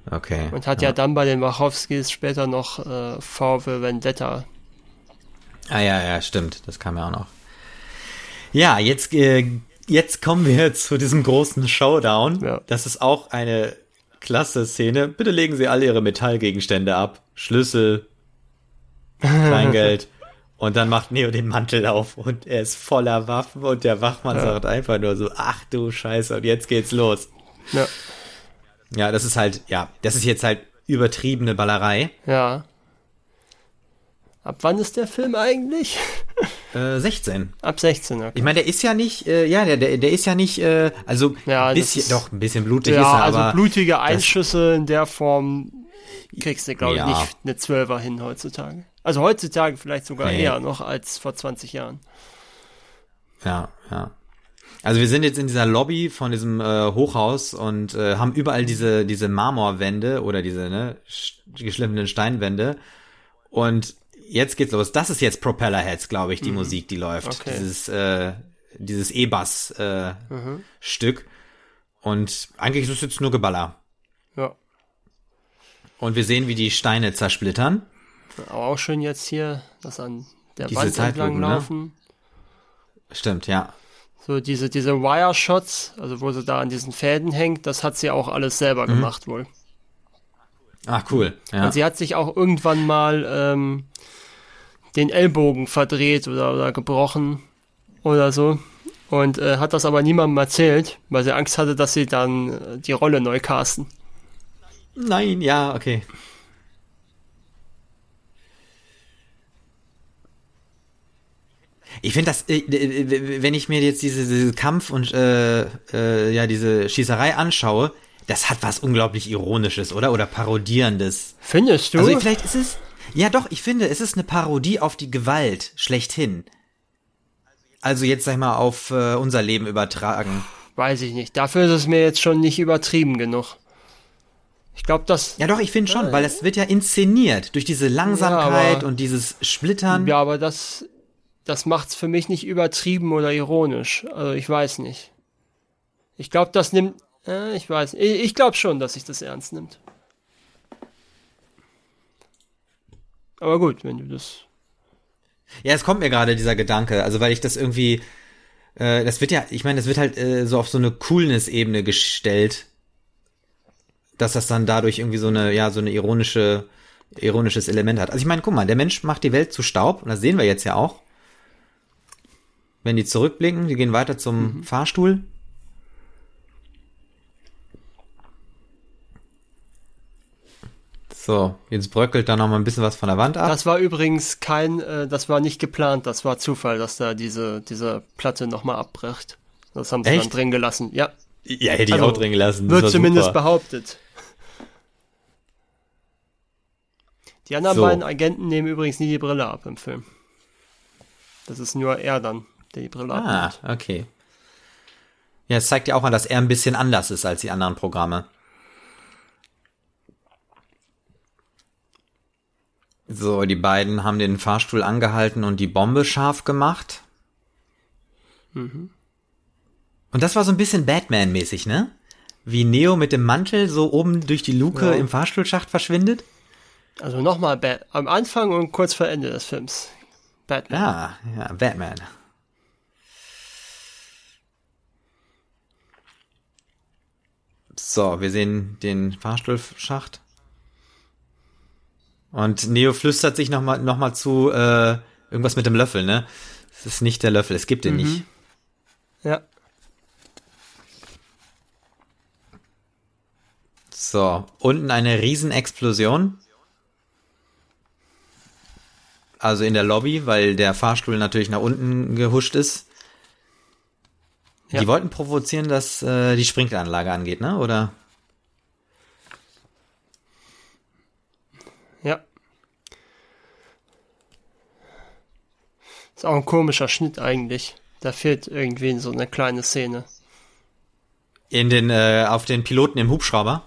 Okay. Und hat ja, ja dann bei den Wachowskis später noch äh, V für Vendetta. Ah ja, ja, stimmt. Das kam ja auch noch. Ja, jetzt, äh, jetzt kommen wir zu diesem großen Showdown. Ja. Das ist auch eine klasse Szene. Bitte legen Sie alle Ihre Metallgegenstände ab. Schlüssel, Kleingeld. und dann macht Neo den Mantel auf und er ist voller Waffen und der Wachmann ja. sagt einfach nur so, ach du Scheiße, und jetzt geht's los. Ja. Ja, das ist halt, ja, das ist jetzt halt übertriebene Ballerei. Ja. Ab wann ist der Film eigentlich? Äh, 16. Ab 16, okay. Ich meine, der ist ja nicht, äh, ja, der, der, der ist ja nicht, äh, also ja, bisschen, ist, doch, ein bisschen blutig ja, ist er, also blutige Einschüsse in der Form kriegst du, glaube ich, nicht eine Zwölfer hin heutzutage. Also heutzutage vielleicht sogar nee. eher noch als vor 20 Jahren. Ja, ja. Also wir sind jetzt in dieser Lobby von diesem äh, Hochhaus und äh, haben überall diese diese Marmorwände oder diese ne, geschliffenen Steinwände und jetzt geht's los. Das ist jetzt Propellerheads, glaube ich, die mhm. Musik, die läuft. Okay. Dieses äh, dieses E-Bass äh, mhm. Und eigentlich ist es jetzt nur Geballer. Ja. Und wir sehen, wie die Steine zersplittern. Aber auch schön jetzt hier, dass an der Diese Wand entlang ne? laufen. Ne? Stimmt, ja. So diese, diese Wire-Shots, also wo sie da an diesen Fäden hängt, das hat sie auch alles selber mhm. gemacht wohl. Ah, cool. Ja. Und sie hat sich auch irgendwann mal ähm, den Ellbogen verdreht oder, oder gebrochen oder so. Und äh, hat das aber niemandem erzählt, weil sie Angst hatte, dass sie dann äh, die Rolle neu casten. Nein, ja, okay. Ich finde das, äh, wenn ich mir jetzt diese, diese Kampf und äh, äh, ja diese Schießerei anschaue, das hat was unglaublich Ironisches, oder? Oder Parodierendes. Findest du? Also vielleicht ist es. Ja, doch, ich finde, es ist eine Parodie auf die Gewalt schlechthin. Also jetzt sag ich mal auf äh, unser Leben übertragen. Weiß ich nicht. Dafür ist es mir jetzt schon nicht übertrieben genug. Ich glaube, das. Ja, doch, ich finde schon, äh, weil es wird ja inszeniert durch diese Langsamkeit ja, aber, und dieses Splittern. Ja, aber das das macht's für mich nicht übertrieben oder ironisch. Also ich weiß nicht. Ich glaube, das nimmt. Äh, ich weiß. Ich, ich glaube schon, dass sich das ernst nimmt. Aber gut, wenn du das. Ja, es kommt mir gerade dieser Gedanke, also weil ich das irgendwie, äh, das wird ja, ich meine, das wird halt äh, so auf so eine Coolness-Ebene gestellt, dass das dann dadurch irgendwie so eine, ja, so eine ironische, ironisches Element hat. Also ich meine, guck mal, der Mensch macht die Welt zu Staub, und das sehen wir jetzt ja auch. Wenn die zurückblicken, die gehen weiter zum mhm. Fahrstuhl. So, jetzt bröckelt da noch mal ein bisschen was von der Wand ab. Das war übrigens kein, äh, das war nicht geplant, das war Zufall, dass da diese, diese Platte noch mal abbricht. Das haben sie Echt? dann drin gelassen, ja. Ja, hätte ich also, auch drin gelassen. Das wird zumindest super. behauptet. Die anderen so. beiden Agenten nehmen übrigens nie die Brille ab im Film. Das ist nur er dann, der die Brille ah, abnimmt. Ah, okay. Ja, es zeigt ja auch an, dass er ein bisschen anders ist als die anderen Programme. So, die beiden haben den Fahrstuhl angehalten und die Bombe scharf gemacht. Mhm. Und das war so ein bisschen Batman-mäßig, ne? Wie Neo mit dem Mantel so oben durch die Luke ja. im Fahrstuhlschacht verschwindet. Also nochmal am Anfang und kurz vor Ende des Films. Batman. Ja, ja, Batman. So, wir sehen den Fahrstuhlschacht. Und Neo flüstert sich nochmal noch mal zu äh, irgendwas mit dem Löffel, ne? Es ist nicht der Löffel, es gibt den mhm. nicht. Ja. So, unten eine Riesenexplosion. Also in der Lobby, weil der Fahrstuhl natürlich nach unten gehuscht ist. Ja. Die wollten provozieren, dass äh, die Sprinkleranlage angeht, ne? Oder? Ja. Ist auch ein komischer Schnitt eigentlich. Da fehlt irgendwie so eine kleine Szene. In den, äh, auf den Piloten im Hubschrauber?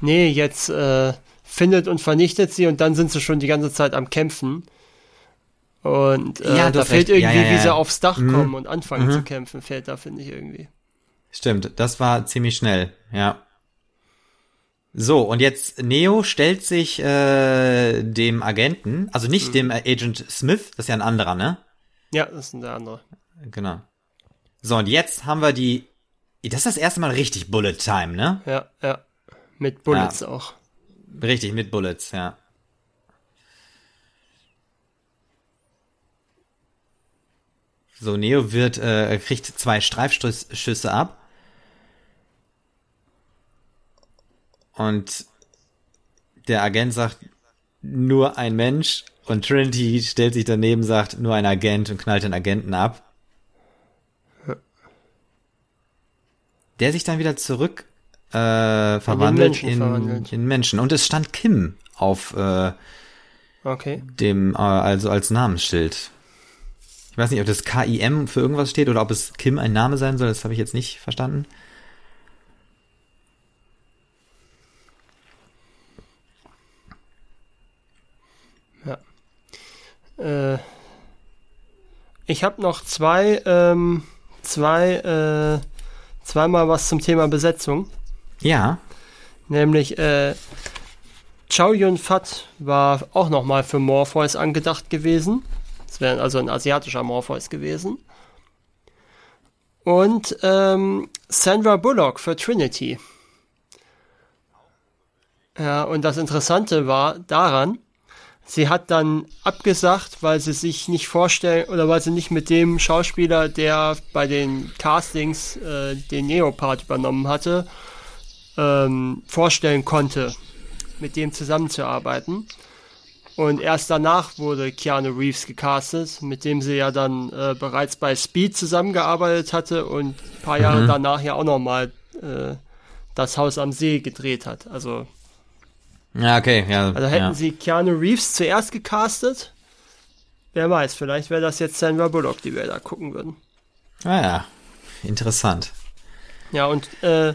Nee, jetzt äh, findet und vernichtet sie und dann sind sie schon die ganze Zeit am Kämpfen. Und äh, ja, da fehlt irgendwie, ja, ja, wie sie aufs Dach mhm. kommen und anfangen mhm. zu kämpfen, fehlt da, finde ich irgendwie. Stimmt, das war ziemlich schnell, ja. So, und jetzt Neo stellt sich äh, dem Agenten, also nicht mhm. dem Agent Smith, das ist ja ein anderer, ne? Ja, das ist der andere. Genau. So, und jetzt haben wir die. Das ist das erste Mal richtig Bullet Time, ne? Ja, ja. Mit Bullets ja. auch. Richtig, mit Bullets, ja. So, Neo wird, äh, kriegt zwei Streifschüsse ab. Und der Agent sagt, nur ein Mensch. Und Trinity stellt sich daneben, sagt, nur ein Agent und knallt den Agenten ab. Der sich dann wieder zurück äh, verwandelt, in, verwandelt. in, Menschen. Und es stand Kim auf äh, okay. dem, äh, also als Namensschild. Ich weiß nicht, ob das KIM für irgendwas steht oder ob es Kim ein Name sein soll, das habe ich jetzt nicht verstanden. Äh, ich habe noch zwei, ähm, zwei, äh, zweimal was zum Thema Besetzung. Ja. Nämlich, äh, Chow Yun Fat war auch nochmal für Morpheus angedacht gewesen. Das wäre also ein asiatischer Morpheus gewesen. Und ähm, Sandra Bullock für Trinity. Ja, und das Interessante war daran, Sie hat dann abgesagt, weil sie sich nicht vorstellen oder weil sie nicht mit dem Schauspieler, der bei den Castings äh, den Neopart übernommen hatte, ähm, vorstellen konnte, mit dem zusammenzuarbeiten. Und erst danach wurde Keanu Reeves gecastet, mit dem sie ja dann äh, bereits bei Speed zusammengearbeitet hatte und ein paar Jahre mhm. danach ja auch nochmal äh, das Haus am See gedreht hat. Also ja, okay, ja. Also hätten ja. sie Keanu Reeves zuerst gecastet, wer weiß, vielleicht wäre das jetzt Sandra Bullock, die wir da gucken würden. Ah ja, interessant. Ja, und äh,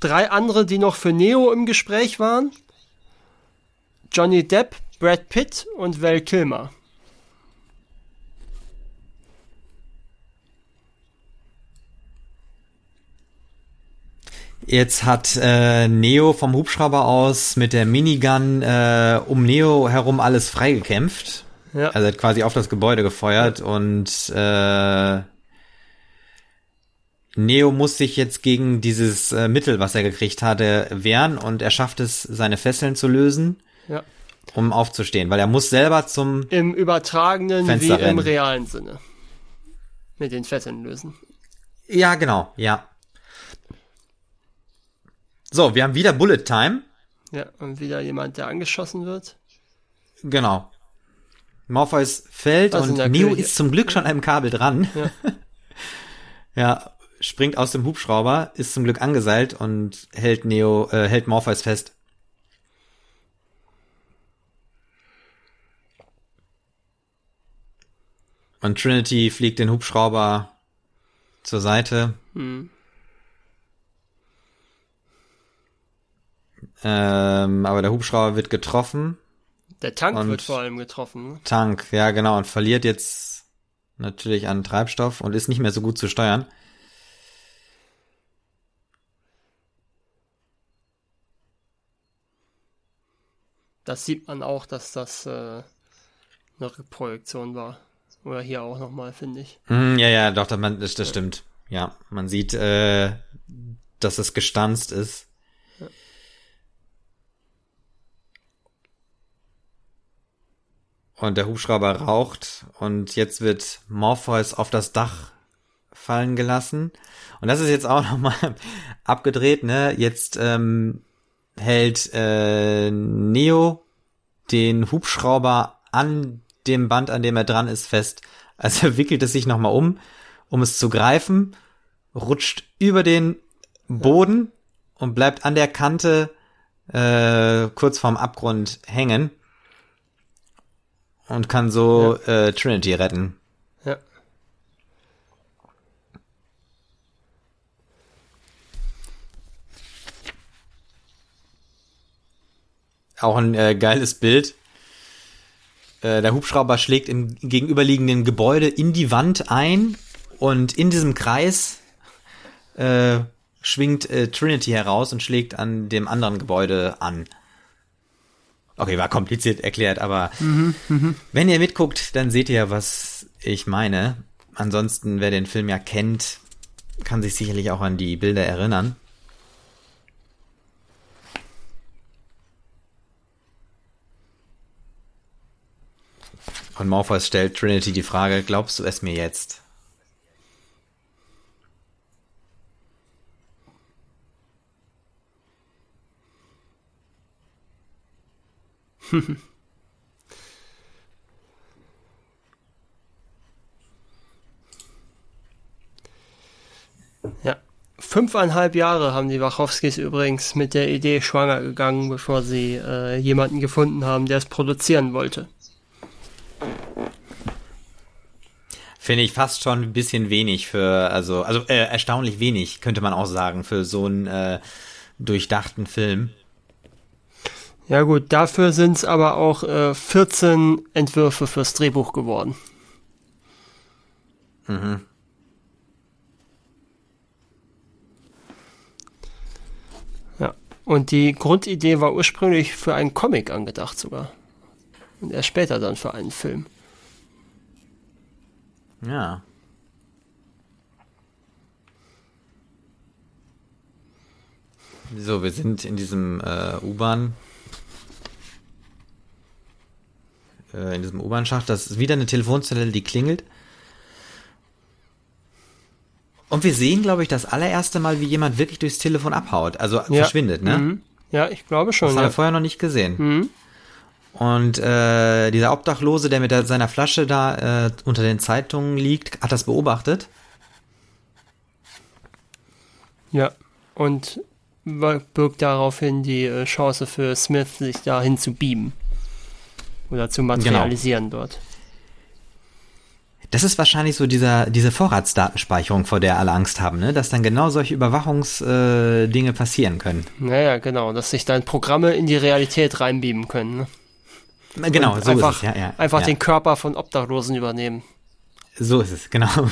drei andere, die noch für Neo im Gespräch waren. Johnny Depp, Brad Pitt und Val Kilmer. Jetzt hat äh, Neo vom Hubschrauber aus mit der Minigun äh, um Neo herum alles freigekämpft. Ja. Also hat quasi auf das Gebäude gefeuert und äh, Neo muss sich jetzt gegen dieses äh, Mittel, was er gekriegt hatte, wehren und er schafft es, seine Fesseln zu lösen, ja. um aufzustehen, weil er muss selber zum im übertragenen Fenster wie rennen. im realen Sinne mit den Fesseln lösen. Ja, genau, ja. So, wir haben wieder Bullet Time. Ja, und wieder jemand, der angeschossen wird. Genau. Morpheus fällt Was und Neo ist zum Glück schon an einem Kabel dran. Ja. ja, springt aus dem Hubschrauber, ist zum Glück angeseilt und hält Neo, äh, hält Morpheus fest. Und Trinity fliegt den Hubschrauber zur Seite. Hm. Ähm, aber der Hubschrauber wird getroffen. Der Tank wird vor allem getroffen. Ne? Tank, ja genau, und verliert jetzt natürlich an Treibstoff und ist nicht mehr so gut zu steuern. Das sieht man auch, dass das äh, eine Reprojektion war. Oder hier auch nochmal, finde ich. Mm, ja, ja, doch, das, das, das stimmt. Ja, man sieht, äh, dass es gestanzt ist. Und der Hubschrauber raucht und jetzt wird Morpheus auf das Dach fallen gelassen. Und das ist jetzt auch nochmal abgedreht, ne? Jetzt ähm, hält äh, Neo den Hubschrauber an dem Band, an dem er dran ist, fest. Also wickelt es sich nochmal um, um es zu greifen, rutscht über den Boden und bleibt an der Kante äh, kurz vorm Abgrund hängen und kann so ja. äh, Trinity retten. Auch ein äh, geiles Bild. Äh, der Hubschrauber schlägt im gegenüberliegenden Gebäude in die Wand ein und in diesem Kreis äh, schwingt äh, Trinity heraus und schlägt an dem anderen Gebäude an. Okay, war kompliziert erklärt, aber mhm, mh. wenn ihr mitguckt, dann seht ihr, was ich meine. Ansonsten, wer den Film ja kennt, kann sich sicherlich auch an die Bilder erinnern. Und Morpheus stellt Trinity die Frage, glaubst du es mir jetzt? Ja. Fünfeinhalb Jahre haben die Wachowskis übrigens mit der Idee schwanger gegangen, bevor sie äh, jemanden gefunden haben, der es produzieren wollte. Finde ich fast schon ein bisschen wenig für, also, also äh, erstaunlich wenig, könnte man auch sagen, für so einen äh, durchdachten Film. Ja gut, dafür sind es aber auch äh, 14 Entwürfe fürs Drehbuch geworden. Mhm. Ja, und die Grundidee war ursprünglich für einen Comic angedacht sogar. Und erst später dann für einen Film. Ja. So, wir sind in diesem äh, U-Bahn. Äh, in diesem U-Bahn-Schacht. Das ist wieder eine Telefonzelle, die klingelt. Und wir sehen, glaube ich, das allererste Mal, wie jemand wirklich durchs Telefon abhaut. Also ja. verschwindet, ne? Mhm. Ja, ich glaube schon. Das ja. haben wir vorher noch nicht gesehen. Mhm. Und äh, dieser Obdachlose, der mit der, seiner Flasche da äh, unter den Zeitungen liegt, hat das beobachtet. Ja, und birgt daraufhin die äh, Chance für Smith, sich dahin zu beamen. Oder zu materialisieren genau. dort. Das ist wahrscheinlich so dieser, diese Vorratsdatenspeicherung, vor der alle Angst haben, ne? dass dann genau solche Überwachungsdinge äh, passieren können. Naja, genau, dass sich dann Programme in die Realität reinbeamen können. Ne? Genau, so einfach, ist es. Ja, ja, einfach ja. den Körper von Obdachlosen übernehmen. So ist es, genau.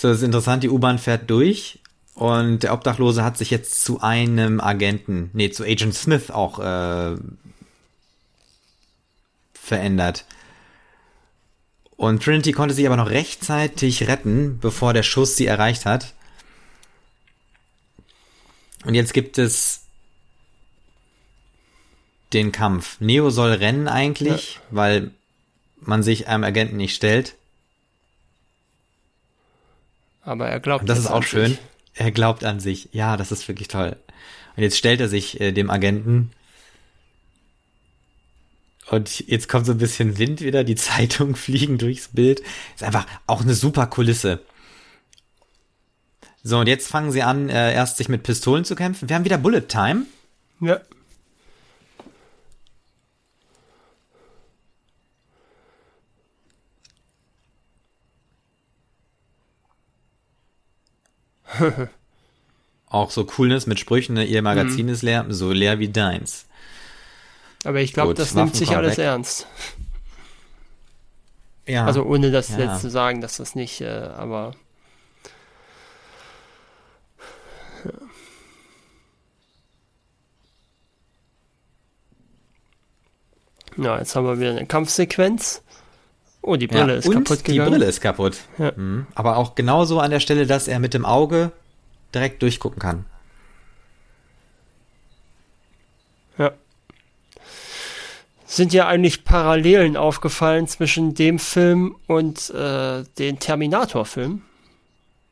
So, das ist interessant, die U-Bahn fährt durch und der Obdachlose hat sich jetzt zu einem Agenten, nee, zu Agent Smith auch äh, verändert. Und Trinity konnte sich aber noch rechtzeitig retten, bevor der Schuss sie erreicht hat. Und jetzt gibt es den Kampf. Neo soll rennen eigentlich, ja. weil man sich einem Agenten nicht stellt. Aber er glaubt. Das ist auch schön. Sich. Er glaubt an sich. Ja, das ist wirklich toll. Und jetzt stellt er sich äh, dem Agenten. Und jetzt kommt so ein bisschen Wind wieder, die Zeitungen fliegen durchs Bild. Ist einfach auch eine super Kulisse. So, und jetzt fangen sie an, äh, erst sich mit Pistolen zu kämpfen. Wir haben wieder Bullet Time. Ja. Auch so Coolness mit Sprüchen, ne? ihr Magazin mhm. ist leer, so leer wie deins. Aber ich glaube, das nimmt sich alles weg. ernst. Ja. Also ohne das ja. jetzt zu sagen, dass das nicht, äh, aber. Ja. jetzt haben wir wieder eine Kampfsequenz. Oh, die Brille ja, ist kaputt gegangen. Die Brille ist kaputt. Ja. Mhm. Aber auch genauso an der Stelle, dass er mit dem Auge direkt durchgucken kann. Ja. Sind ja eigentlich Parallelen aufgefallen zwischen dem Film und äh, den Terminator-Film?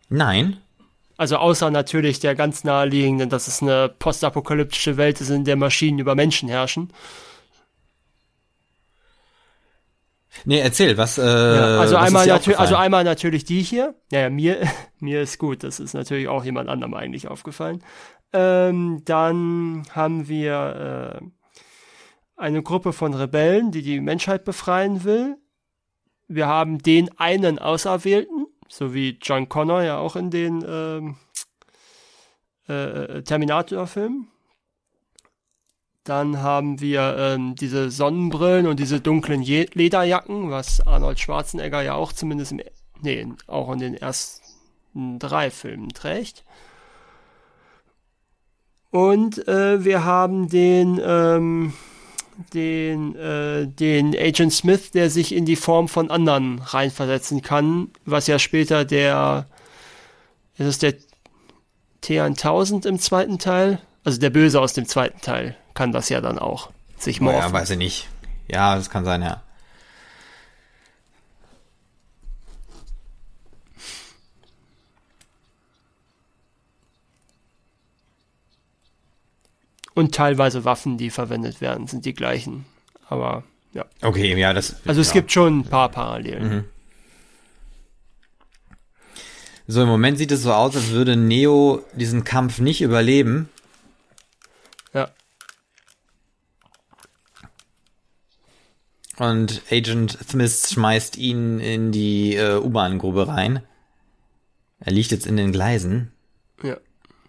Nein. Also außer natürlich der ganz naheliegenden, dass es eine postapokalyptische Welt ist, in der Maschinen über Menschen herrschen. Nee, erzähl, was. Äh, ja, also, was einmal also einmal natürlich die hier. Ja, ja, mir, mir ist gut, das ist natürlich auch jemand anderem eigentlich aufgefallen. Ähm, dann haben wir äh, eine Gruppe von Rebellen, die die Menschheit befreien will. Wir haben den einen Auserwählten, so wie John Connor ja auch in den ähm, äh, Terminator-Filmen. Dann haben wir ähm, diese Sonnenbrillen und diese dunklen Je Lederjacken, was Arnold Schwarzenegger ja auch zumindest im, nee, auch in den ersten drei Filmen trägt. Und äh, wir haben den, ähm, den, äh, den Agent Smith, der sich in die Form von anderen reinversetzen kann, was ja später der, ist es der T1000 im zweiten Teil? Also der Böse aus dem zweiten Teil kann das ja dann auch sich morphen. Ja, weiß ich nicht. Ja, das kann sein, ja. Und teilweise Waffen, die verwendet werden, sind die gleichen. Aber ja. Okay, ja, das. Also es gibt schon ein paar Parallelen. Mhm. So, im Moment sieht es so aus, als würde Neo diesen Kampf nicht überleben. Und Agent Smith schmeißt ihn in die äh, U-Bahn-Grube rein. Er liegt jetzt in den Gleisen. Ja.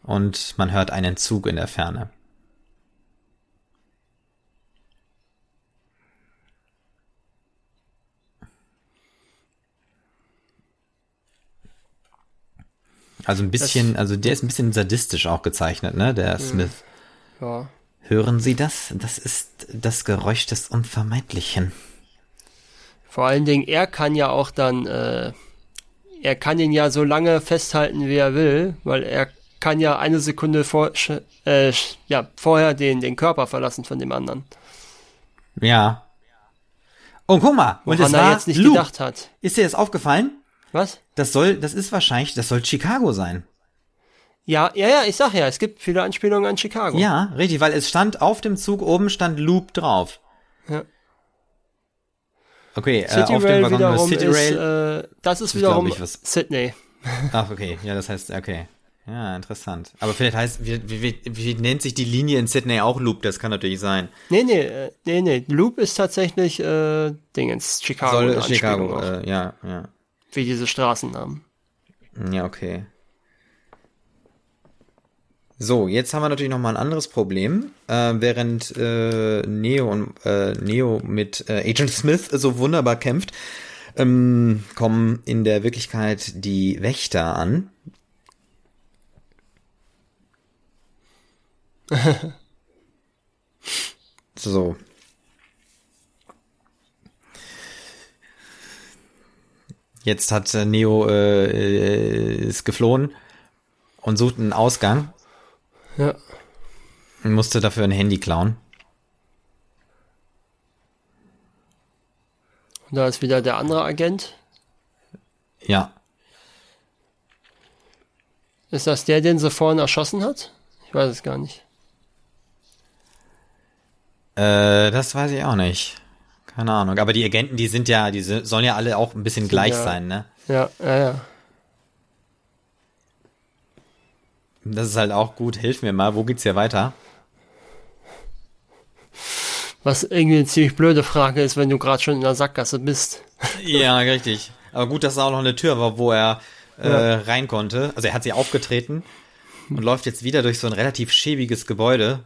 Und man hört einen Zug in der Ferne. Also ein bisschen, das, also der ist ein bisschen sadistisch auch gezeichnet, ne, der Smith. Ja. Hören Sie das? Das ist das Geräusch des Unvermeidlichen. Vor allen Dingen, er kann ja auch dann, äh, er kann ihn ja so lange festhalten, wie er will, weil er kann ja eine Sekunde vor, äh, ja, vorher den, den Körper verlassen von dem anderen. Ja. Oh, guck mal. Und es war jetzt nicht Luke. gedacht hat. Ist dir das aufgefallen? Was? Das soll, das ist wahrscheinlich, das soll Chicago sein. Ja, ja, ja, ich sag ja, es gibt viele Anspielungen an Chicago. Ja, richtig, weil es stand auf dem Zug oben stand Loop drauf. Ja. Okay, äh, auf Rail dem Waggon City Rail. Ist, äh, das ist wiederum ich, Sydney. Ach, okay, ja, das heißt, okay. Ja, interessant. Aber vielleicht heißt, wie, wie, wie nennt sich die Linie in Sydney auch Loop? Das kann natürlich sein. Nee, nee, äh, nee, nee. Loop ist tatsächlich äh, Dingens, Chicago. Soll Chicago, äh, ja, ja. Wie diese Straßennamen. Ja, okay. So, jetzt haben wir natürlich noch mal ein anderes Problem. Äh, während äh, Neo und äh, Neo mit äh, Agent Smith so wunderbar kämpft, ähm, kommen in der Wirklichkeit die Wächter an. so. Jetzt hat äh, Neo äh, ist geflohen und sucht einen Ausgang. Ja. Und musste dafür ein Handy klauen. Und da ist wieder der andere Agent. Ja. Ist das der, den sie vorhin erschossen hat? Ich weiß es gar nicht. Äh, das weiß ich auch nicht. Keine Ahnung. Aber die Agenten, die sind ja, die sollen ja alle auch ein bisschen gleich ja, sein, ne? Ja, ja, ja. Das ist halt auch gut. Hilf mir mal, wo geht's hier weiter? Was irgendwie eine ziemlich blöde Frage ist, wenn du gerade schon in der Sackgasse bist. Ja, richtig. Aber gut, dass da auch noch eine Tür war, wo er äh, ja. rein konnte. Also er hat sie aufgetreten und läuft jetzt wieder durch so ein relativ schäbiges Gebäude.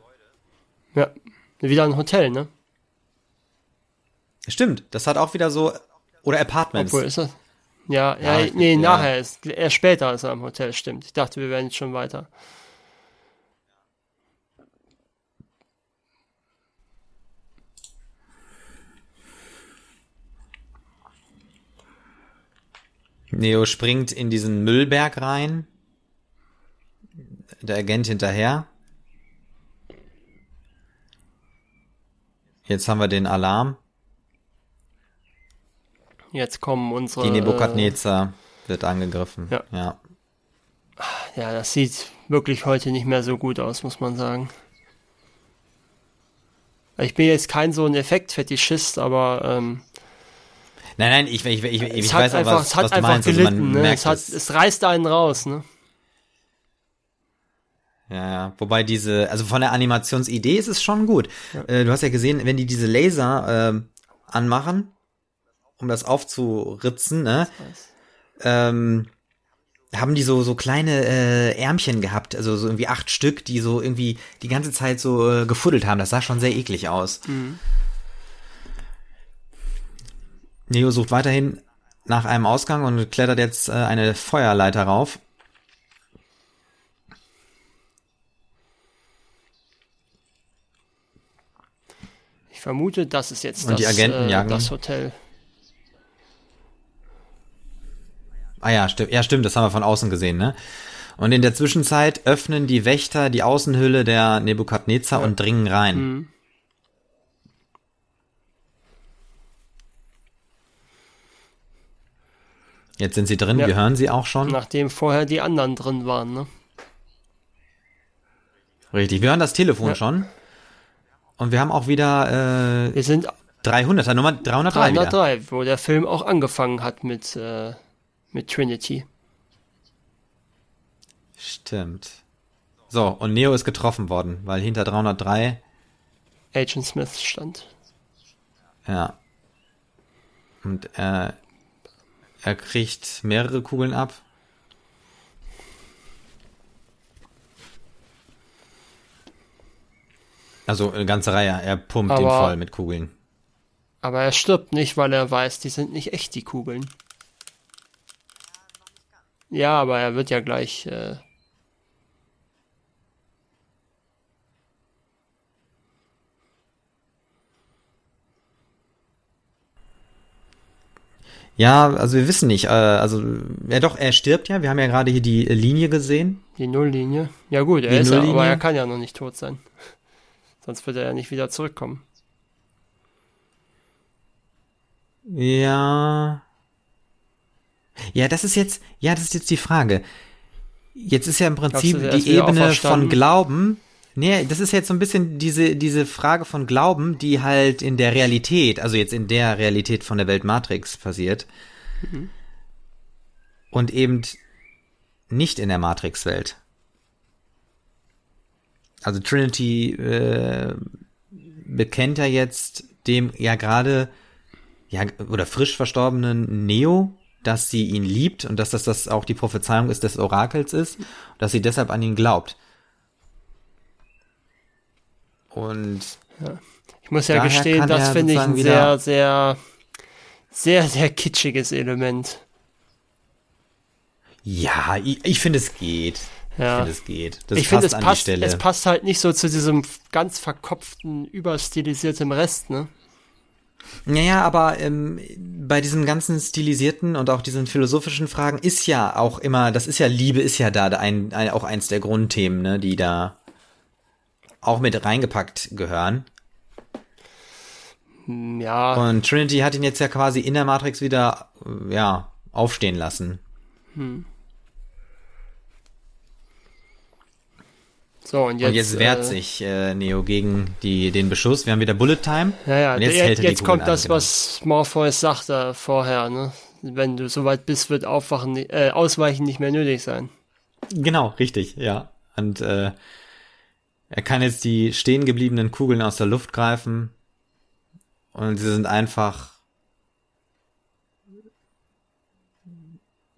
Ja, wieder ein Hotel, ne? Stimmt, das hat auch wieder so oder Apartments. Obwohl ist das? Ja, ja, ja nee, ja. nachher ist erst später ist er im Hotel, stimmt. Ich dachte, wir wären jetzt schon weiter. Neo springt in diesen Müllberg rein. Der Agent hinterher. Jetzt haben wir den Alarm. Jetzt kommen unsere. Die Nebukadnezar äh, wird angegriffen. Ja. ja. Ja, das sieht wirklich heute nicht mehr so gut aus, muss man sagen. Ich bin jetzt kein so ein Effektfetischist, aber ähm, Nein, nein, ich, ich, ich, ich es weiß auch, was, es hat was einfach meinst. Gelitten, also ne? es, hat, es reißt einen raus, ne? Ja, ja. Wobei diese, also von der Animationsidee ist es schon gut. Ja. Äh, du hast ja gesehen, wenn die diese Laser äh, anmachen, um das aufzuritzen, ne? Ähm, haben die so so kleine äh, Ärmchen gehabt, also so irgendwie acht Stück, die so irgendwie die ganze Zeit so äh, gefuddelt haben. Das sah schon sehr eklig aus. Mhm. Neo sucht weiterhin nach einem Ausgang und klettert jetzt äh, eine Feuerleiter rauf. Ich vermute, das ist jetzt Und das, die Agenten äh, jagen das. Hotel. Ah ja, stimmt. Ja, stimmt, das haben wir von außen gesehen, ne? Und in der Zwischenzeit öffnen die Wächter die Außenhülle der Nebukadnezar Ja. und dringen rein. Mhm. Jetzt sind sie drin, Ja. wir hören sie auch schon. Nachdem vorher die anderen drin waren, ne? Richtig, wir hören das Telefon Ja. schon. Und wir haben auch wieder äh, Wir sind 300er Nummer 303, wieder. 303, wo der Film auch angefangen hat mit, äh, mit Trinity. Stimmt. So, und Neo ist getroffen worden, weil hinter 303, Agent Smith stand. ja. Und er, er kriegt mehrere Kugeln ab. Also eine ganze Reihe. Er pumpt ihn Aber- voll mit Kugeln. Aber er stirbt nicht, weil er weiß, die sind nicht echt, die Kugeln. Ja, aber er wird ja gleich. Äh, Ja, also wir wissen nicht. Äh, also, ja doch, er stirbt ja. Wir haben ja gerade hier die Linie gesehen. die Nulllinie. Ja, gut, er Die ist ja, aber er kann ja noch nicht tot sein. Sonst wird er ja nicht wieder zurückkommen. Ja. Ja, das ist jetzt, ja, das ist jetzt die Frage. Jetzt ist ja im Prinzip du, die Ebene von Glauben. Nee, das ist jetzt so ein bisschen diese, diese Frage von Glauben, die halt in der Realität, also jetzt in der Realität von der Welt Matrix passiert. Mhm. Und eben nicht in der Matrix-Welt. Also Trinity äh, bekennt ja jetzt dem ja gerade ja oder frisch verstorbenen Neo, dass sie ihn liebt und dass das, das auch die Prophezeiung ist des Orakels ist, dass sie deshalb an ihn glaubt. Und Ich muss ja gestehen, das finde ich ein sehr, sehr, sehr, sehr kitschiges Element. Ja, ich, ich finde, es geht. Ja. Ich finde, es geht. Das ich finde, es an die passt, Stelle. es passt halt nicht so zu diesem ganz verkopften, überstilisierten Rest, ne? Naja, aber ähm, bei diesem ganzen stilisierten und auch diesen philosophischen Fragen ist ja auch immer, das ist ja Liebe, ist ja da ein, ein, auch eins der Grundthemen, ne, die da auch mit reingepackt gehören. Hm, Ja, Und Trinity hat ihn jetzt ja quasi in der Matrix wieder, äh, ja, aufstehen lassen. So und jetzt, und jetzt wehrt äh, sich äh, Neo gegen die, den Beschuss. Wir haben wieder Bullet Time. Ja, ja, Und jetzt, er die jetzt kommt an, das, genau. was Morpheus sagte vorher, ne? Wenn du soweit bist, wird Aufwachen, äh, Ausweichen nicht mehr nötig sein. Genau, richtig, ja. Und äh, er kann jetzt die stehen gebliebenen Kugeln aus der Luft greifen. Und sie sind einfach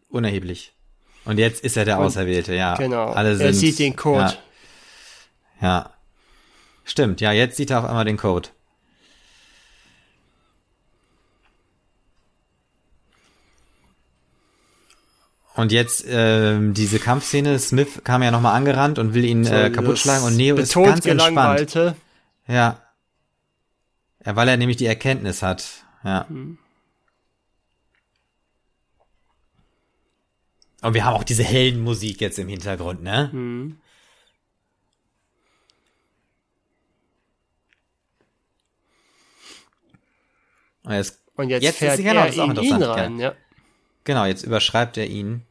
unerheblich. Und jetzt ist er der Und- Auserwählte, ja. Genau. Alle sind, er sieht den Code. Ja, ja. Stimmt, ja, jetzt sieht er auf einmal den Code. Und jetzt ähm, diese Kampfszene, Smith kam ja nochmal angerannt und will ihn äh, kaputt schlagen und Neo ist ganz entspannt. Ja. Ja, weil er nämlich die Erkenntnis hat. Ja. Hm. Und wir haben auch diese Heldenmusik jetzt im Hintergrund, ne? Hm. Und jetzt, Und jetzt, Jetzt ist- fährt genau, er ist auch in ihn rein, ja. genau, jetzt überschreibt er ihn.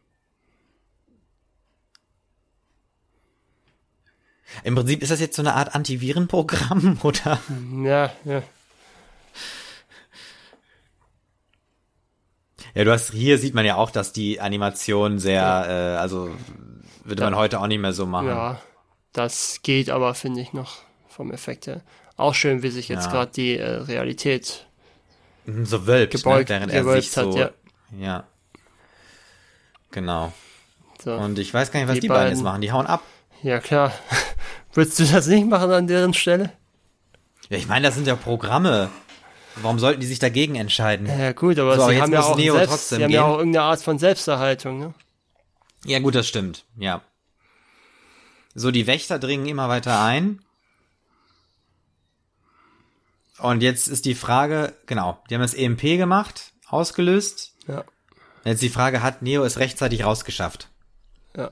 Im Prinzip ist das jetzt so eine Art Antivirenprogramm, oder? Ja, ja. Ja, du hast, hier sieht man ja auch, dass die Animation sehr, äh, also, würde man Ja. heute auch nicht mehr so machen. Ja, das geht aber, finde ich, noch vom Effekt her. Auch schön, wie sich jetzt Ja. gerade die äh, Realität So wölbt, gebeugt, ne? während er sich hat, so, ja. ja. Genau. So. Und ich weiß gar nicht, was die, Die beiden beiden- jetzt machen. Die hauen ab. Ja, klar. Würdest du das nicht machen an deren Stelle? Ja, ich meine, das sind ja Programme. Warum sollten die sich dagegen entscheiden? Ja, gut, aber So, sie haben ja auch Neo selbst, trotzdem sie haben ja gehen. auch irgendeine Art von Selbsterhaltung, ne? Ja, gut, das stimmt. Ja. So, die Wächter dringen immer weiter ein. Und jetzt ist die Frage, genau, die haben das EMP gemacht, ausgelöst. Ja. Jetzt die Frage, hat Neo es rechtzeitig rausgeschafft? Ja.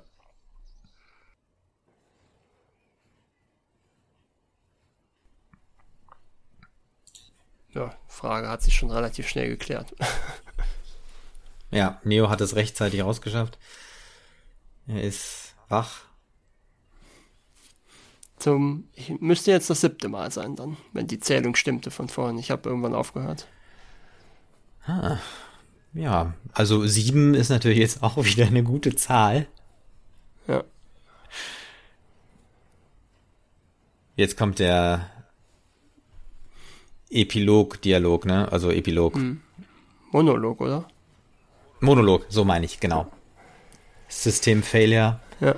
Ja, Frage hat sich schon relativ schnell geklärt. Ja, Neo hat es rechtzeitig rausgeschafft. Er ist wach. Zum, ich müsste jetzt das siebte Mal sein dann, wenn die Zählung stimmte von vorhin. Ich habe irgendwann aufgehört. Ja, also sieben ist natürlich jetzt auch wieder eine gute Zahl. Ja. Jetzt kommt der Epilog-Dialog, ne? Also Epilog. Monolog, oder? Monolog, so meine ich, genau. System Failure. Ja.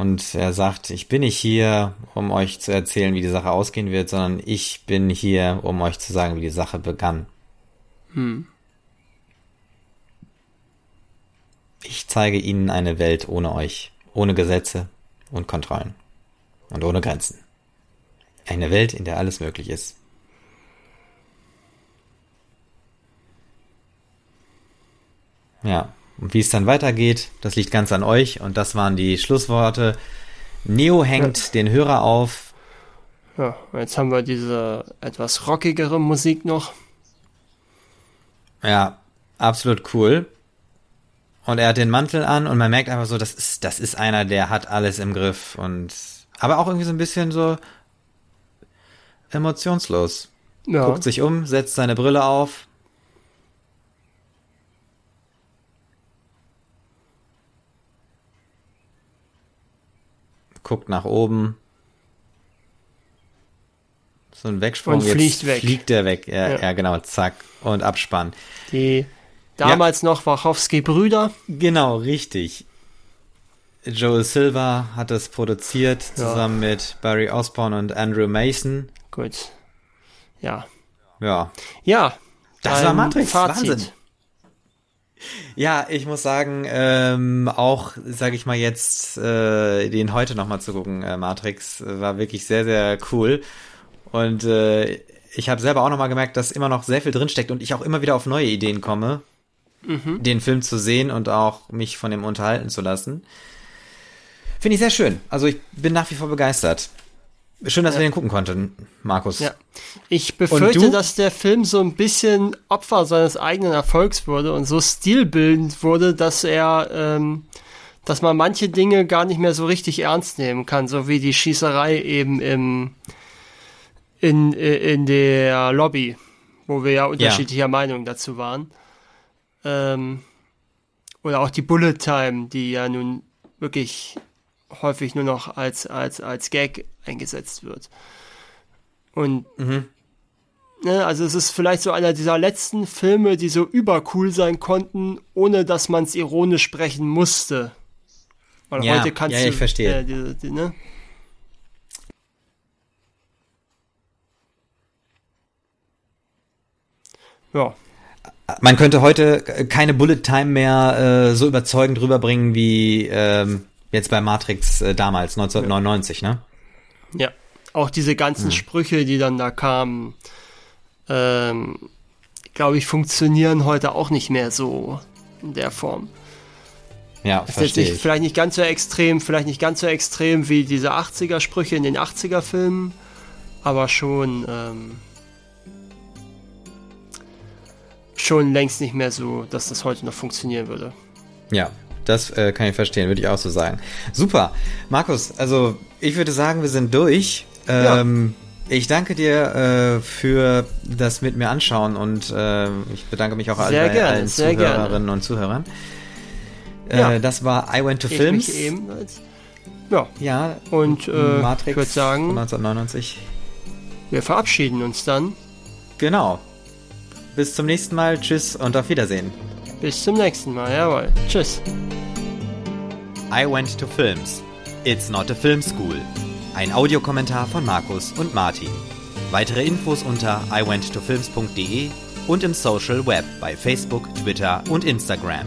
Und er sagt, ich bin nicht hier, um euch zu erzählen, wie die Sache ausgehen wird, sondern ich bin hier, um euch zu sagen, wie die Sache begann. Ich zeige ihnen eine Welt ohne euch, ohne Gesetze und Kontrollen und ohne Grenzen. Eine Welt, in der alles möglich ist. Ja, und wie es dann weitergeht, das liegt ganz an euch und das waren die Schlussworte. Neo hängt den Hörer auf. Ja, jetzt haben wir diese etwas rockigere Musik noch. Ja, absolut cool. Und er hat den Mantel an und man merkt einfach so, das ist, das ist einer, der hat alles im Griff und, aber auch irgendwie so ein bisschen so emotionslos. Ja, Guckt sich um, setzt seine Brille auf. Guckt nach oben. So ein Wegsprung. Und jetzt fliegt weg. Fliegt der weg. Ja, Ja. ja. genau, zack. Und Abspann. die damals noch Wachowski-Brüder. Genau, richtig. Joel Silver hat es produziert, Ja. zusammen mit Barry Osborne und Andrew Mason. Gut. Ja, Ja. Ja. Das war Matrix. Fazit. Wahnsinn. Ja, ich muss sagen, ähm, auch, sage ich mal jetzt, äh, den heute nochmal zu gucken, äh, Matrix, äh, war wirklich sehr, sehr cool. Und äh, ich habe selber auch nochmal gemerkt, dass immer noch sehr viel drinsteckt und ich auch immer wieder auf neue Ideen komme, mhm. den Film zu sehen und auch mich von dem unterhalten zu lassen. Finde ich sehr schön. Also ich bin nach wie vor begeistert. Schön, dass ja. wir den gucken konnten, Markus. Ja. Ich befürchte, dass der Film so ein bisschen Opfer seines eigenen Erfolgs wurde und so stilbildend wurde, dass er, ähm, dass man manche Dinge gar nicht mehr so richtig ernst nehmen kann, so wie die Schießerei eben im, in, in der Lobby, wo wir ja unterschiedlicher ja. Meinung dazu waren. Ähm, oder auch die Bullet Time, die ja nun wirklich häufig nur noch als, als, als Gag eingesetzt wird. Und mhm. ne, also es ist vielleicht so einer dieser letzten Filme, die so übercool sein konnten, ohne dass man es ironisch sprechen musste. Weil ja, heute kannst ja, du. ich verstehe. Äh, die, die, ne? Ja. Man könnte heute keine Bullet Time mehr äh, so überzeugend rüberbringen wie ähm, Jetzt bei Matrix äh, damals, 1999, ja. ne? Ja, auch diese ganzen hm. Sprüche, die dann da kamen, ähm, glaube ich, funktionieren heute auch nicht mehr so in der Form. Ja, das verstehe ist nicht, Vielleicht nicht ganz so extrem, vielleicht nicht ganz so extrem wie diese 80er-Sprüche in den 80er-Filmen, aber schon, ähm, schon längst nicht mehr so, dass das heute noch funktionieren würde. Ja, das äh, kann ich verstehen, würde ich auch so sagen. Super. Markus, also ich würde sagen, wir sind durch. Ähm, ja. Ich danke dir äh, für das mit mir anschauen und äh, ich bedanke mich auch sehr bei gerne, allen Zuhörerinnen gerne. und Zuhörern. Äh, ja. Das war I Went to ich Films. Mich ebenfalls. Ja. Ja. Und äh, Matrix ich würde sagen, 1999. Wir verabschieden uns dann. Genau. Bis zum nächsten Mal. Tschüss und auf Wiedersehen. Bis zum nächsten Mal. Jawohl. Tschüss. I Went to Films. It's not a film school. Ein Audiokommentar von Markus und Martin. Weitere Infos unter iwenttofilms.de und im Social Web bei Facebook, Twitter und Instagram.